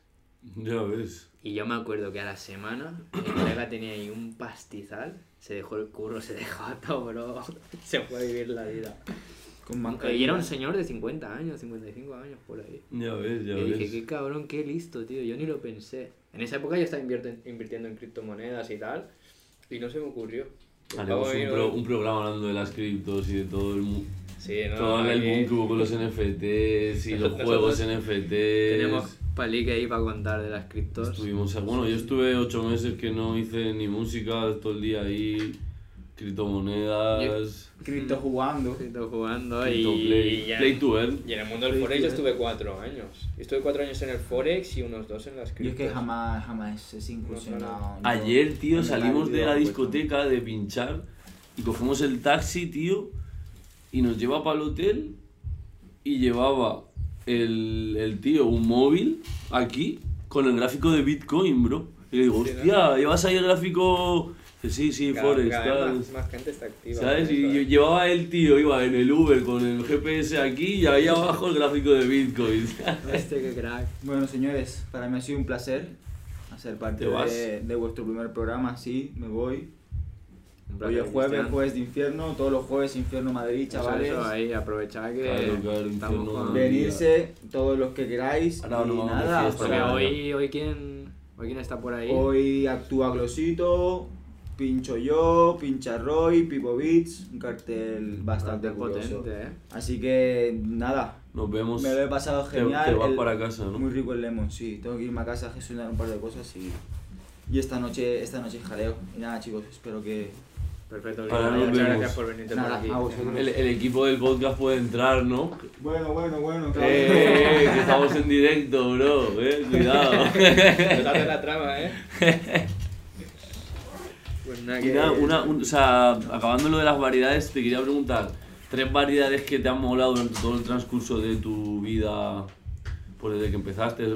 [SPEAKER 1] Ya ves.
[SPEAKER 2] Y yo me acuerdo que a la semana mi colega tenía ahí un pastizal, se dejó el curro, se dejó todo, bro. [LAUGHS] Se fue a vivir la vida.
[SPEAKER 3] Con
[SPEAKER 2] Y era un señor de 50 años, 55 años por ahí.
[SPEAKER 1] Ya ves, ya
[SPEAKER 2] Y dije,
[SPEAKER 1] ves.
[SPEAKER 2] qué cabrón, qué listo, tío. Yo ni lo pensé. En esa época yo estaba invirtiendo en criptomonedas y tal.
[SPEAKER 6] Y no se me ocurrió.
[SPEAKER 1] Haremos un, pro- un programa hablando de las criptos y de todo el, mu-
[SPEAKER 6] Sí, no,
[SPEAKER 1] todo el boom que hubo con los NFTs y los juegos NFTs.
[SPEAKER 2] Tenemos palique ahí para contar de las criptos.
[SPEAKER 1] Estuvimos, bueno, yo estuve ocho meses que no hice ni música, todo el día ahí, criptomonedas,
[SPEAKER 3] Cripto jugando.
[SPEAKER 2] Cripto jugando
[SPEAKER 1] cripto
[SPEAKER 2] y...
[SPEAKER 1] play, play to earn.
[SPEAKER 6] Y en el mundo del Forex yo estuve cuatro años. Estuve cuatro años en el Forex y unos dos en las
[SPEAKER 3] Yo es
[SPEAKER 6] criptos.
[SPEAKER 3] que jamás, jamás he incursionado.
[SPEAKER 1] Ayer, tío, salimos de la discoteca de pinchar y cogemos el taxi, tío, y nos lleva para el hotel y llevaba el, el tío un móvil aquí con el gráfico de Bitcoin, bro. Y le digo, hostia, ¿llevas ahí el gráfico? Dice, sí, sí,
[SPEAKER 6] Cada-
[SPEAKER 1] Forex,
[SPEAKER 6] cada más, más gente está activa.
[SPEAKER 1] ¿Sabes? Y yo
[SPEAKER 6] ¿eh?
[SPEAKER 1] llevaba el tío, iba en el Uber con el GPS aquí y ahí abajo el gráfico de Bitcoin. [LAUGHS]
[SPEAKER 2] Este que crack.
[SPEAKER 3] Bueno, señores, para mí ha sido un placer hacer parte de, de vuestro primer programa. Sí, me voy. Hoy es jueves, jueves de infierno, todos los jueves infierno Madrid, chavales.
[SPEAKER 2] eso, ahí, aprovechad que
[SPEAKER 1] Claro, claro,
[SPEAKER 2] estamos
[SPEAKER 1] infierno
[SPEAKER 2] con...
[SPEAKER 1] Madrid.
[SPEAKER 3] Venirse todos los que queráis.
[SPEAKER 1] Ahora nos
[SPEAKER 3] y nada.
[SPEAKER 2] Porque hoy, hoy, ¿quién, hoy quién está por ahí?
[SPEAKER 3] Hoy actúa Glosito, pincho yo, pincha Roy, Pipo Beats, un cartel bastante curioso.
[SPEAKER 2] potente, ¿eh?
[SPEAKER 3] Así que nada,
[SPEAKER 1] Nos vemos.
[SPEAKER 3] me lo he pasado
[SPEAKER 1] Te-
[SPEAKER 3] genial.
[SPEAKER 1] Te, vas
[SPEAKER 3] el-
[SPEAKER 1] para casa, ¿no?
[SPEAKER 3] Muy rico el lemon, sí. Tengo que irme a casa a gestionar un par de cosas y, y esta noche esta noche jaleo. Y nada chicos, espero que...
[SPEAKER 2] Perfecto,
[SPEAKER 1] Ahora
[SPEAKER 2] Cristian,
[SPEAKER 1] nos
[SPEAKER 2] muchas
[SPEAKER 1] vemos.
[SPEAKER 2] gracias por venirte
[SPEAKER 3] Nada,
[SPEAKER 2] por aquí.
[SPEAKER 3] a vosotros.
[SPEAKER 1] El, el equipo del podcast puede entrar, ¿no?
[SPEAKER 3] Bueno, bueno, bueno, claro.
[SPEAKER 1] Eh, que [LAUGHS] estamos en directo, bro. Eh, cuidado. [LAUGHS]
[SPEAKER 6] Nos hace la trama, ¿eh? [LAUGHS]
[SPEAKER 2] Pues nada,
[SPEAKER 1] Y
[SPEAKER 2] que-
[SPEAKER 1] nada, una, un- o sea, acabando lo de las variedades, te quería preguntar, tres variedades que te han molado durante todo el transcurso de tu vida, pues desde que empezaste,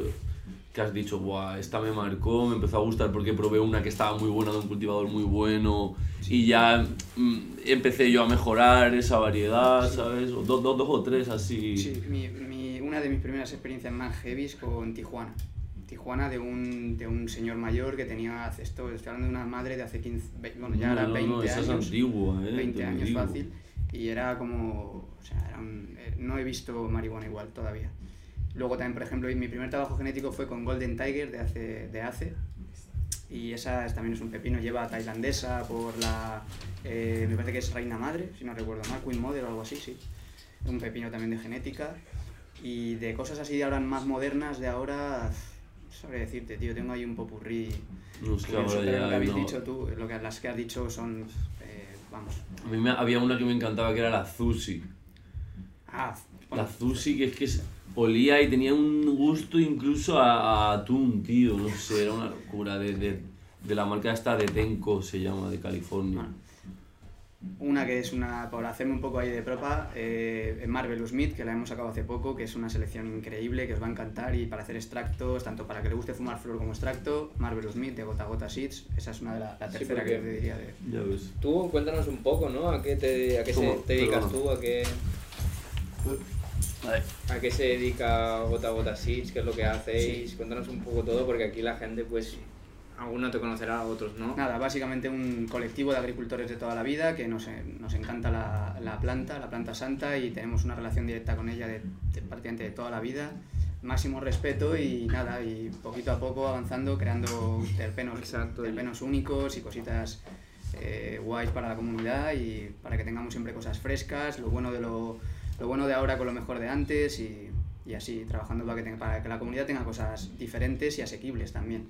[SPEAKER 1] que has dicho, Buah, esta me marcó, me empezó a gustar porque probé una que estaba muy buena de un cultivador muy bueno y ya mm, empecé yo a mejorar esa variedad, ¿sabes? O dos, dos, dos o tres así.
[SPEAKER 4] Sí, mi, mi- una de mis primeras experiencias más heavy con Tijuana. Tijuana de un, de un señor mayor que tenía, esto, estoy hablando de una madre de hace 15, ve- bueno, ya
[SPEAKER 1] No,
[SPEAKER 4] era
[SPEAKER 1] no,
[SPEAKER 4] 20
[SPEAKER 1] no, esa es
[SPEAKER 4] años.
[SPEAKER 1] antigua, eh,
[SPEAKER 4] 20
[SPEAKER 1] te lo
[SPEAKER 4] años
[SPEAKER 1] digo.
[SPEAKER 4] fácil. Y era como, o sea, era un- eh, no he visto marihuana igual todavía. Luego también, por ejemplo, mi primer trabajo genético fue con Golden Tiger de hace, de ACE. Y esa es- también es un pepino, lleva tailandesa por la, eh, me parece que es reina madre, si no recuerdo mal, Queen Mother o algo así, sí. Un pepino también de genética. Y de cosas así de ahora más modernas, de ahora, sabré decirte, tío, tengo ahí un popurrí.
[SPEAKER 1] No sé,
[SPEAKER 4] curioso,
[SPEAKER 1] ahora ya
[SPEAKER 4] lo que habéis
[SPEAKER 1] no.
[SPEAKER 4] dicho tú, lo que, las que has dicho son, eh, vamos,
[SPEAKER 1] A mí me- había una que me encantaba que era la Zushi.
[SPEAKER 4] ah,
[SPEAKER 1] La Zushi que es que es- olía y tenía un gusto incluso a, a atún, tío. No sé, era una locura. De, de, de la marca esta de Tenco se llama, de California.
[SPEAKER 4] Una que es una, por hacerme un poco ahí de propa, eh, Marvelous Smith, que la hemos sacado hace poco, que es una selección increíble, que os va a encantar, y para hacer extractos, tanto para que le guste fumar flor como extracto, Marvelous Smith de Gota Gota Seeds, esa es una de la, la tercera que te diría de...
[SPEAKER 1] Ya ves.
[SPEAKER 6] Tú cuéntanos un poco, ¿no? ¿A qué te, a qué se, te dedicas tú? ¿A qué, ¿A qué se dedica Gota Gota Seeds? ¿Qué es lo que hacéis? Cuéntanos un poco todo porque aquí la gente pues...
[SPEAKER 2] Alguno te conocerá, otros no.
[SPEAKER 4] Nada, básicamente un colectivo de agricultores de toda la vida que nos, nos encanta la, la planta, la planta santa, y tenemos una relación directa con ella de, de prácticamente de toda la vida. Máximo respeto y nada, y poquito a poco avanzando, creando terpenos,
[SPEAKER 2] Exacto, y-
[SPEAKER 4] terpenos únicos y cositas eh, guays para la comunidad y para que tengamos siempre cosas frescas, lo bueno de, lo, lo bueno de ahora con lo mejor de antes y, y así, trabajando para que, tenga- para que la comunidad tenga cosas diferentes y asequibles también.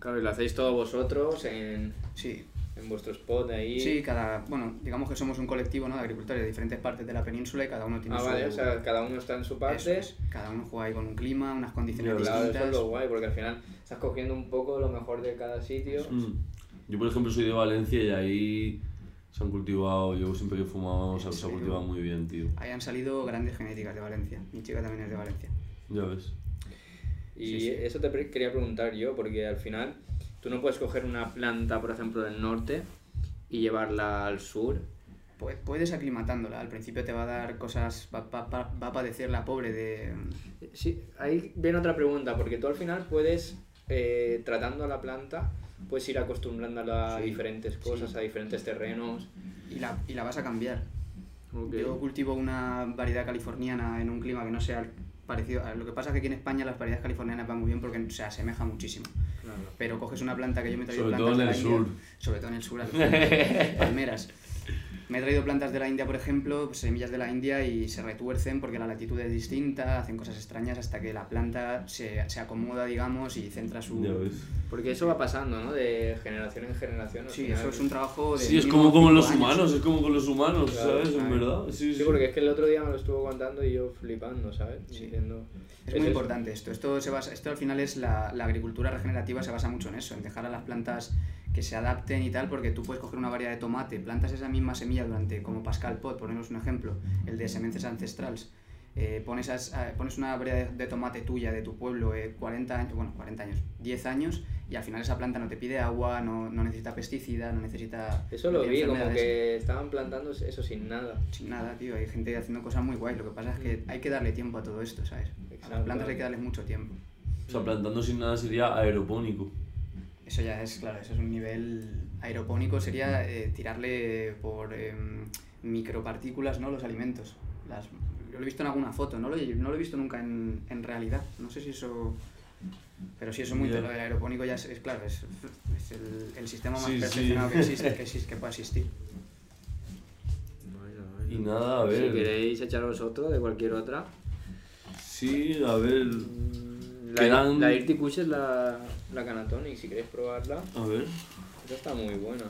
[SPEAKER 6] Claro, y lo hacéis todos vosotros en,
[SPEAKER 4] Sí,
[SPEAKER 6] en vuestro spot ahí.
[SPEAKER 4] Sí, cada, bueno, digamos que somos un colectivo ¿no? de agricultores de diferentes partes de la península y cada uno tiene
[SPEAKER 6] Ah,
[SPEAKER 4] su...
[SPEAKER 6] vale, o sea, cada uno está en su
[SPEAKER 4] eso
[SPEAKER 6] parte.
[SPEAKER 4] es, cada uno juega ahí con un clima, unas condiciones
[SPEAKER 1] Ya,
[SPEAKER 6] Claro, eso
[SPEAKER 4] distintas.
[SPEAKER 6] es lo guay, porque al final estás cogiendo un poco lo mejor de cada sitio.
[SPEAKER 1] Mm. Yo, por ejemplo, soy de Valencia y ahí se han cultivado, yo siempre que fumábamos, se,
[SPEAKER 4] ¿En
[SPEAKER 1] se ha cultivado muy bien, tío.
[SPEAKER 4] Ahí han salido grandes genéticas de Valencia. Mi chica también es de Valencia.
[SPEAKER 1] Ya ves.
[SPEAKER 6] Y
[SPEAKER 4] Sí, sí.
[SPEAKER 6] eso te pre- quería preguntar yo, porque al final
[SPEAKER 2] Tú no puedes coger una planta, por ejemplo, del norte y llevarla al sur.
[SPEAKER 4] Pu- Puedes aclimatándola, al principio te va a dar cosas, va, va- va- va a padecer la pobre de...
[SPEAKER 6] Sí, ahí viene otra pregunta, porque tú al final puedes, eh, tratando a la planta, puedes ir acostumbrándola a
[SPEAKER 4] Sí,
[SPEAKER 6] diferentes cosas,
[SPEAKER 4] sí.
[SPEAKER 6] a diferentes terrenos.
[SPEAKER 4] Y la, y la vas a cambiar. Yo cultivo una variedad californiana en un clima que no sea parecido... a- Lo que pasa es que aquí en España las variedades californianas van muy bien porque se asemeja muchísimo.
[SPEAKER 2] Claro.
[SPEAKER 4] Pero coges una planta que yo me he traído
[SPEAKER 1] Sobre
[SPEAKER 4] plantas
[SPEAKER 1] todo en
[SPEAKER 4] de
[SPEAKER 1] el
[SPEAKER 4] India,
[SPEAKER 1] sur.
[SPEAKER 4] sobre todo en el sur, alucina, [LAUGHS] palmeras. Me he traído plantas de la India, por ejemplo, pues, semillas de la India y se retuercen porque la latitud es distinta, hacen cosas extrañas hasta que la planta se, se acomoda, digamos, y centra su...
[SPEAKER 6] Porque eso va pasando, ¿no? De generación en generación.
[SPEAKER 4] Sí,
[SPEAKER 6] final.
[SPEAKER 4] eso es un trabajo de...
[SPEAKER 1] Sí, es como, como
[SPEAKER 4] cinco
[SPEAKER 1] los
[SPEAKER 4] años.
[SPEAKER 1] humanos, es como con los humanos,
[SPEAKER 6] Claro,
[SPEAKER 1] ¿sabes? En
[SPEAKER 4] claro.
[SPEAKER 1] verdad. Sí,
[SPEAKER 6] Sí, porque es que el otro día me lo estuvo contando y yo flipando, ¿sabes?
[SPEAKER 4] Sí.
[SPEAKER 6] Diciendo...
[SPEAKER 4] Es muy importante esto. Esto, se basa, esto al final es la, la agricultura regenerativa, se basa mucho en eso, en dejar a las plantas que se adapten y tal, porque tú puedes coger una variedad de tomate, plantas esa misma semilla durante, como Pascal Pot, ponemos un ejemplo, el de Semences Ancestrals, eh, pones, eh, pones una variedad de, tomate tuya de tu pueblo, eh, 40 años, bueno, 40 años, 10 años, y al final esa planta no te pide agua, no, no necesita pesticida, no necesita...
[SPEAKER 6] Eso lo vi, como que estaban plantando eso sin nada.
[SPEAKER 4] Sin nada, tío, hay gente haciendo cosas muy guays, lo que pasa es que hay que darle tiempo a todo esto, ¿sabes? A las plantas hay que darle mucho tiempo.
[SPEAKER 1] O sea, plantando sin nada sería aeropónico.
[SPEAKER 4] Eso ya es, claro, eso es un nivel aeropónico sería eh, tirarle por em, micropartículas, ¿no? Los alimentos. Las, yo lo he visto en alguna foto, no lo, he- no lo he visto nunca en, en realidad. No sé si eso... Pero sí, eso es muy... Lo del aeropónico ya es, es claro, es, es el, el sistema más
[SPEAKER 1] Sí, sí.
[SPEAKER 4] perfeccionado que existe, [LAUGHS] que, existe, que pueda existir.
[SPEAKER 1] Y nada, a
[SPEAKER 2] Si
[SPEAKER 1] ver.
[SPEAKER 2] queréis echaros otro de cualquier otra.
[SPEAKER 1] Sí, a ver.
[SPEAKER 2] La,
[SPEAKER 1] Quedan-
[SPEAKER 2] la Dirty Kush es la, la Canatonic, si queréis probarla.
[SPEAKER 1] A ver.
[SPEAKER 6] Esta está muy buena.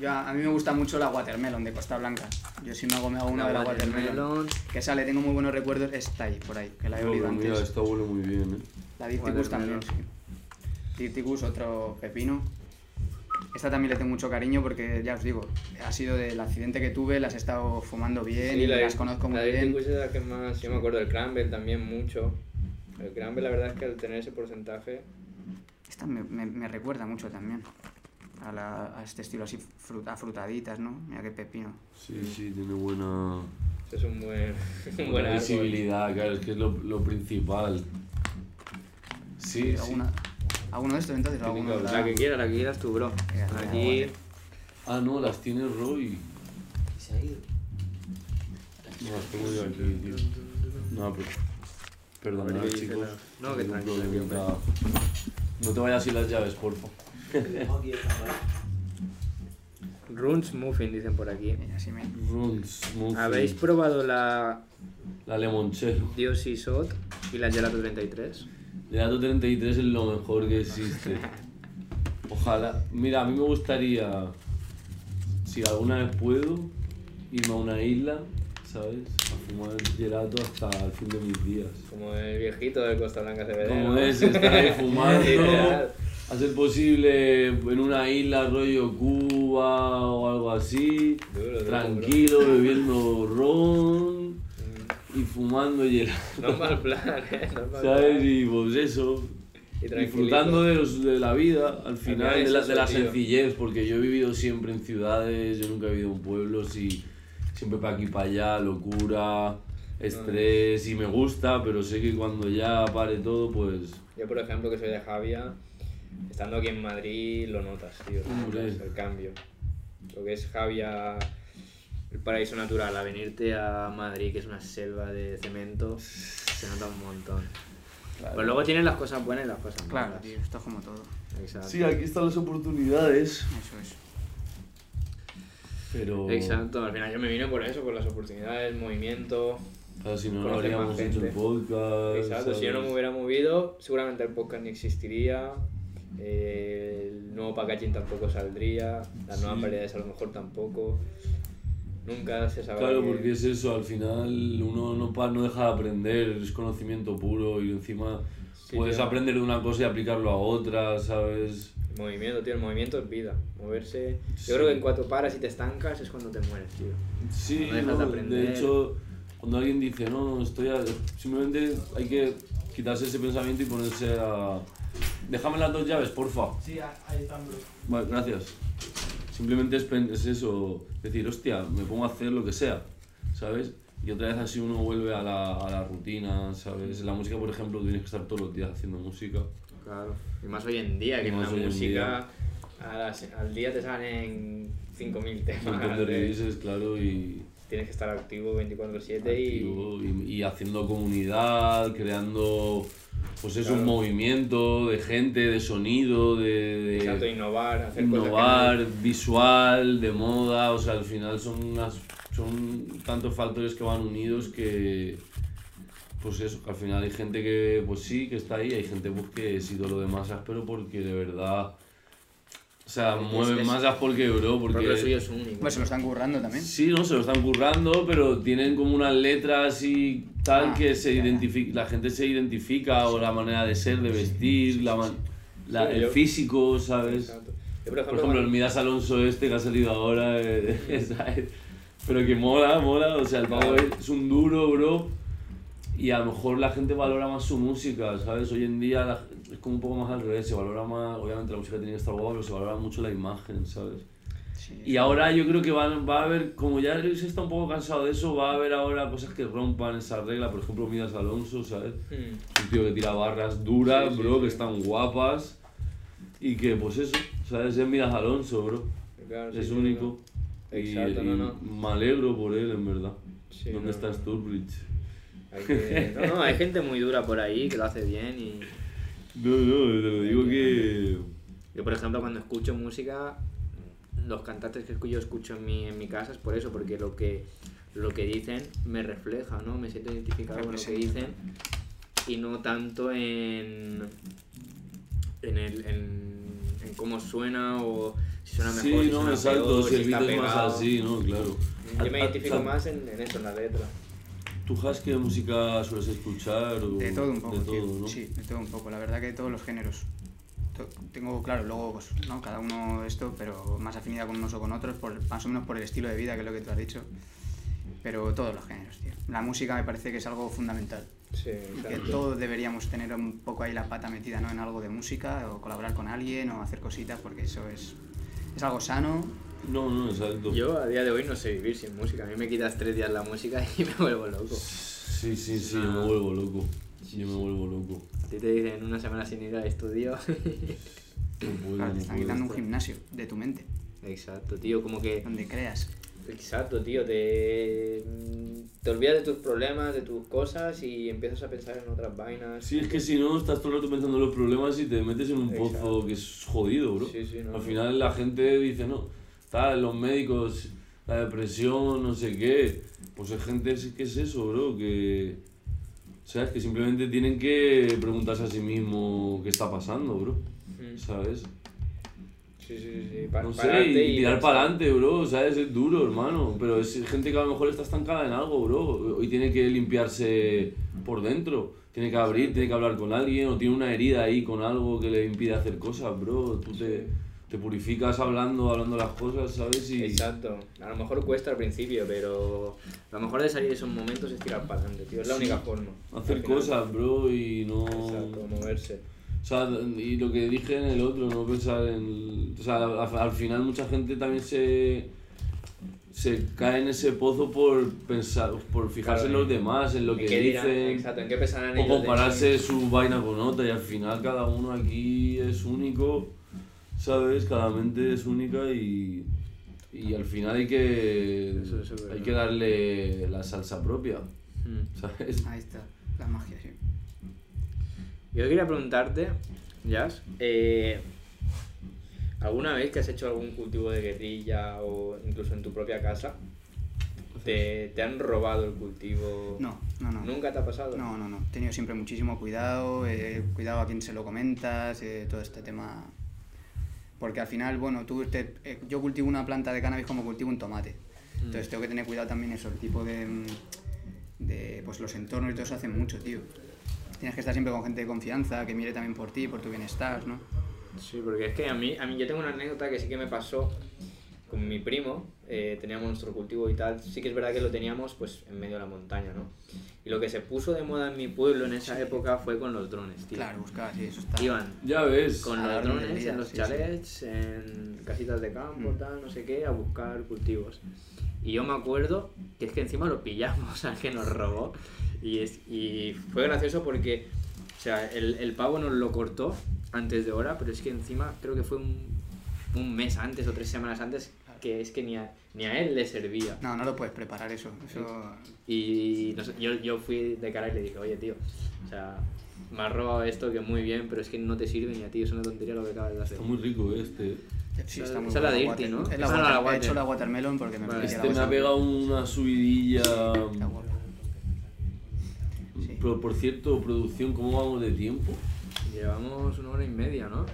[SPEAKER 4] Yo, a mí me gusta mucho la Watermelon de Costa Blanca. Yo si me hago, me hago una de la Watermelon.
[SPEAKER 2] Watermelon.
[SPEAKER 4] Que sale, tengo muy buenos recuerdos, está ahí, por ahí, que la he olido
[SPEAKER 1] pero mira,
[SPEAKER 4] antes.
[SPEAKER 1] esta huele muy bien, eh.
[SPEAKER 4] La Dirticus también, sí. Dirticus, otro pepino. Esta también le tengo mucho cariño porque, ya os digo, ha sido del accidente que tuve, las he estado fumando bien y
[SPEAKER 6] la,
[SPEAKER 4] las conozco muy
[SPEAKER 6] la
[SPEAKER 4] bien.
[SPEAKER 6] Dirty Kush es la que más. Yo me acuerdo del Cranberry también mucho. El Cranberry, la verdad es que al tener ese porcentaje.
[SPEAKER 4] Esta me, me- me recuerda mucho también a, la- a este estilo así, frut- afrutaditas, ¿no? Mira qué pepino.
[SPEAKER 1] Sí, sí, tiene buena.
[SPEAKER 6] Es un buen, [LAUGHS]
[SPEAKER 1] buena visibilidad, claro, es que es lo, lo principal. Sí, sí.
[SPEAKER 4] ¿Alguna, ¿Alguno de estos entonces? ¿Alguno la-
[SPEAKER 2] La que quieras, la que quieras tú, bro. Aquí.
[SPEAKER 1] Ah, no, las tiene Roy. No, las tengo yo aquí, tío. No, pero.
[SPEAKER 2] Ver dice
[SPEAKER 1] chicos.
[SPEAKER 2] la- no, que tranquilo.
[SPEAKER 1] No te vayas sin las llaves, porfa.
[SPEAKER 2] Runs Muffin, dicen por aquí.
[SPEAKER 4] Mira, así me...
[SPEAKER 1] Runs, Muffin,
[SPEAKER 2] ¿Habéis probado la
[SPEAKER 1] La Lemonchero.
[SPEAKER 2] Diosi Sot y la Gelato 33?
[SPEAKER 1] Gelato 33 es lo mejor que existe. Ojalá. Mira, a mí me gustaría, si alguna vez puedo, irme a una isla, ¿sabes? A fumar gelato hasta el fin de mis días.
[SPEAKER 6] Como el viejito de Costa Blanca se ve.
[SPEAKER 1] Como es, estar ahí [LAUGHS] fumando, ser posible en una isla rollo Cuba o algo así,
[SPEAKER 6] Duro, duro,
[SPEAKER 1] tranquilo, bebiendo ron
[SPEAKER 6] Mm,
[SPEAKER 1] y fumando gelato.
[SPEAKER 6] No es mal plan, ¿eh? No mal
[SPEAKER 1] ¿Sabes?
[SPEAKER 6] plan.
[SPEAKER 1] Y pues eso,
[SPEAKER 6] Y
[SPEAKER 1] disfrutando de, los- de la vida, al final, de la, de la sencillez, porque yo he vivido siempre en ciudades, yo nunca he vivido en pueblos y siempre para aquí para allá, locura, estrés, y me gusta, pero sé que cuando ya pare todo, pues
[SPEAKER 6] Yo, por ejemplo, que soy de Javia, estando aquí en Madrid, lo notas, tío. notas, el cambio. Lo que es Javia,
[SPEAKER 2] El paraíso natural, a venirte a Madrid, que es una selva de cemento, se nota un montón. Pero luego tienen las cosas buenas y las cosas
[SPEAKER 4] Claro,
[SPEAKER 2] malas.
[SPEAKER 4] tío, esto es como todo.
[SPEAKER 2] Exacto.
[SPEAKER 1] Sí, aquí están las oportunidades,
[SPEAKER 4] Eso es.
[SPEAKER 1] Pero
[SPEAKER 2] Exacto.
[SPEAKER 6] al final yo me vine por eso, por las oportunidades, el movimiento.
[SPEAKER 1] claro, si no, no habríamos hecho el podcast.
[SPEAKER 6] Exacto, si yo no
[SPEAKER 1] ¿sabes?
[SPEAKER 6] me hubiera movido, seguramente el podcast ni existiría. eh, el nuevo packaging tampoco saldría, las nuevas
[SPEAKER 1] Sí.
[SPEAKER 6] variedades a lo mejor tampoco. Nunca se sabrá.
[SPEAKER 1] Claro,
[SPEAKER 6] que-
[SPEAKER 1] porque es eso, al final uno no, no deja de aprender, es conocimiento puro y encima
[SPEAKER 6] Sí,
[SPEAKER 1] puedes
[SPEAKER 6] tío.
[SPEAKER 1] aprender de una cosa y aplicarlo a otra, ¿sabes?
[SPEAKER 6] Movimiento, tío, el movimiento es vida. Moverse.
[SPEAKER 1] Sí.
[SPEAKER 6] Yo creo que en cuanto paras y te estancas es cuando te mueres, tío.
[SPEAKER 1] Sí,
[SPEAKER 2] No dejas
[SPEAKER 1] no,
[SPEAKER 2] de
[SPEAKER 1] de,
[SPEAKER 2] aprender.
[SPEAKER 1] hecho, cuando alguien dice, no, estoy a-", simplemente hay que quitarse ese pensamiento y ponerse a... Déjame las dos llaves, porfa.
[SPEAKER 5] Sí, ahí están, bro.
[SPEAKER 1] Vale, gracias. Simplemente es, es eso, decir, hostia, me pongo a hacer lo que sea, ¿sabes? Y otra vez así uno vuelve a la, a la rutina, ¿sabes? En la música, por ejemplo, tienes que estar todos los días haciendo música.
[SPEAKER 2] Claro. Y más hoy en día,
[SPEAKER 6] Que en la
[SPEAKER 1] en
[SPEAKER 6] música las- al día te salen 5.000
[SPEAKER 1] Un
[SPEAKER 6] temas.
[SPEAKER 1] montón de
[SPEAKER 6] de-
[SPEAKER 1] releases, claro, y,
[SPEAKER 6] Tienes que estar activo 24/7 y...
[SPEAKER 1] y, y haciendo comunidad, creando, pues eso, un movimiento de gente, de sonido, de... de-
[SPEAKER 6] Exacto, innovar, hacer
[SPEAKER 1] innovar,
[SPEAKER 6] cosas que
[SPEAKER 1] visual, de moda, o sea, al final son unas, son tantos factores que van unidos que pues eso, que al final hay gente que pues sí, que está ahí, hay gente pues que es ídolo de masas, pero porque de verdad o sea,
[SPEAKER 6] Es-
[SPEAKER 1] mueven
[SPEAKER 6] es-
[SPEAKER 1] masas porque bro,
[SPEAKER 2] Porque
[SPEAKER 1] porque
[SPEAKER 2] suyo es único.
[SPEAKER 4] Pues se lo están currando también.
[SPEAKER 1] Sí, no, se lo están currando, pero tienen como unas letras y tal
[SPEAKER 4] Ah,
[SPEAKER 1] que se
[SPEAKER 4] ya, ya.
[SPEAKER 1] identifica, la gente se identifica o la manera de ser, de vestir, la, man- la-
[SPEAKER 6] Sí,
[SPEAKER 1] el
[SPEAKER 6] yo-
[SPEAKER 1] físico, ¿sabes?
[SPEAKER 6] Exacto. Yo, por
[SPEAKER 1] Por
[SPEAKER 6] ejemplo,
[SPEAKER 1] ejemplo, el Midas Alonso este que ha salido ahora, eh, [LAUGHS] ¿sabes? Pero que mola, mola, o sea, el pavo es un duro, bro, y a lo mejor la gente valora más su música, ¿sabes? Hoy en día la- es como un poco más al revés, se valora más, obviamente la música tiene que estar guapa, pero se valora mucho la imagen, ¿sabes?
[SPEAKER 4] Sí.
[SPEAKER 1] Y ahora yo creo que van, va a haber, como ya se está un poco cansado de eso, va a haber ahora cosas que rompan esa regla, por ejemplo Midas Alonso, ¿sabes?
[SPEAKER 6] Hmm.
[SPEAKER 1] Un tío que tira barras duras,
[SPEAKER 6] Sí, sí,
[SPEAKER 1] bro, que están guapas y que pues eso, ¿Sabes? Es Miras Alonso, bro.
[SPEAKER 6] Claro,
[SPEAKER 1] es único. Y,
[SPEAKER 6] Exacto, no, no.
[SPEAKER 1] y me alegro por él, en verdad. ¿Dónde
[SPEAKER 6] no,
[SPEAKER 1] está
[SPEAKER 6] no.
[SPEAKER 1] Sturbridge?
[SPEAKER 2] Hay que- [LAUGHS] No, no, hay gente muy dura por ahí que lo hace bien y...
[SPEAKER 1] No, no, te lo digo que.
[SPEAKER 2] Yo, por ejemplo, cuando escucho música, los cantantes que yo escucho en mi, en mi casa es por eso, porque lo que, lo que dicen me refleja, ¿no? Me siento identificado con lo que dicen y no tanto en, en, el, en, en cómo suena o si suena mejor,
[SPEAKER 1] Sí,
[SPEAKER 2] si
[SPEAKER 1] no,
[SPEAKER 2] suena
[SPEAKER 1] exacto,
[SPEAKER 2] peor,
[SPEAKER 1] si
[SPEAKER 2] si
[SPEAKER 1] el
[SPEAKER 2] está
[SPEAKER 1] beat es más así, ¿no? Claro.
[SPEAKER 2] Yo me
[SPEAKER 1] Ah,
[SPEAKER 2] identifico
[SPEAKER 1] ah,
[SPEAKER 2] más en, en eso, en la letra.
[SPEAKER 1] ¿Tú, Has, qué música sueles escuchar? O
[SPEAKER 4] De todo un poco,
[SPEAKER 1] de todo,
[SPEAKER 4] tío.
[SPEAKER 1] ¿no?
[SPEAKER 4] Sí, de todo un poco. La verdad que de todos los géneros. Tengo, claro, luego, pues, ¿no? Cada uno esto, pero más afinidad con unos o con otros, por, más o menos por el estilo de vida, que es lo que tú has dicho. Pero todos los géneros, tío. La música me parece que es algo fundamental.
[SPEAKER 6] Sí,
[SPEAKER 4] Y que todos deberíamos tener un poco ahí la pata metida ¿no? en algo de música, o colaborar con alguien, o hacer cositas, porque eso es, es algo sano.
[SPEAKER 1] No, no, exacto.
[SPEAKER 2] Yo a día de hoy no sé vivir sin música. A mí me quitas tres días la música [LAUGHS] y me vuelvo loco.
[SPEAKER 1] Sí, sí, sí,
[SPEAKER 2] Ah.
[SPEAKER 1] me vuelvo loco. Yo me vuelvo loco.
[SPEAKER 2] A ti te dicen una semana sin ir al estudio. [LAUGHS]
[SPEAKER 1] No puedo,
[SPEAKER 4] Claro,
[SPEAKER 1] no
[SPEAKER 4] te están quitando un gimnasio de tu mente,
[SPEAKER 2] Exacto, tío, como que...
[SPEAKER 4] donde creas.
[SPEAKER 2] Exacto, tío, te, te olvidas de tus problemas, de tus cosas y empiezas a pensar en otras vainas.
[SPEAKER 1] Sí, es que si no, estás todo el rato pensando en los problemas y te metes en un pozo
[SPEAKER 6] Exacto.
[SPEAKER 1] que es jodido, bro.
[SPEAKER 6] Sí, sí, no,
[SPEAKER 1] Al
[SPEAKER 6] no.
[SPEAKER 1] final la gente dice, no, tal, los médicos, la depresión, no sé qué. Pues hay gente que es eso, bro, que... ¿Sabes? Que simplemente tienen que preguntarse a sí mismo qué está pasando, bro.
[SPEAKER 6] Mm.
[SPEAKER 1] ¿Sabes?
[SPEAKER 6] Sí, sí, sí. Pa-
[SPEAKER 1] No sé,
[SPEAKER 6] pararte
[SPEAKER 1] y tirar para adelante, bro, ¿sabes? Es duro, hermano. Pero es gente que a lo mejor está estancada en algo, bro. Y tiene que limpiarse por dentro. Tiene que abrir, tiene que hablar con alguien. O tiene una herida ahí con algo que le impide hacer cosas, bro. Tú te, te purificas hablando, hablando las cosas, ¿sabes? Y
[SPEAKER 2] Exacto. A lo mejor cuesta al principio, pero lo mejor de salir de esos momentos es tirar para adelante, tío. Es la
[SPEAKER 1] Sí.
[SPEAKER 2] única forma.
[SPEAKER 1] hacer cosas, bro, y no...
[SPEAKER 6] Exacto, moverse.
[SPEAKER 1] O sea, y lo que dije en el otro, no pensar en... O sea, al, al final mucha gente también se... Se cae en ese pozo por pensar, por fijarse
[SPEAKER 2] Claro,
[SPEAKER 1] en los demás, en lo
[SPEAKER 2] ¿En
[SPEAKER 1] que
[SPEAKER 2] qué dirán?
[SPEAKER 1] dicen,
[SPEAKER 2] Exacto, ¿en qué pensarán
[SPEAKER 1] o
[SPEAKER 2] ellos
[SPEAKER 1] compararse su vaina con otra y al final cada uno aquí es único, ¿sabes? Cada mente es única y, y al final hay que,
[SPEAKER 2] Eso- eso es
[SPEAKER 1] hay que darle la salsa propia,
[SPEAKER 2] Mm.
[SPEAKER 1] ¿sabes?
[SPEAKER 4] Ahí está, la magia, sí.
[SPEAKER 2] Yo quería preguntarte, Jazz, eh, ¿alguna vez que has hecho algún cultivo de guerrilla o incluso en tu propia casa, te, te han robado el cultivo?
[SPEAKER 4] No, no, no.
[SPEAKER 2] ¿Nunca te ha pasado?
[SPEAKER 4] No, no, no. He tenido siempre muchísimo cuidado, eh, cuidado a quién se lo comentas, eh, todo este tema. Porque al final, bueno, tú te- eh, yo cultivo una planta de cannabis como cultivo un tomate. Entonces tengo que tener cuidado también eso, el tipo de, mm, de pues los entornos y todo eso hacen mucho, tío. Tienes que estar siempre con gente de confianza, que mire también por ti, por tu bienestar, ¿no?
[SPEAKER 2] Sí, porque es que a mí, a mí yo tengo una anécdota que sí que me pasó con mi primo, eh, teníamos nuestro cultivo y tal, sí que es verdad que lo teníamos pues en medio de la montaña, ¿no? Y lo que se puso de moda en mi pueblo en esa época fue con los drones, tío.
[SPEAKER 4] Claro, buscar, sí, eso está.
[SPEAKER 2] Iban
[SPEAKER 1] Ya ves,
[SPEAKER 2] con los drones
[SPEAKER 4] día,
[SPEAKER 2] en los
[SPEAKER 4] sí,
[SPEAKER 2] chalets, en casitas de campo,
[SPEAKER 4] Mm.
[SPEAKER 2] tal, no sé qué, a buscar cultivos. Y yo me acuerdo que es que encima lo pillamos [LAUGHS] al que nos robó. Y, es, y fue gracioso porque, o sea, el, el pavo nos lo cortó antes de hora, pero es que encima creo que fue un, un mes antes o tres semanas antes que es que ni a, ni a él le servía.
[SPEAKER 4] No, no lo puedes preparar eso. eso...
[SPEAKER 2] Y no sé, yo, yo fui de cara y le dije, oye tío, o sea, me has robado esto que muy bien, pero es que no te sirve ni a ti, es una tontería lo que acabas de hacer.
[SPEAKER 1] está muy rico este.
[SPEAKER 4] Sí, está muy
[SPEAKER 2] es la de
[SPEAKER 4] water-
[SPEAKER 2] Irti, ¿no?
[SPEAKER 4] Es la water-
[SPEAKER 2] la
[SPEAKER 4] He hecho la watermelon porque me
[SPEAKER 2] Vale.
[SPEAKER 1] Este me ha pegado una subidilla.
[SPEAKER 4] Sí.
[SPEAKER 1] Pero por cierto, producción, ¿cómo vamos de tiempo?
[SPEAKER 2] Llevamos una hora y media, ¿no?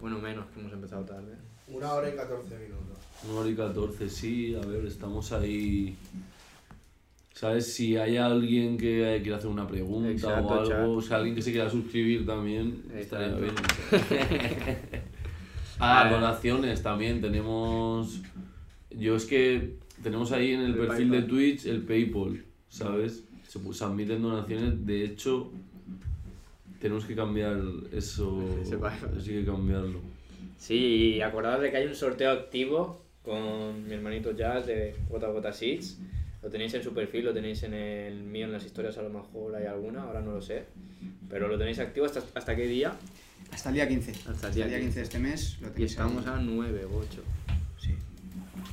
[SPEAKER 2] Bueno, menos, que hemos empezado tarde.
[SPEAKER 5] Una hora y 14 minutos.
[SPEAKER 1] Una hora y 14, sí, a ver, estamos ahí. ¿Sabes? Si hay alguien que quiera hacer una pregunta
[SPEAKER 2] Exacto,
[SPEAKER 1] o algo,
[SPEAKER 2] chat.
[SPEAKER 1] o sea, alguien que se quiera suscribir también, estaría bien. [LAUGHS] Ah, donaciones también, tenemos... Yo es que tenemos ahí en el,
[SPEAKER 2] El
[SPEAKER 1] perfil de. Twitch el PayPal, ¿sabes? Se, pu- se admiten donaciones, de hecho, tenemos que cambiar eso [LAUGHS] hay que cambiarlo.
[SPEAKER 2] Sí, y acordaos de que hay un sorteo activo con mi hermanito Jazz de Gota Gota Seeds. Lo tenéis en su perfil, lo tenéis en el mío, en las historias a lo mejor hay alguna, ahora no lo sé. Pero lo tenéis activo hasta, hasta qué día.
[SPEAKER 4] Hasta el día 15.
[SPEAKER 7] Hasta el día
[SPEAKER 4] 15 de este mes lo
[SPEAKER 7] Y
[SPEAKER 4] tenéis
[SPEAKER 7] estamos
[SPEAKER 4] ahí.
[SPEAKER 7] a 9 o 8.
[SPEAKER 4] Sí.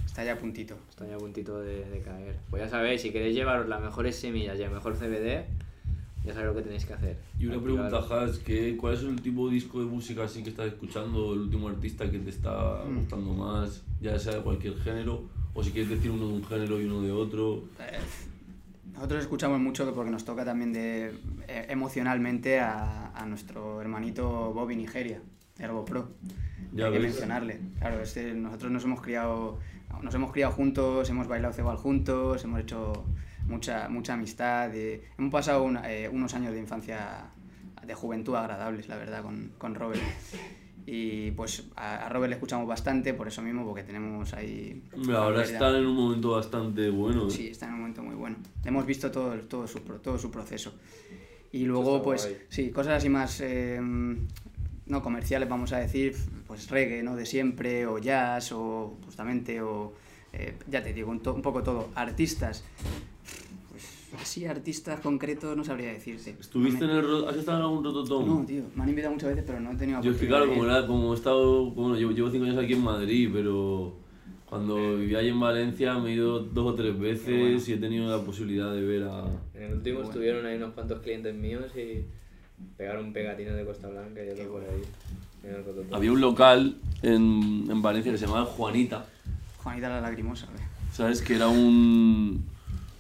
[SPEAKER 4] Está ya a puntito.
[SPEAKER 7] Está ya a puntito de, de caer. Pues ya sabéis, si queréis llevaros las mejores semillas y el mejor CBD, ya sabéis lo que tenéis que hacer.
[SPEAKER 1] Y una pregunta. Has, que ¿cuál es el tipo de disco de música así que estás escuchando, el último artista que te está
[SPEAKER 4] Mm.
[SPEAKER 1] gustando más, ya sea de cualquier género, o si quieres decir uno de un género y uno de otro?
[SPEAKER 4] Eh, Nosotros escuchamos mucho porque nos toca también de, eh, emocionalmente a, a nuestro hermanito Bobby Nigeria, Ergo Pro.
[SPEAKER 1] Ya
[SPEAKER 4] Hay que
[SPEAKER 1] ves.
[SPEAKER 4] mencionarle. Claro, este, nosotros nos hemos criado nos hemos criado juntos, hemos bailado cebal juntos, hemos hecho mucha, mucha amistad. eh, hemos pasado una- eh, unos años de infancia, de juventud agradables, la verdad, con, con Robert. Y pues a, a Robert le escuchamos bastante, por eso mismo, porque tenemos ahí...
[SPEAKER 1] Ahora están en un momento bastante bueno. ¿eh?
[SPEAKER 4] Sí, está en un momento muy bueno. Hemos visto todo, todo, su, todo su proceso. Y luego, pues,
[SPEAKER 2] guay.
[SPEAKER 4] sí, cosas así más, eh, no comerciales, vamos a decir, pues reggae, ¿no? De siempre, o jazz, o justamente, o, eh, ya te digo, un, to- un poco todo. Artistas, así, artistas concretos, no sabría decirte.
[SPEAKER 1] ¿Estuviste
[SPEAKER 4] No
[SPEAKER 1] en el... ¿Has estado en algún rototón?
[SPEAKER 4] No, tío, me han invitado muchas veces, pero no he tenido
[SPEAKER 1] Yo es que claro, como, era, como he estado, bueno, llevo, llevo cinco años aquí en Madrid, pero cuando vivía allí en Valencia me he ido dos o tres veces
[SPEAKER 4] bueno.
[SPEAKER 1] y he tenido la posibilidad de ver a...
[SPEAKER 2] En el último
[SPEAKER 4] Bueno.
[SPEAKER 2] estuvieron ahí unos cuantos clientes míos y pegaron pegatines de Costa Blanca y otro por ahí. En el Rototón.
[SPEAKER 1] Había un local en, en Valencia que se llamaba Juanita.
[SPEAKER 4] Juanita la lagrimosa, ¿ve?
[SPEAKER 1] ¿sabes? Que era un,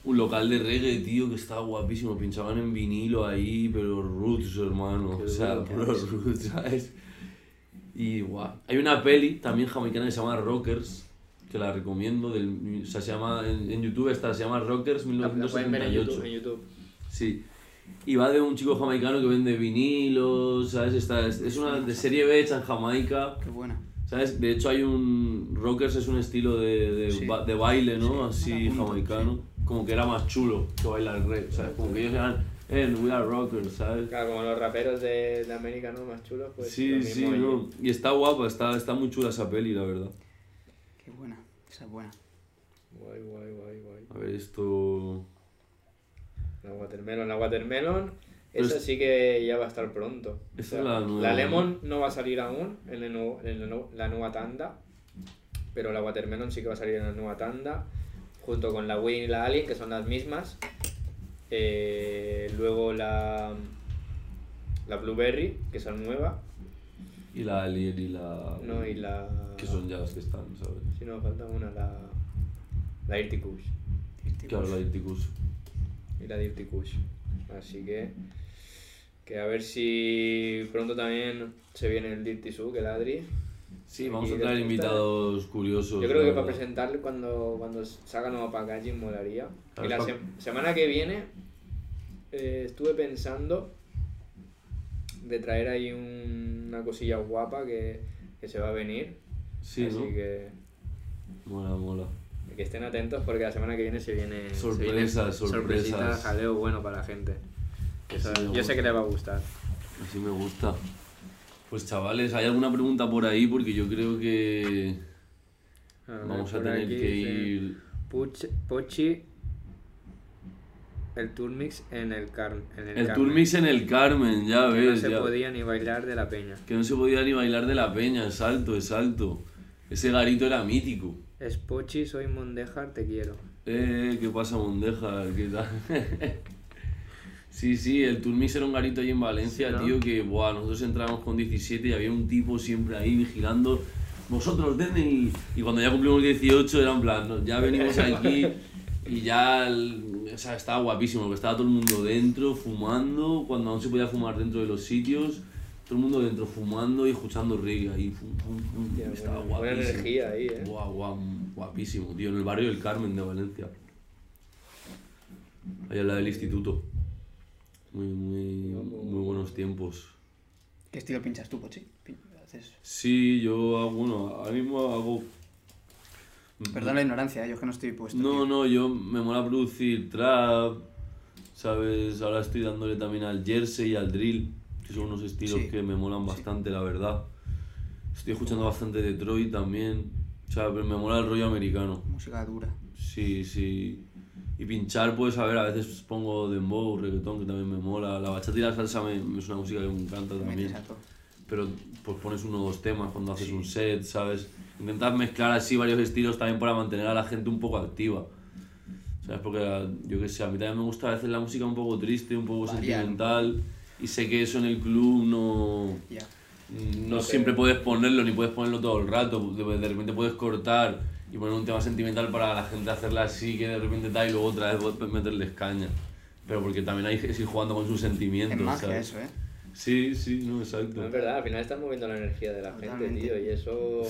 [SPEAKER 1] un local de reggae, tío, que estaba guapísimo. Pinchaban en vinilo ahí, pero roots, hermano.
[SPEAKER 2] Qué [LAUGHS]
[SPEAKER 1] o sea, puro roots, ¿sabes? Y guau. Hay una peli también jamaicana que se llama Rockers, que la recomiendo. Del, o sea, se llama, en, en YouTube está, se llama Rockers
[SPEAKER 2] La, la pueden ver en
[SPEAKER 1] 1978.
[SPEAKER 2] YouTube. En YouTube.
[SPEAKER 1] Sí. Y va de un chico jamaicano que vende vinilos, ¿sabes? Está, es, es una de serie B hecha en Jamaica.
[SPEAKER 4] Qué buena.
[SPEAKER 1] ¿Sabes? De hecho hay un... Rockers es un estilo de, de,
[SPEAKER 4] Sí.
[SPEAKER 1] ba- de baile, ¿no?
[SPEAKER 4] Sí,
[SPEAKER 1] Así jamaicano. Como que era más chulo que bailar rap, ¿sabes? Como que ellos eran, eh, we are rockers, ¿sabes?
[SPEAKER 2] Claro, como los raperos de, de América, ¿no? Más chulos, pues. lo
[SPEAKER 1] sí,
[SPEAKER 2] mismo
[SPEAKER 1] sí, no. Y está guapa, está, está muy chula esa peli, la verdad.
[SPEAKER 4] Qué buena. Esa es buena.
[SPEAKER 2] Guay, guay, guay, guay.
[SPEAKER 1] A ver, esto...
[SPEAKER 2] La Watermelon, la Watermelon,
[SPEAKER 1] Pero
[SPEAKER 2] esa
[SPEAKER 1] es-
[SPEAKER 2] sí que ya va a estar pronto.
[SPEAKER 1] Esa es la nueva,
[SPEAKER 2] Lemon no va a salir aún en, el nuevo- en la la nueva tanda, pero la Watermelon sí que va a salir en la nueva tanda, junto con la Win y la Alien, que son las mismas. Eh, luego la, la Blueberry, que son nueva,
[SPEAKER 1] Y la Alien y la...
[SPEAKER 2] no, y la...
[SPEAKER 1] Que son ya las que están, ¿sabes?
[SPEAKER 2] Si no, falta una, la, la Dirty Kush.
[SPEAKER 1] Claro, la Icticus.
[SPEAKER 2] y la Dirty Kush. Así que, que a ver si pronto también se viene el Dirty Suk, el Adri.
[SPEAKER 1] Sí, vamos a traer invitados curiosos.
[SPEAKER 2] Yo creo que para presentarle cuando, cuando salga nuevo packaging molaría. Y la se- semana que viene eh, estuve pensando de traer ahí un- una cosilla guapa que, que se va a venir.
[SPEAKER 1] Sí,
[SPEAKER 2] Así
[SPEAKER 1] ¿no?
[SPEAKER 2] que,
[SPEAKER 1] Mola, mola.
[SPEAKER 2] que estén atentos porque la semana que viene se viene...
[SPEAKER 1] Sorpresas,
[SPEAKER 7] Se viene. Sorpresita, jaleo bueno para la gente. Eso- yo sé que le va a gustar.
[SPEAKER 1] Así me gusta. Pues chavales, ¿hay alguna pregunta por ahí? Porque yo creo que
[SPEAKER 2] A ver,
[SPEAKER 1] vamos a tener que ir...
[SPEAKER 2] Puch- Pochi, el Turmix en el, car en el
[SPEAKER 1] El
[SPEAKER 2] Carmen,
[SPEAKER 1] Turmix en el Carmen, ya
[SPEAKER 2] que no
[SPEAKER 1] ves.
[SPEAKER 2] se
[SPEAKER 1] ya.
[SPEAKER 2] podía ni bailar de la peña.
[SPEAKER 1] Que no se podía ni bailar de la peña, salto, salto. Ese garito era mítico.
[SPEAKER 2] Es Pochi, soy Mondejar, te quiero.
[SPEAKER 1] Eh, ¿qué pasa, Mondeja? ¿Qué tal? [LAUGHS] sí, sí, el Turmix era un garito ahí en Valencia,
[SPEAKER 2] Sí, ¿no?
[SPEAKER 1] tío, que, buah, nosotros entrábamos con 17 y había un tipo siempre ahí vigilando. Vosotros, denme y, y cuando ya cumplimos 18 era en plan, "No, ya venimos aquí y ya, el- o sea, estaba guapísimo, porque estaba todo el mundo dentro, fumando, cuando aún se podía fumar dentro de los sitios, todo el mundo dentro fumando y escuchando reggae ahí, fum, fum, fum,
[SPEAKER 2] Hostia,
[SPEAKER 1] estaba
[SPEAKER 2] buena, buena
[SPEAKER 1] guapísimo.
[SPEAKER 2] energía ahí, eh.
[SPEAKER 1] Guau, guau, guapísimo, tío, en el barrio del Carmen de Valencia. Ahí al lado del instituto. Muy, muy, muy buenos tiempos.
[SPEAKER 4] ¿Qué estilo pinchas tú, Pochi? Haces-
[SPEAKER 1] Sí, yo hago, bueno, ahora mismo hago...
[SPEAKER 4] Perdón la ignorancia, yo es que no estoy puesto.
[SPEAKER 1] No,
[SPEAKER 4] tío.
[SPEAKER 1] no, yo me mola producir trap, ¿sabes? Ahora estoy dándole también al jersey y al drill, que son unos estilos
[SPEAKER 4] Sí.
[SPEAKER 1] que me molan bastante, la verdad. Estoy escuchando bastante Detroit también, o sea, pero me mola el rollo americano.
[SPEAKER 4] Música dura.
[SPEAKER 1] Sí, sí. Y pinchar, pues, a ver, a veces pongo dembow, reggaetón, que también me mola. La bachata y la salsa me, es una música que me encanta también. pero pues pones uno o dos temas cuando haces un set, ¿sabes? Intentas mezclar así varios estilos también para mantener a la gente un poco activa. ¿Sabes? Porque yo qué sé, a mí también me gusta a veces la música un poco triste, un poco
[SPEAKER 4] Variar.
[SPEAKER 1] sentimental, y sé que eso en el club no...
[SPEAKER 4] Ya.
[SPEAKER 1] No
[SPEAKER 6] Ok.
[SPEAKER 1] siempre puedes ponerlo, ni puedes ponerlo todo el rato. De repente puedes cortar y poner un tema sentimental para la gente hacerla así, que de repente tal, y luego otra vez puedes meterles caña. Pero porque también hay que ir jugando con sus sentimientos.
[SPEAKER 4] Es magia
[SPEAKER 1] ¿sabes?
[SPEAKER 4] eso, ¿eh?
[SPEAKER 1] Sí, sí, no, exacto.
[SPEAKER 6] No es verdad, al final estás moviendo la energía de la gente, tío, y eso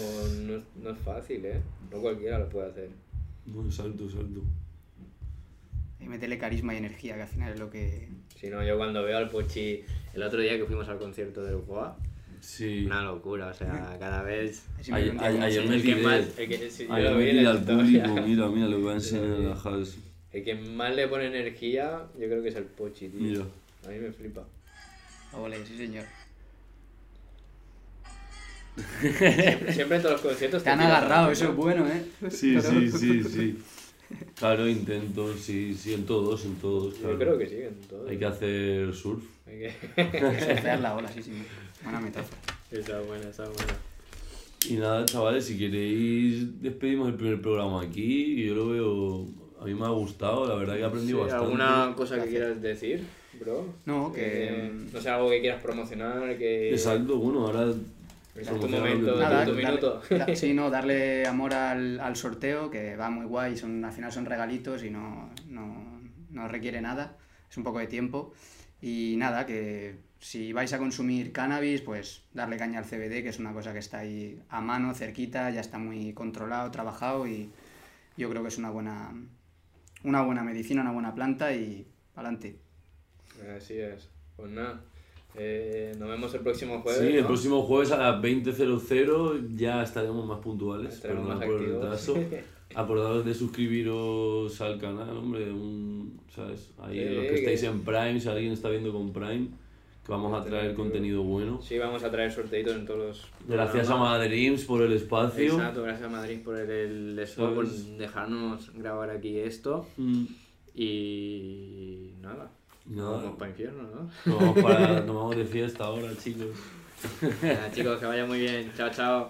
[SPEAKER 6] no es, no es fácil, ¿eh? No cualquiera lo puede hacer.
[SPEAKER 1] No, exacto, exacto.
[SPEAKER 4] Y meterle carisma y energía, que al final es lo que...
[SPEAKER 6] Si no, yo cuando veo al Pochi...
[SPEAKER 2] El otro día que fuimos al concierto del Goa,
[SPEAKER 1] Sí.
[SPEAKER 2] una locura, o sea, cada vez... [LAUGHS]
[SPEAKER 1] ayer me
[SPEAKER 6] El que
[SPEAKER 1] tiré.
[SPEAKER 6] más... El que, si yo
[SPEAKER 1] Ayer
[SPEAKER 6] lo
[SPEAKER 1] me
[SPEAKER 6] vi en
[SPEAKER 1] tiré
[SPEAKER 6] la
[SPEAKER 1] al
[SPEAKER 6] historia.
[SPEAKER 1] público, [LAUGHS] mira, mira, lo voy a enseñar en la house.
[SPEAKER 6] El que más le pone energía, yo creo que es el Pochi, tío.
[SPEAKER 1] Mira.
[SPEAKER 6] A mí me flipa.
[SPEAKER 4] Ole, sí señor.
[SPEAKER 6] Siempre, siempre en todos los conciertos
[SPEAKER 4] Te han agarrado, eso es bueno, ¿eh?
[SPEAKER 1] Sí, sí, sí, sí. Claro, intento, sí, sí, en todos, en todos.
[SPEAKER 6] Yo creo que sí, en todos.
[SPEAKER 1] Hay que hacer surf.
[SPEAKER 6] Hay que...
[SPEAKER 4] Surfear la [LAUGHS] ola, sí, sí. Buena metáfora.
[SPEAKER 6] Esa es buena, esa es buena.
[SPEAKER 1] Y nada, chavales, si queréis, despedimos el primer programa aquí. Yo lo veo, a mí me ha gustado, la verdad que he aprendido
[SPEAKER 6] Sí,
[SPEAKER 1] bastante.
[SPEAKER 6] ¿Alguna cosa que quieras decir, bro?
[SPEAKER 4] No, que...
[SPEAKER 6] Eh, no sé, algo que quieras promocionar, que...
[SPEAKER 1] Exacto, bueno, ahora
[SPEAKER 6] Es tu
[SPEAKER 1] promocionar
[SPEAKER 6] momento,
[SPEAKER 4] Nada,
[SPEAKER 6] tu
[SPEAKER 1] quieras.
[SPEAKER 6] minuto.
[SPEAKER 4] darle- da- [LAUGHS] sí, no, darle amor al, al sorteo, que va muy guay, son, al final son regalitos y no, no, no requiere nada, es un poco de tiempo. Y nada, que si vais a consumir cannabis, pues darle caña al CBD, que es una cosa que está ahí a mano, cerquita, ya está muy controlado, trabajado y yo creo que es una buena, una buena medicina, una buena planta y adelante.
[SPEAKER 6] Así es. Pues nada, eh, nos vemos el próximo jueves.
[SPEAKER 1] Sí, el
[SPEAKER 6] ¿no?
[SPEAKER 1] próximo jueves a las 20.00 ya estaremos más puntuales,
[SPEAKER 6] Estaremos más
[SPEAKER 1] por el retraso. [LAUGHS] Acordaros de suscribiros al canal, hombre, un, ¿sabes? Ahí
[SPEAKER 6] Sí,
[SPEAKER 1] los que
[SPEAKER 6] que-
[SPEAKER 1] estáis en Prime, si alguien está viendo con Prime, que vamos a traer contenido bueno.
[SPEAKER 6] Sí, vamos a traer sorteitos en todos los...
[SPEAKER 1] Gracias a
[SPEAKER 6] programas.
[SPEAKER 1] Madrims por el espacio.
[SPEAKER 2] Exacto, gracias a Madrid por el, el por dejarnos grabar aquí esto.
[SPEAKER 1] Mm,
[SPEAKER 2] Y nada,
[SPEAKER 1] Nada.
[SPEAKER 2] vamos para infierno, ¿no?
[SPEAKER 1] Nos vamos, para, [LAUGHS] nos vamos de fiesta ahora, chicos.
[SPEAKER 2] Venga, chicos, que vaya muy bien. Chao, chao.